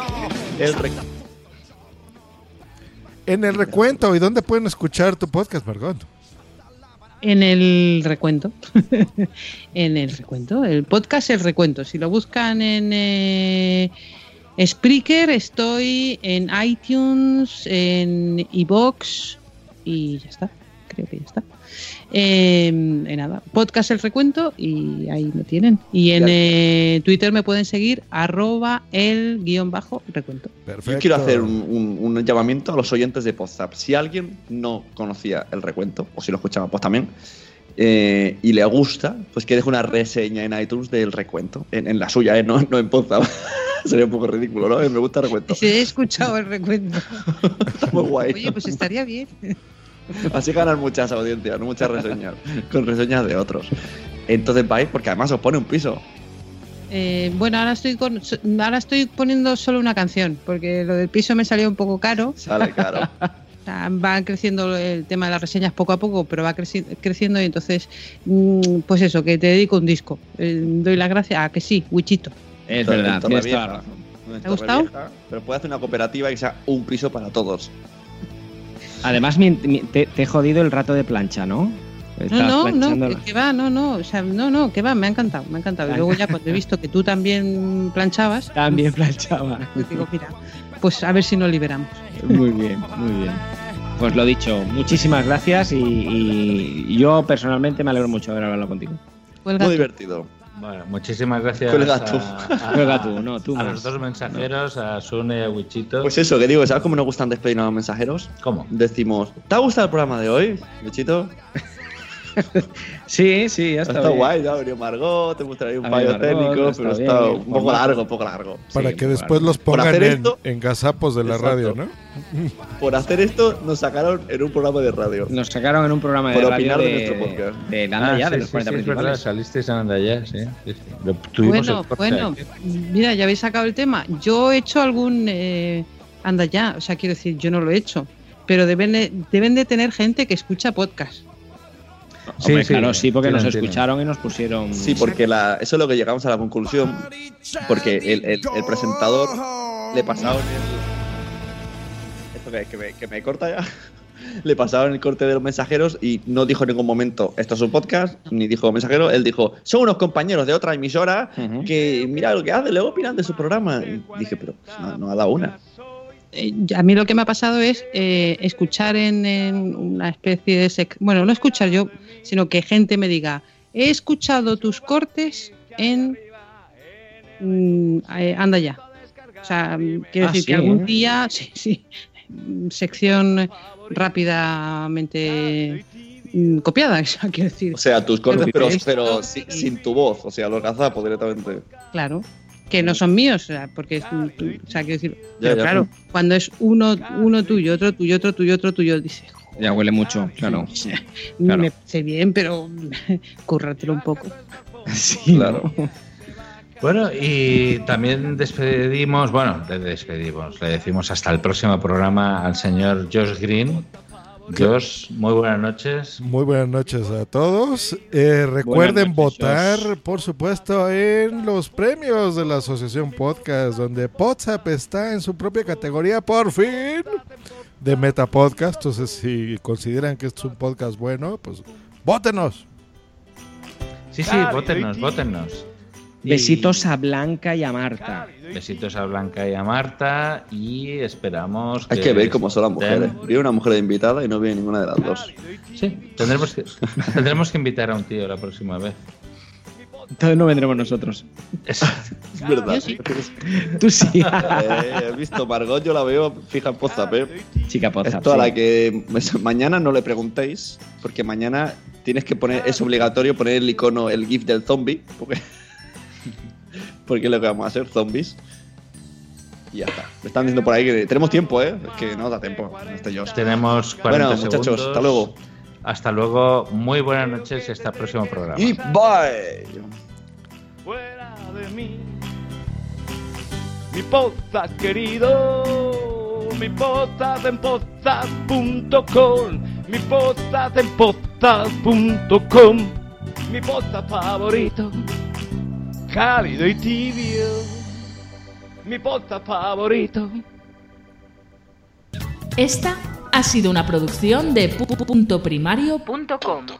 el rec- En el recuento, ¿y dónde pueden escuchar tu podcast, Margot? En el recuento. en el recuento. El podcast El Recuento. Si lo buscan en eh, Spreaker, estoy en iTunes, en iBox y ya está. Creo que ya está. Eh, en nada, podcast El Recuento y ahí me tienen. Y en eh, Twitter me pueden seguir arroba el guion bajo recuento. Perfecto. Yo quiero hacer un, un- un llamamiento a los oyentes de Podzap. Si alguien no conocía el recuento, o si lo escuchaba pues también, eh, y le gusta, pues que deje una reseña en iTunes del recuento. En, en la suya, ¿eh? no, no en Podzap. Sería un poco ridículo, ¿no? Me gusta el recuento. Si he escuchado el recuento. Está muy guay. Oye, pues estaría bien. Así ganan muchas audiencias, muchas reseñas, con reseñas de otros. Entonces vais, porque además os pone un piso. Eh, bueno, ahora estoy con, ahora estoy poniendo solo una canción, porque lo del piso me salió un poco caro. Sale caro. Va creciendo el tema de las reseñas poco a poco, pero va creci- creciendo y entonces, mm, pues eso, que te dedico un disco. Eh, doy las gracias a que sí, Wichito. Es verdad, tienes toda la razón. ¿Te ha gustado? vieja, pero puede hacer una cooperativa que sea un piso para todos. Además, mi- mi- te, te he jodido el rato de plancha, ¿no? No, Estabas no, no, que, la- que va, no, no, o sea, no, no, que va, me ha encantado, me ha encantado. Y luego ya cuando he visto que tú también planchabas, También planchaba. pues digo, mira, pues a ver si nos liberamos. Muy bien, muy bien. Pues lo dicho, muchísimas gracias y, y yo personalmente me alegro mucho de haber hablado contigo. Muy divertido. Bueno, muchísimas gracias. Cuelga tú. a- a- Cuelga tú, no, tú a más. los dos mensajeros, a Sune y a Wichito. Pues eso, que digo, ¿sabes cómo nos gustan despedirnos a los mensajeros? ¿Cómo? Decimos, ¿te ha gustado el programa de hoy, Bichito? Sí, sí, ya Ha está. estado bien. guay, ya ha venido Margot, te mostraría un Ha fallo técnico, ha pero ha estado estado bien. un poco largo, un poco largo. Para Sí, que después los Por pongan hacer en, esto- en gazapos de la Exacto. radio, ¿no? Por hacer esto, nos sacaron en un programa de radio. Nos sacaron en un programa de Por radio opinar de de, nuestro podcast. de Landa Ah, ya, sí, de los sí, 40 sí, es verdad, principales. salisteis en Andaya, sí. Bueno, bueno, mira, ya habéis sacado el tema. Yo he hecho algún eh, anda ya, o sea, quiero decir, yo no lo he hecho, pero deben de, deben de tener gente que escucha podcast. Hombre, Sí, sí, claro, sí, porque tienen, nos tienen. escucharon y nos pusieron. Sí, porque la, eso es lo que llegamos a la conclusión. Porque el, el- el presentador le pasaron el. Esto que, que me, que me corta ya. Le pasaron el corte de los mensajeros y no dijo en ningún momento esto es un podcast, ni dijo mensajero. Él dijo, son unos compañeros de otra emisora que mira lo que hacen, luego opinan de su programa. Y dije, pero no, no ha dado una. Eh, a mí lo que me ha pasado es eh, escuchar en, en una especie de... sec- bueno, no escuchar yo, sino que gente me diga, he escuchado tus cortes en... mm, eh, anda ya. O sea, mm, quiero Ah, decir sí, que algún ¿eh? día, sí, sí, sección rápidamente mm, copiada, quiero decir, O sea, tus cortes, pero, pero si- sin tu voz. O sea, los gazapos directamente. claro, que no son míos, o sea, porque es, o sea, quiero decir, pero ya, claro, cuando es uno, uno tuyo, otro tuyo, otro tuyo, otro tuyo, dice, Ya huele mucho, claro. Claro. me parece bien, pero currátelo un poco. Sí, Claro. Bueno, y también despedimos, bueno, le despedimos, le decimos hasta el próximo programa al señor Josh Green. Josh, muy buenas noches. Muy buenas noches a todos. Eh, recuerden noches, votar, Josh. por supuesto, en los premios de la Asociación Podcast, donde WhatsApp está en su propia categoría, por fin. de Metapodcast. Entonces, si consideran que esto es un podcast bueno, pues ¡vótenos! Sí, sí, votennos. Y- Besitos a Blanca y a Marta. Besitos a Blanca y a Marta y esperamos Hay que ver cómo son las mujeres. Viene una mujer de invitada y no viene ninguna de las dos. Sí, tendremos que, tendremos que invitar a un tío la próxima vez. Entonces no vendremos nosotros. Es verdad. Yo sí. Tú sí. Eh, He visto, Margot, yo la veo fija en Podzap, ¿eh? Chica Podzap, Esto a sí. la que mañana no le preguntéis, porque mañana tienes que poner, es obligatorio poner el icono, el GIF del zombie, porque, porque es lo que vamos a hacer, zombies. Y ya está. Me están diciendo por ahí que tenemos tiempo, ¿eh? Es que no da tiempo. Este. Tenemos 40 Bueno, muchachos, segundos. hasta luego. Hasta luego. Muy buenas noches y hasta el próximo programa. Y bye. fuera de mí. Mi podcast querido, mi podcast en podcast.com, mi podcast en podcast.com, mi podcast favorito, cálido y tibio, mi podcast favorito. Esta ha sido una producción de pu- pu- punto.